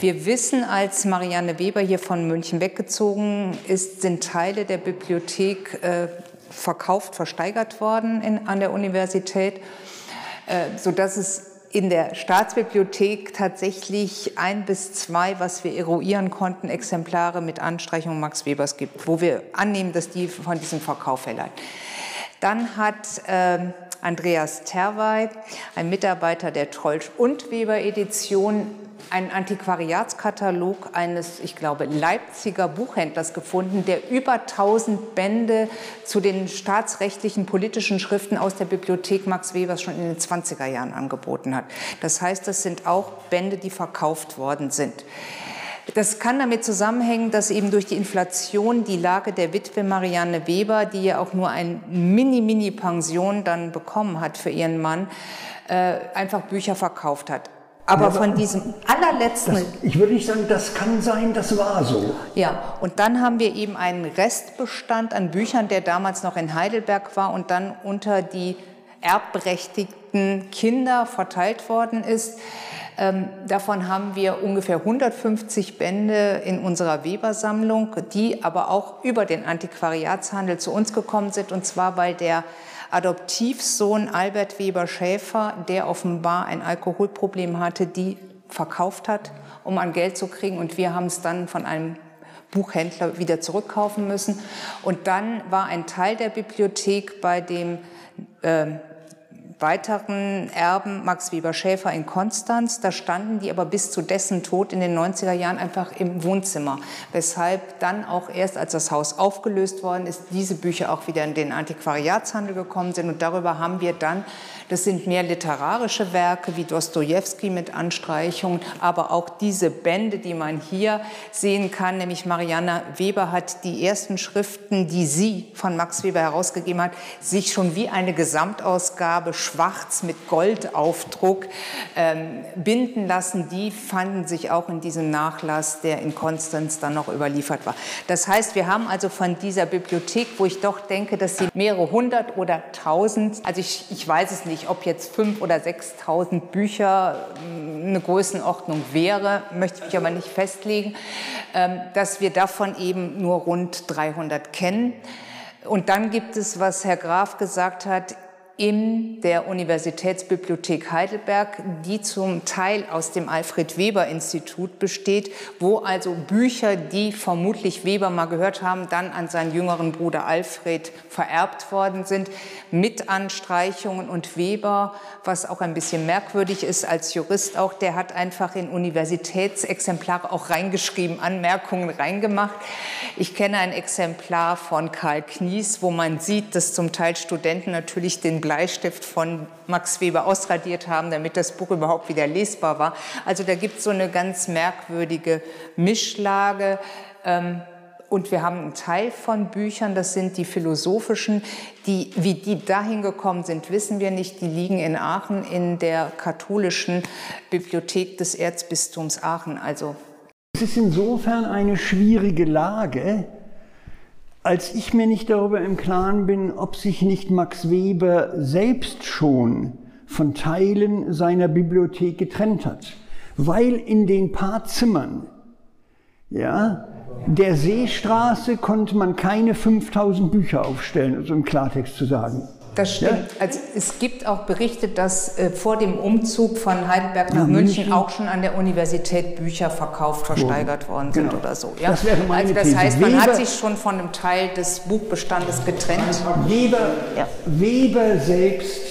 Wir wissen, als Marianne Weber hier von München weggezogen ist, sind Teile der Bibliothek äh, verkauft, versteigert worden in, an der Universität, äh, sodass es in der Staatsbibliothek tatsächlich ein bis zwei, was wir eruieren konnten, Exemplare mit Anstreichung Max Webers gibt, wo wir annehmen, dass die von diesem Verkauf herleiten. Dann hat äh, Andreas Terwey, ein Mitarbeiter der Trollsch und Weber Edition, einen Antiquariatskatalog eines, ich glaube, Leipziger Buchhändlers gefunden, der über 1000 Bände zu den staatsrechtlichen politischen Schriften aus der Bibliothek Max Webers schon in den 20er Jahren angeboten hat. Das heißt, das sind auch Bände, die verkauft worden sind. Das kann damit zusammenhängen, dass eben durch die Inflation die Lage der Witwe Marianne Weber, die ja auch nur ein Mini-Mini-Pension dann bekommen hat für ihren Mann, äh, einfach Bücher verkauft hat. Aber von diesem allerletzten. Das, ich würde nicht sagen, das kann sein, das war so. Ja, und dann haben wir eben einen Restbestand an Büchern, der damals noch in Heidelberg war und dann unter die erbberechtigten Kinder verteilt worden ist. Ähm, davon haben wir ungefähr 150 Bände in unserer Weber-Sammlung, die aber auch über den Antiquariatshandel zu uns gekommen sind, und zwar weil der Adoptivsohn Albert Weber Schäfer, der offenbar ein Alkoholproblem hatte, die verkauft hat, um an Geld zu kriegen. Und wir haben es dann von einem Buchhändler wieder zurückkaufen müssen. Und dann war ein Teil der Bibliothek bei dem äh, weiteren Erben Max Weber Schäfer in Konstanz. Da standen die aber bis zu dessen Tod in den 90er Jahren einfach im Wohnzimmer, weshalb dann auch erst, als das Haus aufgelöst worden ist, diese Bücher auch wieder in den Antiquariatshandel gekommen sind. Und darüber haben wir dann das sind mehr literarische Werke wie Dostoevsky mit Anstreichungen, aber auch diese Bände, die man hier sehen kann, nämlich Marianne Weber hat die ersten Schriften, die sie von Max Weber herausgegeben hat, sich schon wie eine Gesamtausgabe schwarz mit Goldaufdruck ähm, binden lassen. Die fanden sich auch in diesem Nachlass, der in Konstanz dann noch überliefert war. Das heißt, wir haben also von dieser Bibliothek, wo ich doch denke, dass sie mehrere hundert oder tausend, also ich, ich weiß es nicht, nicht, ob jetzt 5.000 oder 6.000 Bücher hm, eine Größenordnung wäre, möchte ich mich aber nicht festlegen, ähm, dass wir davon eben nur rund 300 kennen. Und dann gibt es, was Herr Graf gesagt hat, in der Universitätsbibliothek Heidelberg, die zum Teil aus dem Alfred Weber Institut besteht, wo also Bücher, die vermutlich Weber mal gehört haben, dann an seinen jüngeren Bruder Alfred vererbt worden sind, mit Anstreichungen und Weber, was auch ein bisschen merkwürdig ist als Jurist auch, der hat einfach in Universitätsexemplare auch reingeschrieben, Anmerkungen reingemacht. Ich kenne ein Exemplar von Karl Knies, wo man sieht, dass zum Teil Studenten natürlich den Bleistift von Max Weber ausradiert haben, damit das Buch überhaupt wieder lesbar war. Also da gibt es so eine ganz merkwürdige Mischlage. Ähm, und wir haben einen Teil von Büchern, das sind die philosophischen, die, wie die dahin gekommen sind, wissen wir nicht. Die liegen in Aachen in der katholischen Bibliothek des Erzbistums Aachen. Also es ist insofern eine schwierige Lage, als ich mir nicht darüber im Klaren bin, ob sich nicht Max Weber selbst schon von Teilen seiner Bibliothek getrennt hat. Weil in den paar Zimmern, Ja, der Seestraße konnte man keine 5000 Bücher aufstellen, also im Klartext zu sagen. Das stimmt. Ja? Also es gibt auch Berichte, dass äh, vor dem Umzug von Heidelberg nach, nach München, München, auch schon an der Universität Bücher verkauft, versteigert worden sind genau. oder so. Ja? Das wäre meine also das These. heißt, man Weber, hat sich schon von einem Teil des Buchbestandes getrennt. Weber, ja. Weber selbst,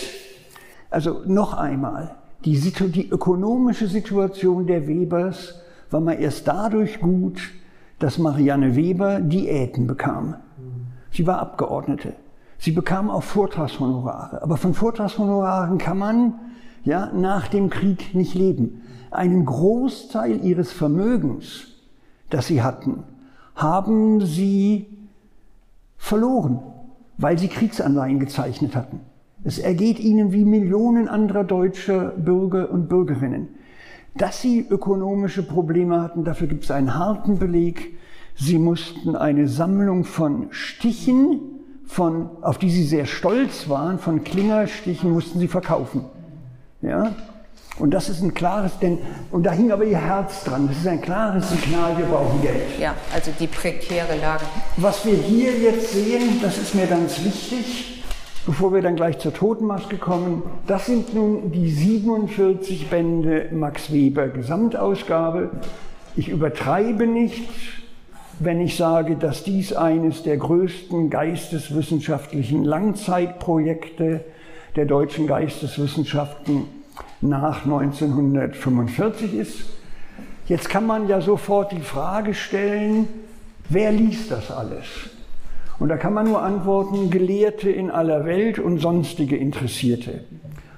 also noch einmal, die, die ökonomische Situation der Webers war mal erst dadurch gut, dass Marianne Weber Diäten bekam. Sie war Abgeordnete. Sie bekam auch Vortragshonorare. Aber von Vortragshonoraren kann man ja, nach dem Krieg nicht leben. Einen Großteil ihres Vermögens, das sie hatten, haben sie verloren, weil sie Kriegsanleihen gezeichnet hatten. Es ergeht ihnen wie Millionen anderer deutscher Bürger und Bürgerinnen. Dass sie ökonomische Probleme hatten, dafür gibt es einen harten Beleg. Sie mussten eine Sammlung von Stichen von, auf die sie sehr stolz waren, von Klingerstichen mussten sie verkaufen. Ja? Und das ist ein klares, denn, und da hing aber ihr Herz dran. Das ist ein klares Signal, wir brauchen Geld. Ja, also die prekäre Lage. Was wir hier jetzt sehen, das ist mir ganz wichtig, bevor wir dann gleich zur Totenmaske kommen. Das sind nun die 47 Bände Max Weber Gesamtausgabe. Ich übertreibe nicht wenn ich sage, dass dies eines der größten geisteswissenschaftlichen Langzeitprojekte der deutschen Geisteswissenschaften nach 1945 ist. Jetzt kann man ja sofort die Frage stellen, wer liest das alles? Und da kann man nur antworten, Gelehrte in aller Welt und sonstige Interessierte.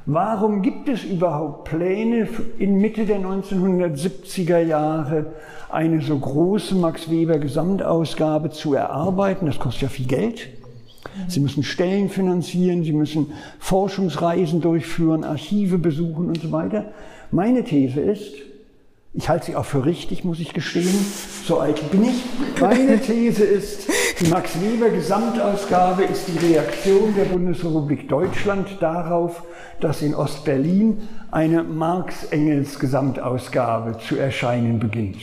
Warum gibt es überhaupt Pläne in Mitte der 1970er Jahre eine so große Max Weber Gesamtausgabe zu erarbeiten. Das kostet ja viel Geld. Sie müssen Stellen finanzieren, Sie müssen Forschungsreisen durchführen, Archive besuchen und so weiter. Meine These ist, ich halte sie auch für richtig, muss ich gestehen, so alt bin ich. Meine These ist, die Max Weber Gesamtausgabe ist die Reaktion der Bundesrepublik Deutschland darauf, dass in Ostberlin eine Marx-Engels Gesamtausgabe zu erscheinen beginnt.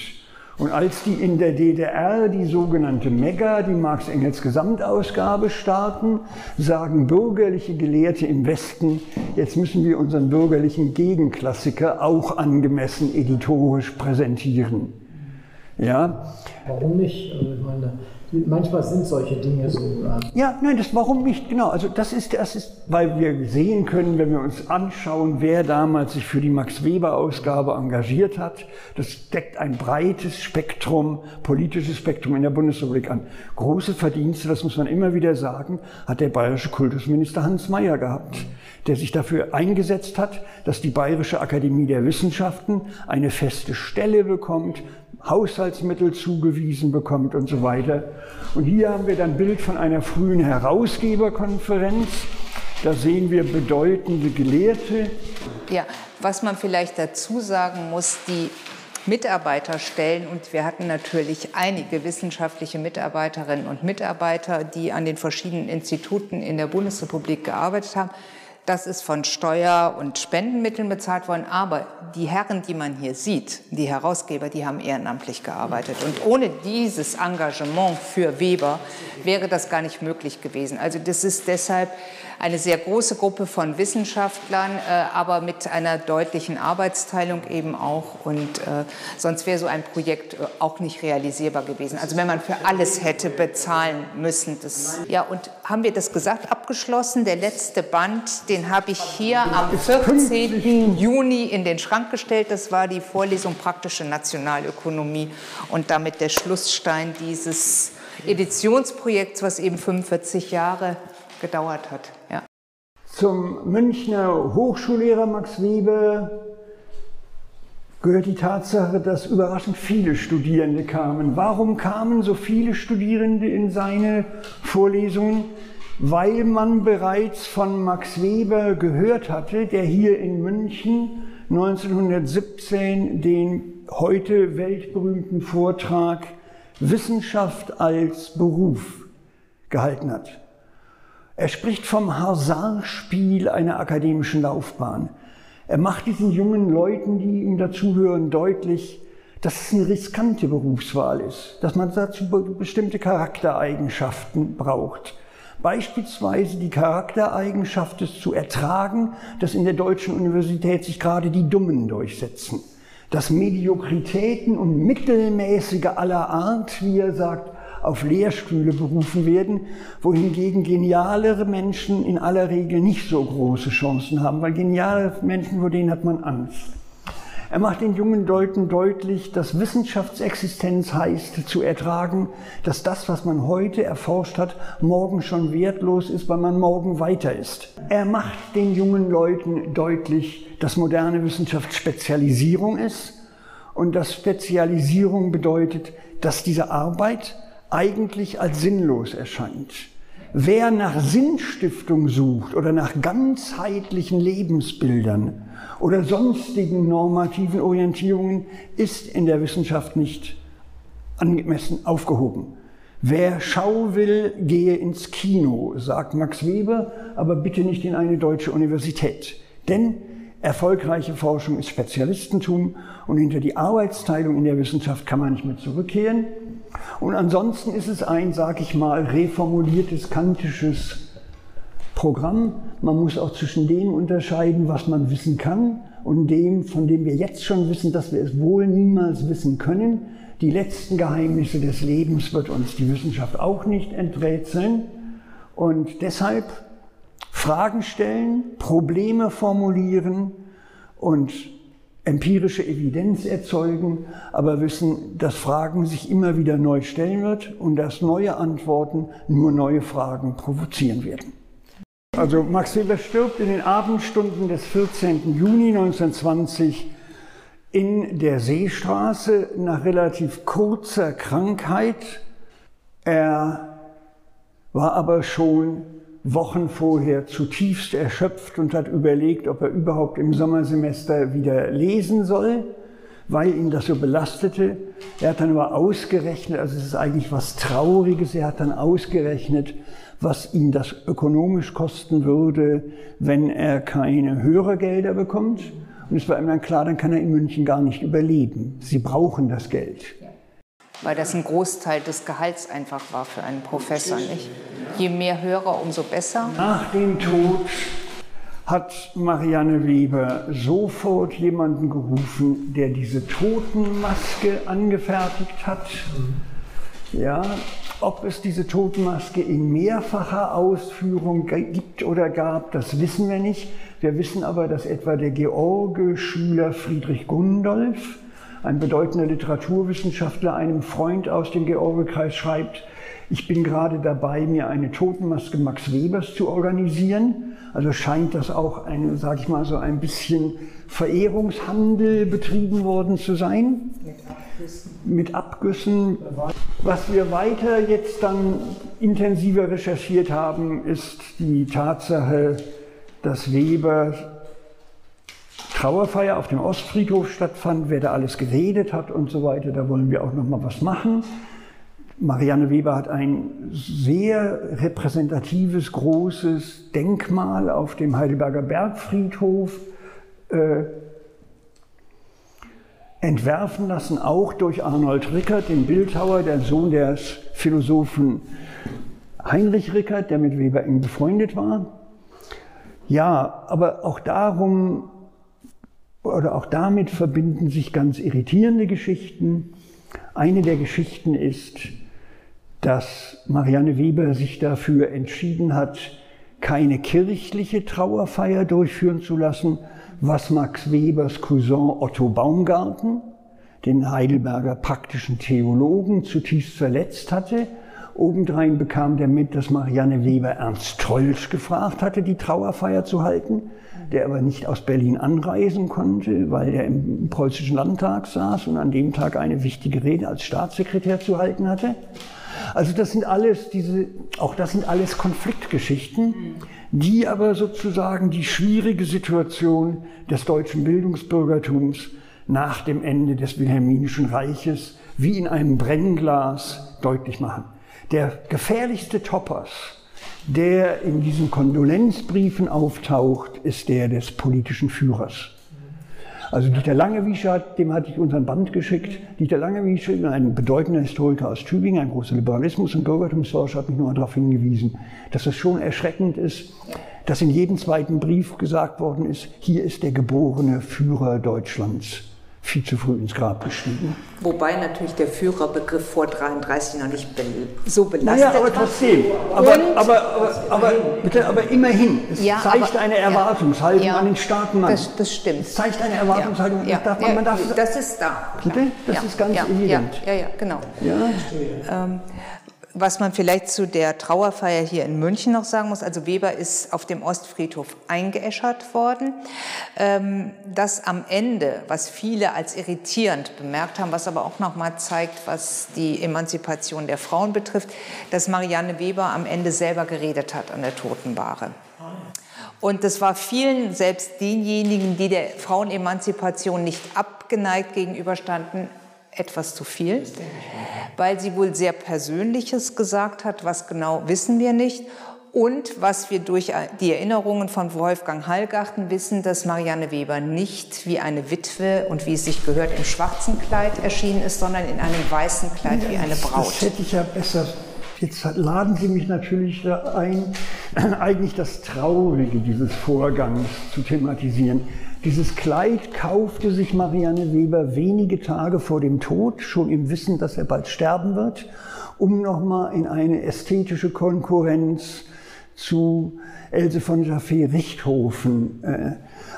Und als die in der DDR die sogenannte Mega, die Marx-Engels Gesamtausgabe starten, sagen bürgerliche Gelehrte im Westen, jetzt müssen wir unseren bürgerlichen Gegenklassiker auch angemessen editorisch präsentieren. Ja? Warum nicht? Also ich meine, manchmal sind solche Dinge so. Ja, nein, das warum nicht, genau. Also das ist, das ist, weil wir sehen können, wenn wir uns anschauen, wer damals sich für die Max Weber-Ausgabe engagiert hat. Das deckt ein breites Spektrum, politisches Spektrum in der Bundesrepublik an. Große Verdienste, das muss man immer wieder sagen, hat der bayerische Kultusminister Hans Mayer gehabt der sich dafür eingesetzt hat, dass die Bayerische Akademie der Wissenschaften eine feste Stelle bekommt, Haushaltsmittel zugewiesen bekommt und so weiter. Und hier haben wir dann ein Bild von einer frühen Herausgeberkonferenz. Da sehen wir bedeutende Gelehrte. Ja, was man vielleicht dazu sagen muss, die Mitarbeiterstellen und wir hatten natürlich einige wissenschaftliche Mitarbeiterinnen und Mitarbeiter, die an den verschiedenen Instituten in der Bundesrepublik gearbeitet haben. Das ist von Steuer- und Spendenmitteln bezahlt worden. Aber die Herren, die man hier sieht, die Herausgeber, die haben ehrenamtlich gearbeitet. Und ohne dieses Engagement für Weber wäre das gar nicht möglich gewesen. Also das ist deshalb eine sehr große Gruppe von Wissenschaftlern, äh, aber mit einer deutlichen Arbeitsteilung eben auch. Und äh, sonst wäre so ein Projekt äh, auch nicht realisierbar gewesen. Also wenn man für alles hätte bezahlen müssen. Das, ja, und haben wir das gesagt, abgeschlossen? Der letzte Band, den habe ich hier am 14. Juni in den Schrank gestellt. Das war die Vorlesung Praktische Nationalökonomie und damit der Schlussstein dieses Editionsprojekts, was eben 45 Jahre gedauert hat. Zum Münchner Hochschullehrer Max Weber gehört die Tatsache, dass überraschend viele Studierende kamen. Warum kamen so viele Studierende in seine Vorlesungen? Weil man bereits von Max Weber gehört hatte, der hier in München 1917 den heute weltberühmten Vortrag Wissenschaft als Beruf gehalten hat. Er spricht vom Hasardspiel einer akademischen Laufbahn. Er macht diesen jungen Leuten, die ihm dazuhören, deutlich, dass es eine riskante Berufswahl ist, dass man dazu bestimmte Charaktereigenschaften braucht. Beispielsweise die Charaktereigenschaft es zu ertragen, dass in der deutschen Universität sich gerade die Dummen durchsetzen. Dass Mediokritäten und Mittelmäßige aller Art, wie er sagt, auf Lehrstühle berufen werden, wohingegen genialere Menschen in aller Regel nicht so große Chancen haben, weil geniale Menschen, vor denen hat man Angst. Er macht den jungen Leuten deutlich, dass Wissenschaftsexistenz heißt, zu ertragen, dass das, was man heute erforscht hat, morgen schon wertlos ist, weil man morgen weiter ist. Er macht den jungen Leuten deutlich, dass moderne Wissenschaft Spezialisierung ist und dass Spezialisierung bedeutet, dass diese Arbeit eigentlich als sinnlos erscheint. Wer nach Sinnstiftung sucht oder nach ganzheitlichen Lebensbildern oder sonstigen normativen Orientierungen, ist in der Wissenschaft nicht angemessen aufgehoben. Wer Schau will, gehe ins Kino, sagt Max Weber, aber bitte nicht in eine deutsche Universität. Denn erfolgreiche Forschung ist Spezialistentum und hinter die Arbeitsteilung in der Wissenschaft kann man nicht mehr zurückkehren. Und ansonsten ist es ein, sag ich mal, reformuliertes kantisches Programm. Man muss auch zwischen dem unterscheiden, was man wissen kann und dem, von dem wir jetzt schon wissen, dass wir es wohl niemals wissen können. Die letzten Geheimnisse des Lebens wird uns die Wissenschaft auch nicht enträtseln. Und deshalb Fragen stellen, Probleme formulieren und empirische Evidenz erzeugen, aber wissen, dass Fragen sich immer wieder neu stellen wird und dass neue Antworten nur neue Fragen provozieren werden. Also Max Weber stirbt in den Abendstunden des 14. Juni 1920 in der Seestraße nach relativ kurzer Krankheit. Er war aber schon Wochen vorher zutiefst erschöpft und hat überlegt, ob er überhaupt im Sommersemester wieder lesen soll, weil ihn das so belastete. Er hat dann aber ausgerechnet, also es ist eigentlich was Trauriges, er hat dann ausgerechnet, was ihn das ökonomisch kosten würde, wenn er keine Hörergelder bekommt. Und es war ihm dann klar, dann kann er in München gar nicht überleben. Sie brauchen das Geld weil das ein Großteil des Gehalts einfach war für einen Professor. Nicht? Je mehr Hörer, umso besser. Nach dem Tod hat Marianne Weber sofort jemanden gerufen, der diese Totenmaske angefertigt hat. Ja, ob es diese Totenmaske in mehrfacher Ausführung gibt oder gab, das wissen wir nicht. Wir wissen aber, dass etwa der George-Schüler Friedrich Gundolf ein bedeutender Literaturwissenschaftler einem Freund aus dem Georgekreis schreibt, ich bin gerade dabei, mir eine Totenmaske Max Webers zu organisieren. Also scheint das auch ein, sag ich mal, so ein bisschen Verehrungshandel betrieben worden zu sein. Mit Abgüssen. Mit Abgüssen. Was wir weiter jetzt dann intensiver recherchiert haben, ist die Tatsache, dass Weber Trauerfeier auf dem Ostfriedhof stattfand, wer da alles geredet hat und so weiter. Da wollen wir auch noch mal was machen. Marianne Weber hat ein sehr repräsentatives, großes Denkmal auf dem Heidelberger Bergfriedhof äh, entwerfen lassen, auch durch Arnold Rickert, den Bildhauer, der Sohn des Philosophen Heinrich Rickert, der mit Weber eng befreundet war. Ja, aber auch darum oder auch damit verbinden sich ganz irritierende Geschichten. Eine der Geschichten ist, dass Marianne Weber sich dafür entschieden hat, keine kirchliche Trauerfeier durchführen zu lassen, was Max Webers Cousin Otto Baumgarten, den Heidelberger praktischen Theologen, zutiefst verletzt hatte. Obendrein bekam der mit, dass Marianne Weber Ernst Trollsch gefragt hatte, die Trauerfeier zu halten der aber nicht aus Berlin anreisen konnte, weil er im preußischen Landtag saß und an dem Tag eine wichtige Rede als Staatssekretär zu halten hatte. Also das sind alles diese, auch das sind alles Konfliktgeschichten, die aber sozusagen die schwierige Situation des deutschen Bildungsbürgertums nach dem Ende des Wilhelminischen Reiches wie in einem Brennglas deutlich machen. Der gefährlichste Topos der in diesen Kondolenzbriefen auftaucht, ist der des politischen Führers. Also Dieter Langewiesche, dem hatte ich unseren Band geschickt. Dieter Langewiesche, ein bedeutender Historiker aus Tübingen, ein großer Liberalismus- und Bürgertumsforscher, hat mich nochmal darauf hingewiesen, dass es schon erschreckend ist, dass in jedem zweiten Brief gesagt worden ist, hier ist der geborene Führer Deutschlands viel zu früh ins Grab gestiegen. Wobei natürlich der Führerbegriff vor 33 noch nicht so belastet naja, aber trotzdem. Aber, aber, aber, aber, bitte, aber immerhin, es Ja, zeigt aber- eine Erwartungshaltung ja, an den starken Mann. Das, das stimmt. Es zeigt eine Erwartungshaltung. Ja, das, darf man, ja, man darf, das ist da. Bitte? Das ja, ist ganz ja, evident. Ja, ja, ja genau. Ja? Ähm, was man vielleicht zu der Trauerfeier hier in München noch sagen muss, also Weber ist auf dem Ostfriedhof eingeäschert worden. Ähm, das am Ende, was viele als irritierend bemerkt haben, was aber auch noch mal zeigt, was die Emanzipation der Frauen betrifft, dass Marianne Weber am Ende selber geredet hat an der Totenbahre. Und das war vielen, selbst denjenigen, die der Frauenemanzipation nicht abgeneigt gegenüberstanden, etwas zu viel, weil sie wohl sehr Persönliches gesagt hat, was genau wissen wir nicht. Und was wir durch die Erinnerungen von Wolfgang Hallgarten wissen, dass Marianne Weber nicht wie eine Witwe und wie es sich gehört im schwarzen Kleid erschienen ist, sondern in einem weißen Kleid wie eine Das Braut. hätte ich ja besser. Jetzt laden Sie mich natürlich ein, eigentlich das Traurige dieses Vorgangs zu thematisieren. Dieses Kleid kaufte sich Marianne Weber wenige Tage vor dem Tod, schon im Wissen, dass er bald sterben wird, um nochmal in eine ästhetische Konkurrenz zu Else von Jaffé-Richthofen äh,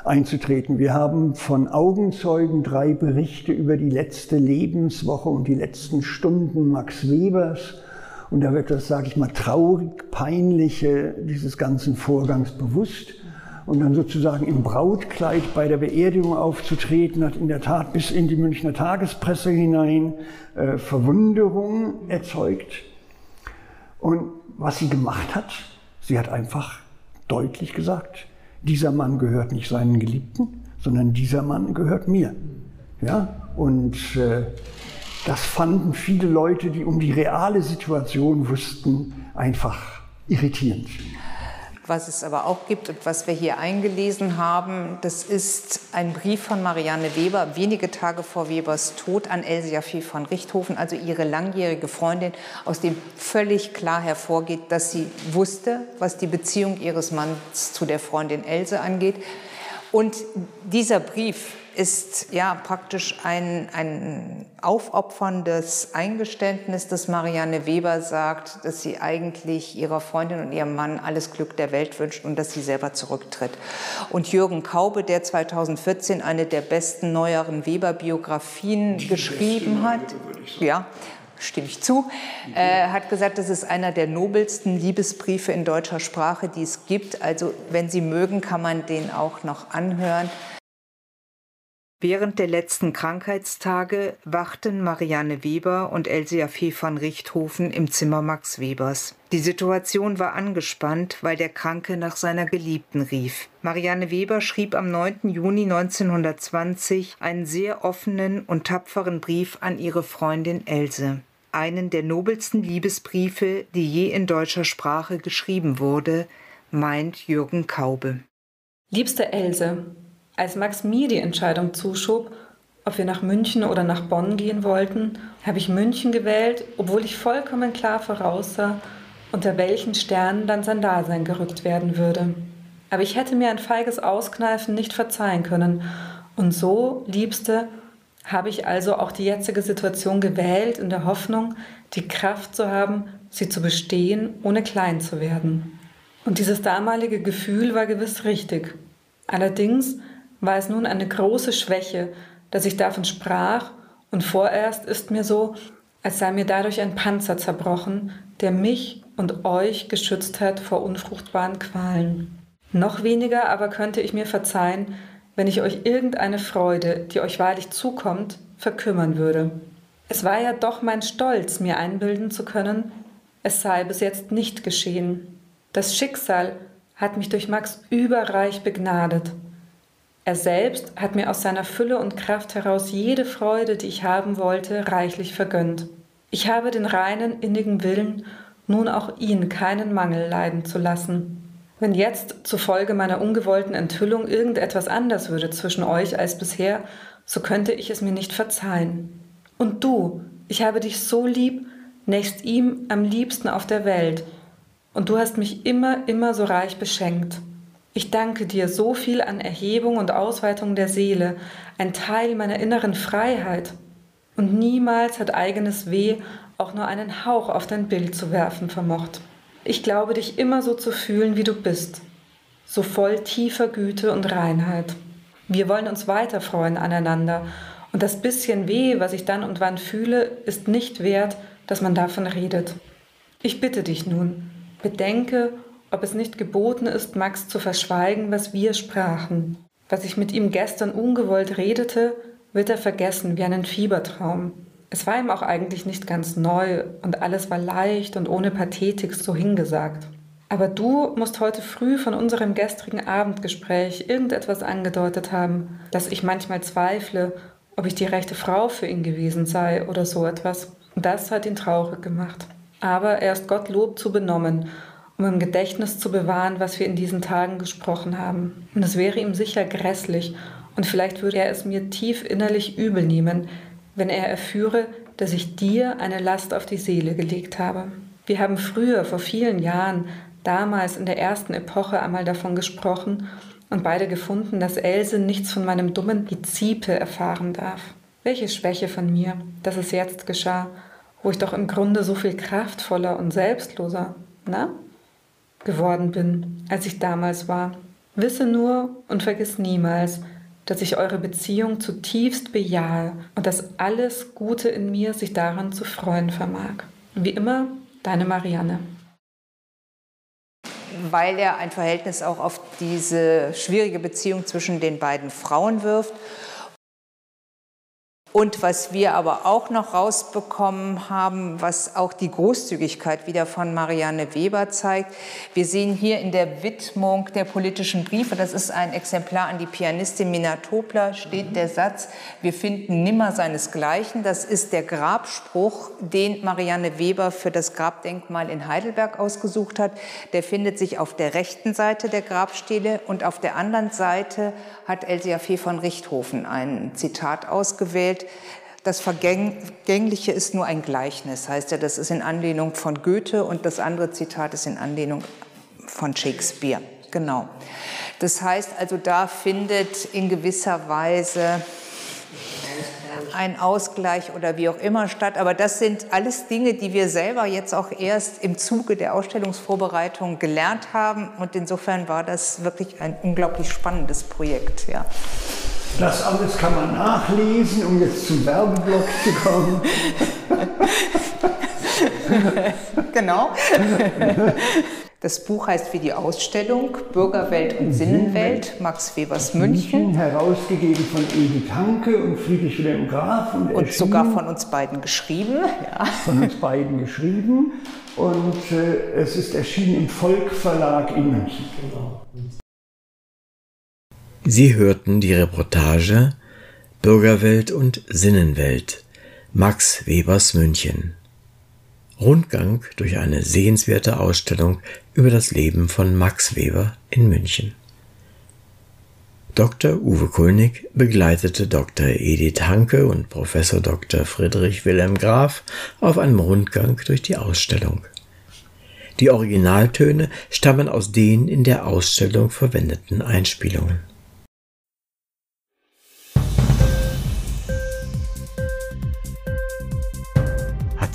einzutreten. Wir haben von Augenzeugen drei Berichte über die letzte Lebenswoche und die letzten Stunden Max Webers. Und da wird das, sage ich mal, traurig, peinliche dieses ganzen Vorgangs bewusst. Und dann sozusagen im Brautkleid bei der Beerdigung aufzutreten, hat in der Tat bis in die Münchner Tagespresse hinein äh, Verwunderung erzeugt. Und was sie gemacht hat, sie hat einfach deutlich gesagt, dieser Mann gehört nicht seinen Geliebten, sondern dieser Mann gehört mir. Ja? Und äh, das fanden viele Leute, die um die reale Situation wussten, einfach irritierend. Was es aber auch gibt und was wir hier eingelesen haben, das ist ein Brief von Marianne Weber, wenige Tage vor Webers Tod an Else Jaffe von Richthofen, also ihre langjährige Freundin, aus dem völlig klar hervorgeht, dass sie wusste, was die Beziehung ihres Manns zu der Freundin Else angeht. Und dieser Brief ist ja praktisch ein, ein aufopferndes Eingeständnis, dass Marianne Weber sagt, dass sie eigentlich ihrer Freundin und ihrem Mann alles Glück der Welt wünscht und dass sie selber zurücktritt. Und Jürgen Kaube, der 2014 eine der besten neueren Weber-Biografien geschrieben hat, ja, stimme ich zu, äh, hat gesagt, das ist einer der nobelsten Liebesbriefe in deutscher Sprache, die es gibt. Also wenn Sie mögen, kann man den auch noch anhören. Während der letzten Krankheitstage wachten Marianne Weber und Else Jaffe von Richthofen im Zimmer Max Webers. Die Situation war angespannt, weil der Kranke nach seiner Geliebten rief. Marianne Weber schrieb am 9. Juni 1920 einen sehr offenen und tapferen Brief an ihre Freundin Else. Einen der nobelsten Liebesbriefe, die je in deutscher Sprache geschrieben wurde, meint Jürgen Kaube. Liebste Else, als Max mir die Entscheidung zuschob, ob wir nach München oder nach Bonn gehen wollten, habe ich München gewählt, obwohl ich vollkommen klar voraussah, unter welchen Sternen dann sein Dasein gerückt werden würde. Aber ich hätte mir ein feiges Auskneifen nicht verzeihen können. Und so, Liebste, habe ich also auch die jetzige Situation gewählt, in der Hoffnung, die Kraft zu haben, sie zu bestehen, ohne klein zu werden. Und dieses damalige Gefühl war gewiss richtig. Allerdings war es nun eine große Schwäche, dass ich davon sprach, und vorerst ist mir so, als sei mir dadurch ein Panzer zerbrochen, der mich und euch geschützt hat vor unfruchtbaren Qualen. Noch weniger aber könnte ich mir verzeihen, wenn ich euch irgendeine Freude, die euch wahrlich zukommt, verkümmern würde. Es war ja doch mein Stolz, mir einbilden zu können, es sei bis jetzt nicht geschehen. Das Schicksal hat mich durch Max überreich begnadet. Er selbst hat mir aus seiner Fülle und Kraft heraus jede Freude, die ich haben wollte, reichlich vergönnt. Ich habe den reinen, innigen Willen, nun auch ihn keinen Mangel leiden zu lassen. Wenn jetzt zufolge meiner ungewollten Enthüllung irgendetwas anders würde zwischen euch als bisher, so könnte ich es mir nicht verzeihen. Und du, ich habe dich so lieb, nächst ihm am liebsten auf der Welt, und du hast mich immer, immer so reich beschenkt. Ich danke dir so viel an Erhebung und Ausweitung der Seele, ein Teil meiner inneren Freiheit. Und niemals hat eigenes Weh auch nur einen Hauch auf dein Bild zu werfen vermocht. Ich glaube, dich immer so zu fühlen, wie du bist, so voll tiefer Güte und Reinheit. Wir wollen uns weiter freuen aneinander, und das bisschen Weh, was ich dann und wann fühle, ist nicht wert, dass man davon redet. Ich bitte dich nun, bedenke, ob es nicht geboten ist, Max zu verschweigen, was wir sprachen. Was ich mit ihm gestern ungewollt redete, wird er vergessen wie einen Fiebertraum. Es war ihm auch eigentlich nicht ganz neu und alles war leicht und ohne Pathetik so hingesagt. Aber du musst heute früh von unserem gestrigen Abendgespräch irgendetwas angedeutet haben, dass ich manchmal zweifle, ob ich die rechte Frau für ihn gewesen sei oder so etwas. Das hat ihn traurig gemacht. Aber er ist Gottlob zu benommen, um im Gedächtnis zu bewahren, was wir in diesen Tagen gesprochen haben. Und es wäre ihm sicher grässlich, und vielleicht würde er es mir tief innerlich übel nehmen, wenn er erführe, dass ich dir eine Last auf die Seele gelegt habe. Wir haben früher, vor vielen Jahren, damals in der ersten Epoche einmal davon gesprochen und beide gefunden, dass Else nichts von meinem dummen Gezipe erfahren darf. Welche Schwäche von mir, dass es jetzt geschah, wo ich doch im Grunde so viel kraftvoller und selbstloser, na, geworden bin, als ich damals war. Wisse nur und vergiss niemals, dass ich eure Beziehung zutiefst bejahe und dass alles Gute in mir sich daran zu freuen vermag. Wie immer, deine Marianne. Weil er ein Verhältnis auch auf diese schwierige Beziehung zwischen den beiden Frauen wirft und was wir aber auch noch rausbekommen haben, was auch die Großzügigkeit wieder von Marianne Weber zeigt. Wir sehen hier in der Widmung der politischen Briefe, das ist ein Exemplar an die Pianistin Mina Topler, steht der Satz, wir finden nimmer seinesgleichen. Das ist der Grabspruch, den Marianne Weber für das Grabdenkmal in Heidelberg ausgesucht hat. Der findet sich auf der rechten Seite der Grabstele und auf der anderen Seite hat Elsia Fee von Richthofen ein Zitat ausgewählt das Vergängliche ist nur ein Gleichnis, heißt ja, das ist in Anlehnung von Goethe und das andere Zitat ist in Anlehnung von Shakespeare. Genau. Das heißt also, da findet in gewisser Weise ein Ausgleich oder wie auch immer statt. Aber das sind alles Dinge, die wir selber jetzt auch erst im Zuge der Ausstellungsvorbereitung gelernt haben. Und insofern war das wirklich ein unglaublich spannendes Projekt. Ja. Das alles kann man nachlesen, um jetzt zum Werbeblock zu kommen. genau. Das Buch heißt wie die Ausstellung Bürgerwelt und Sinnenwelt, Max Webers München. Herausgegeben von Edith Hanke und Friedrich Wilhelm Graf. Und, und sogar von uns beiden geschrieben. Ja. Von uns beiden geschrieben. Und äh, es ist erschienen im Volk Verlag in München. Genau. Sie hörten die Reportage Bürgerwelt und Sinnenwelt Max Webers München. Rundgang durch eine sehenswerte Ausstellung über das Leben von Max Weber in München. Dr. Uwe Kulnig begleitete Dr. Edith Hanke und Professor Dr. Friedrich Wilhelm Graf auf einem Rundgang durch die Ausstellung. Die Originaltöne stammen aus den in der Ausstellung verwendeten Einspielungen.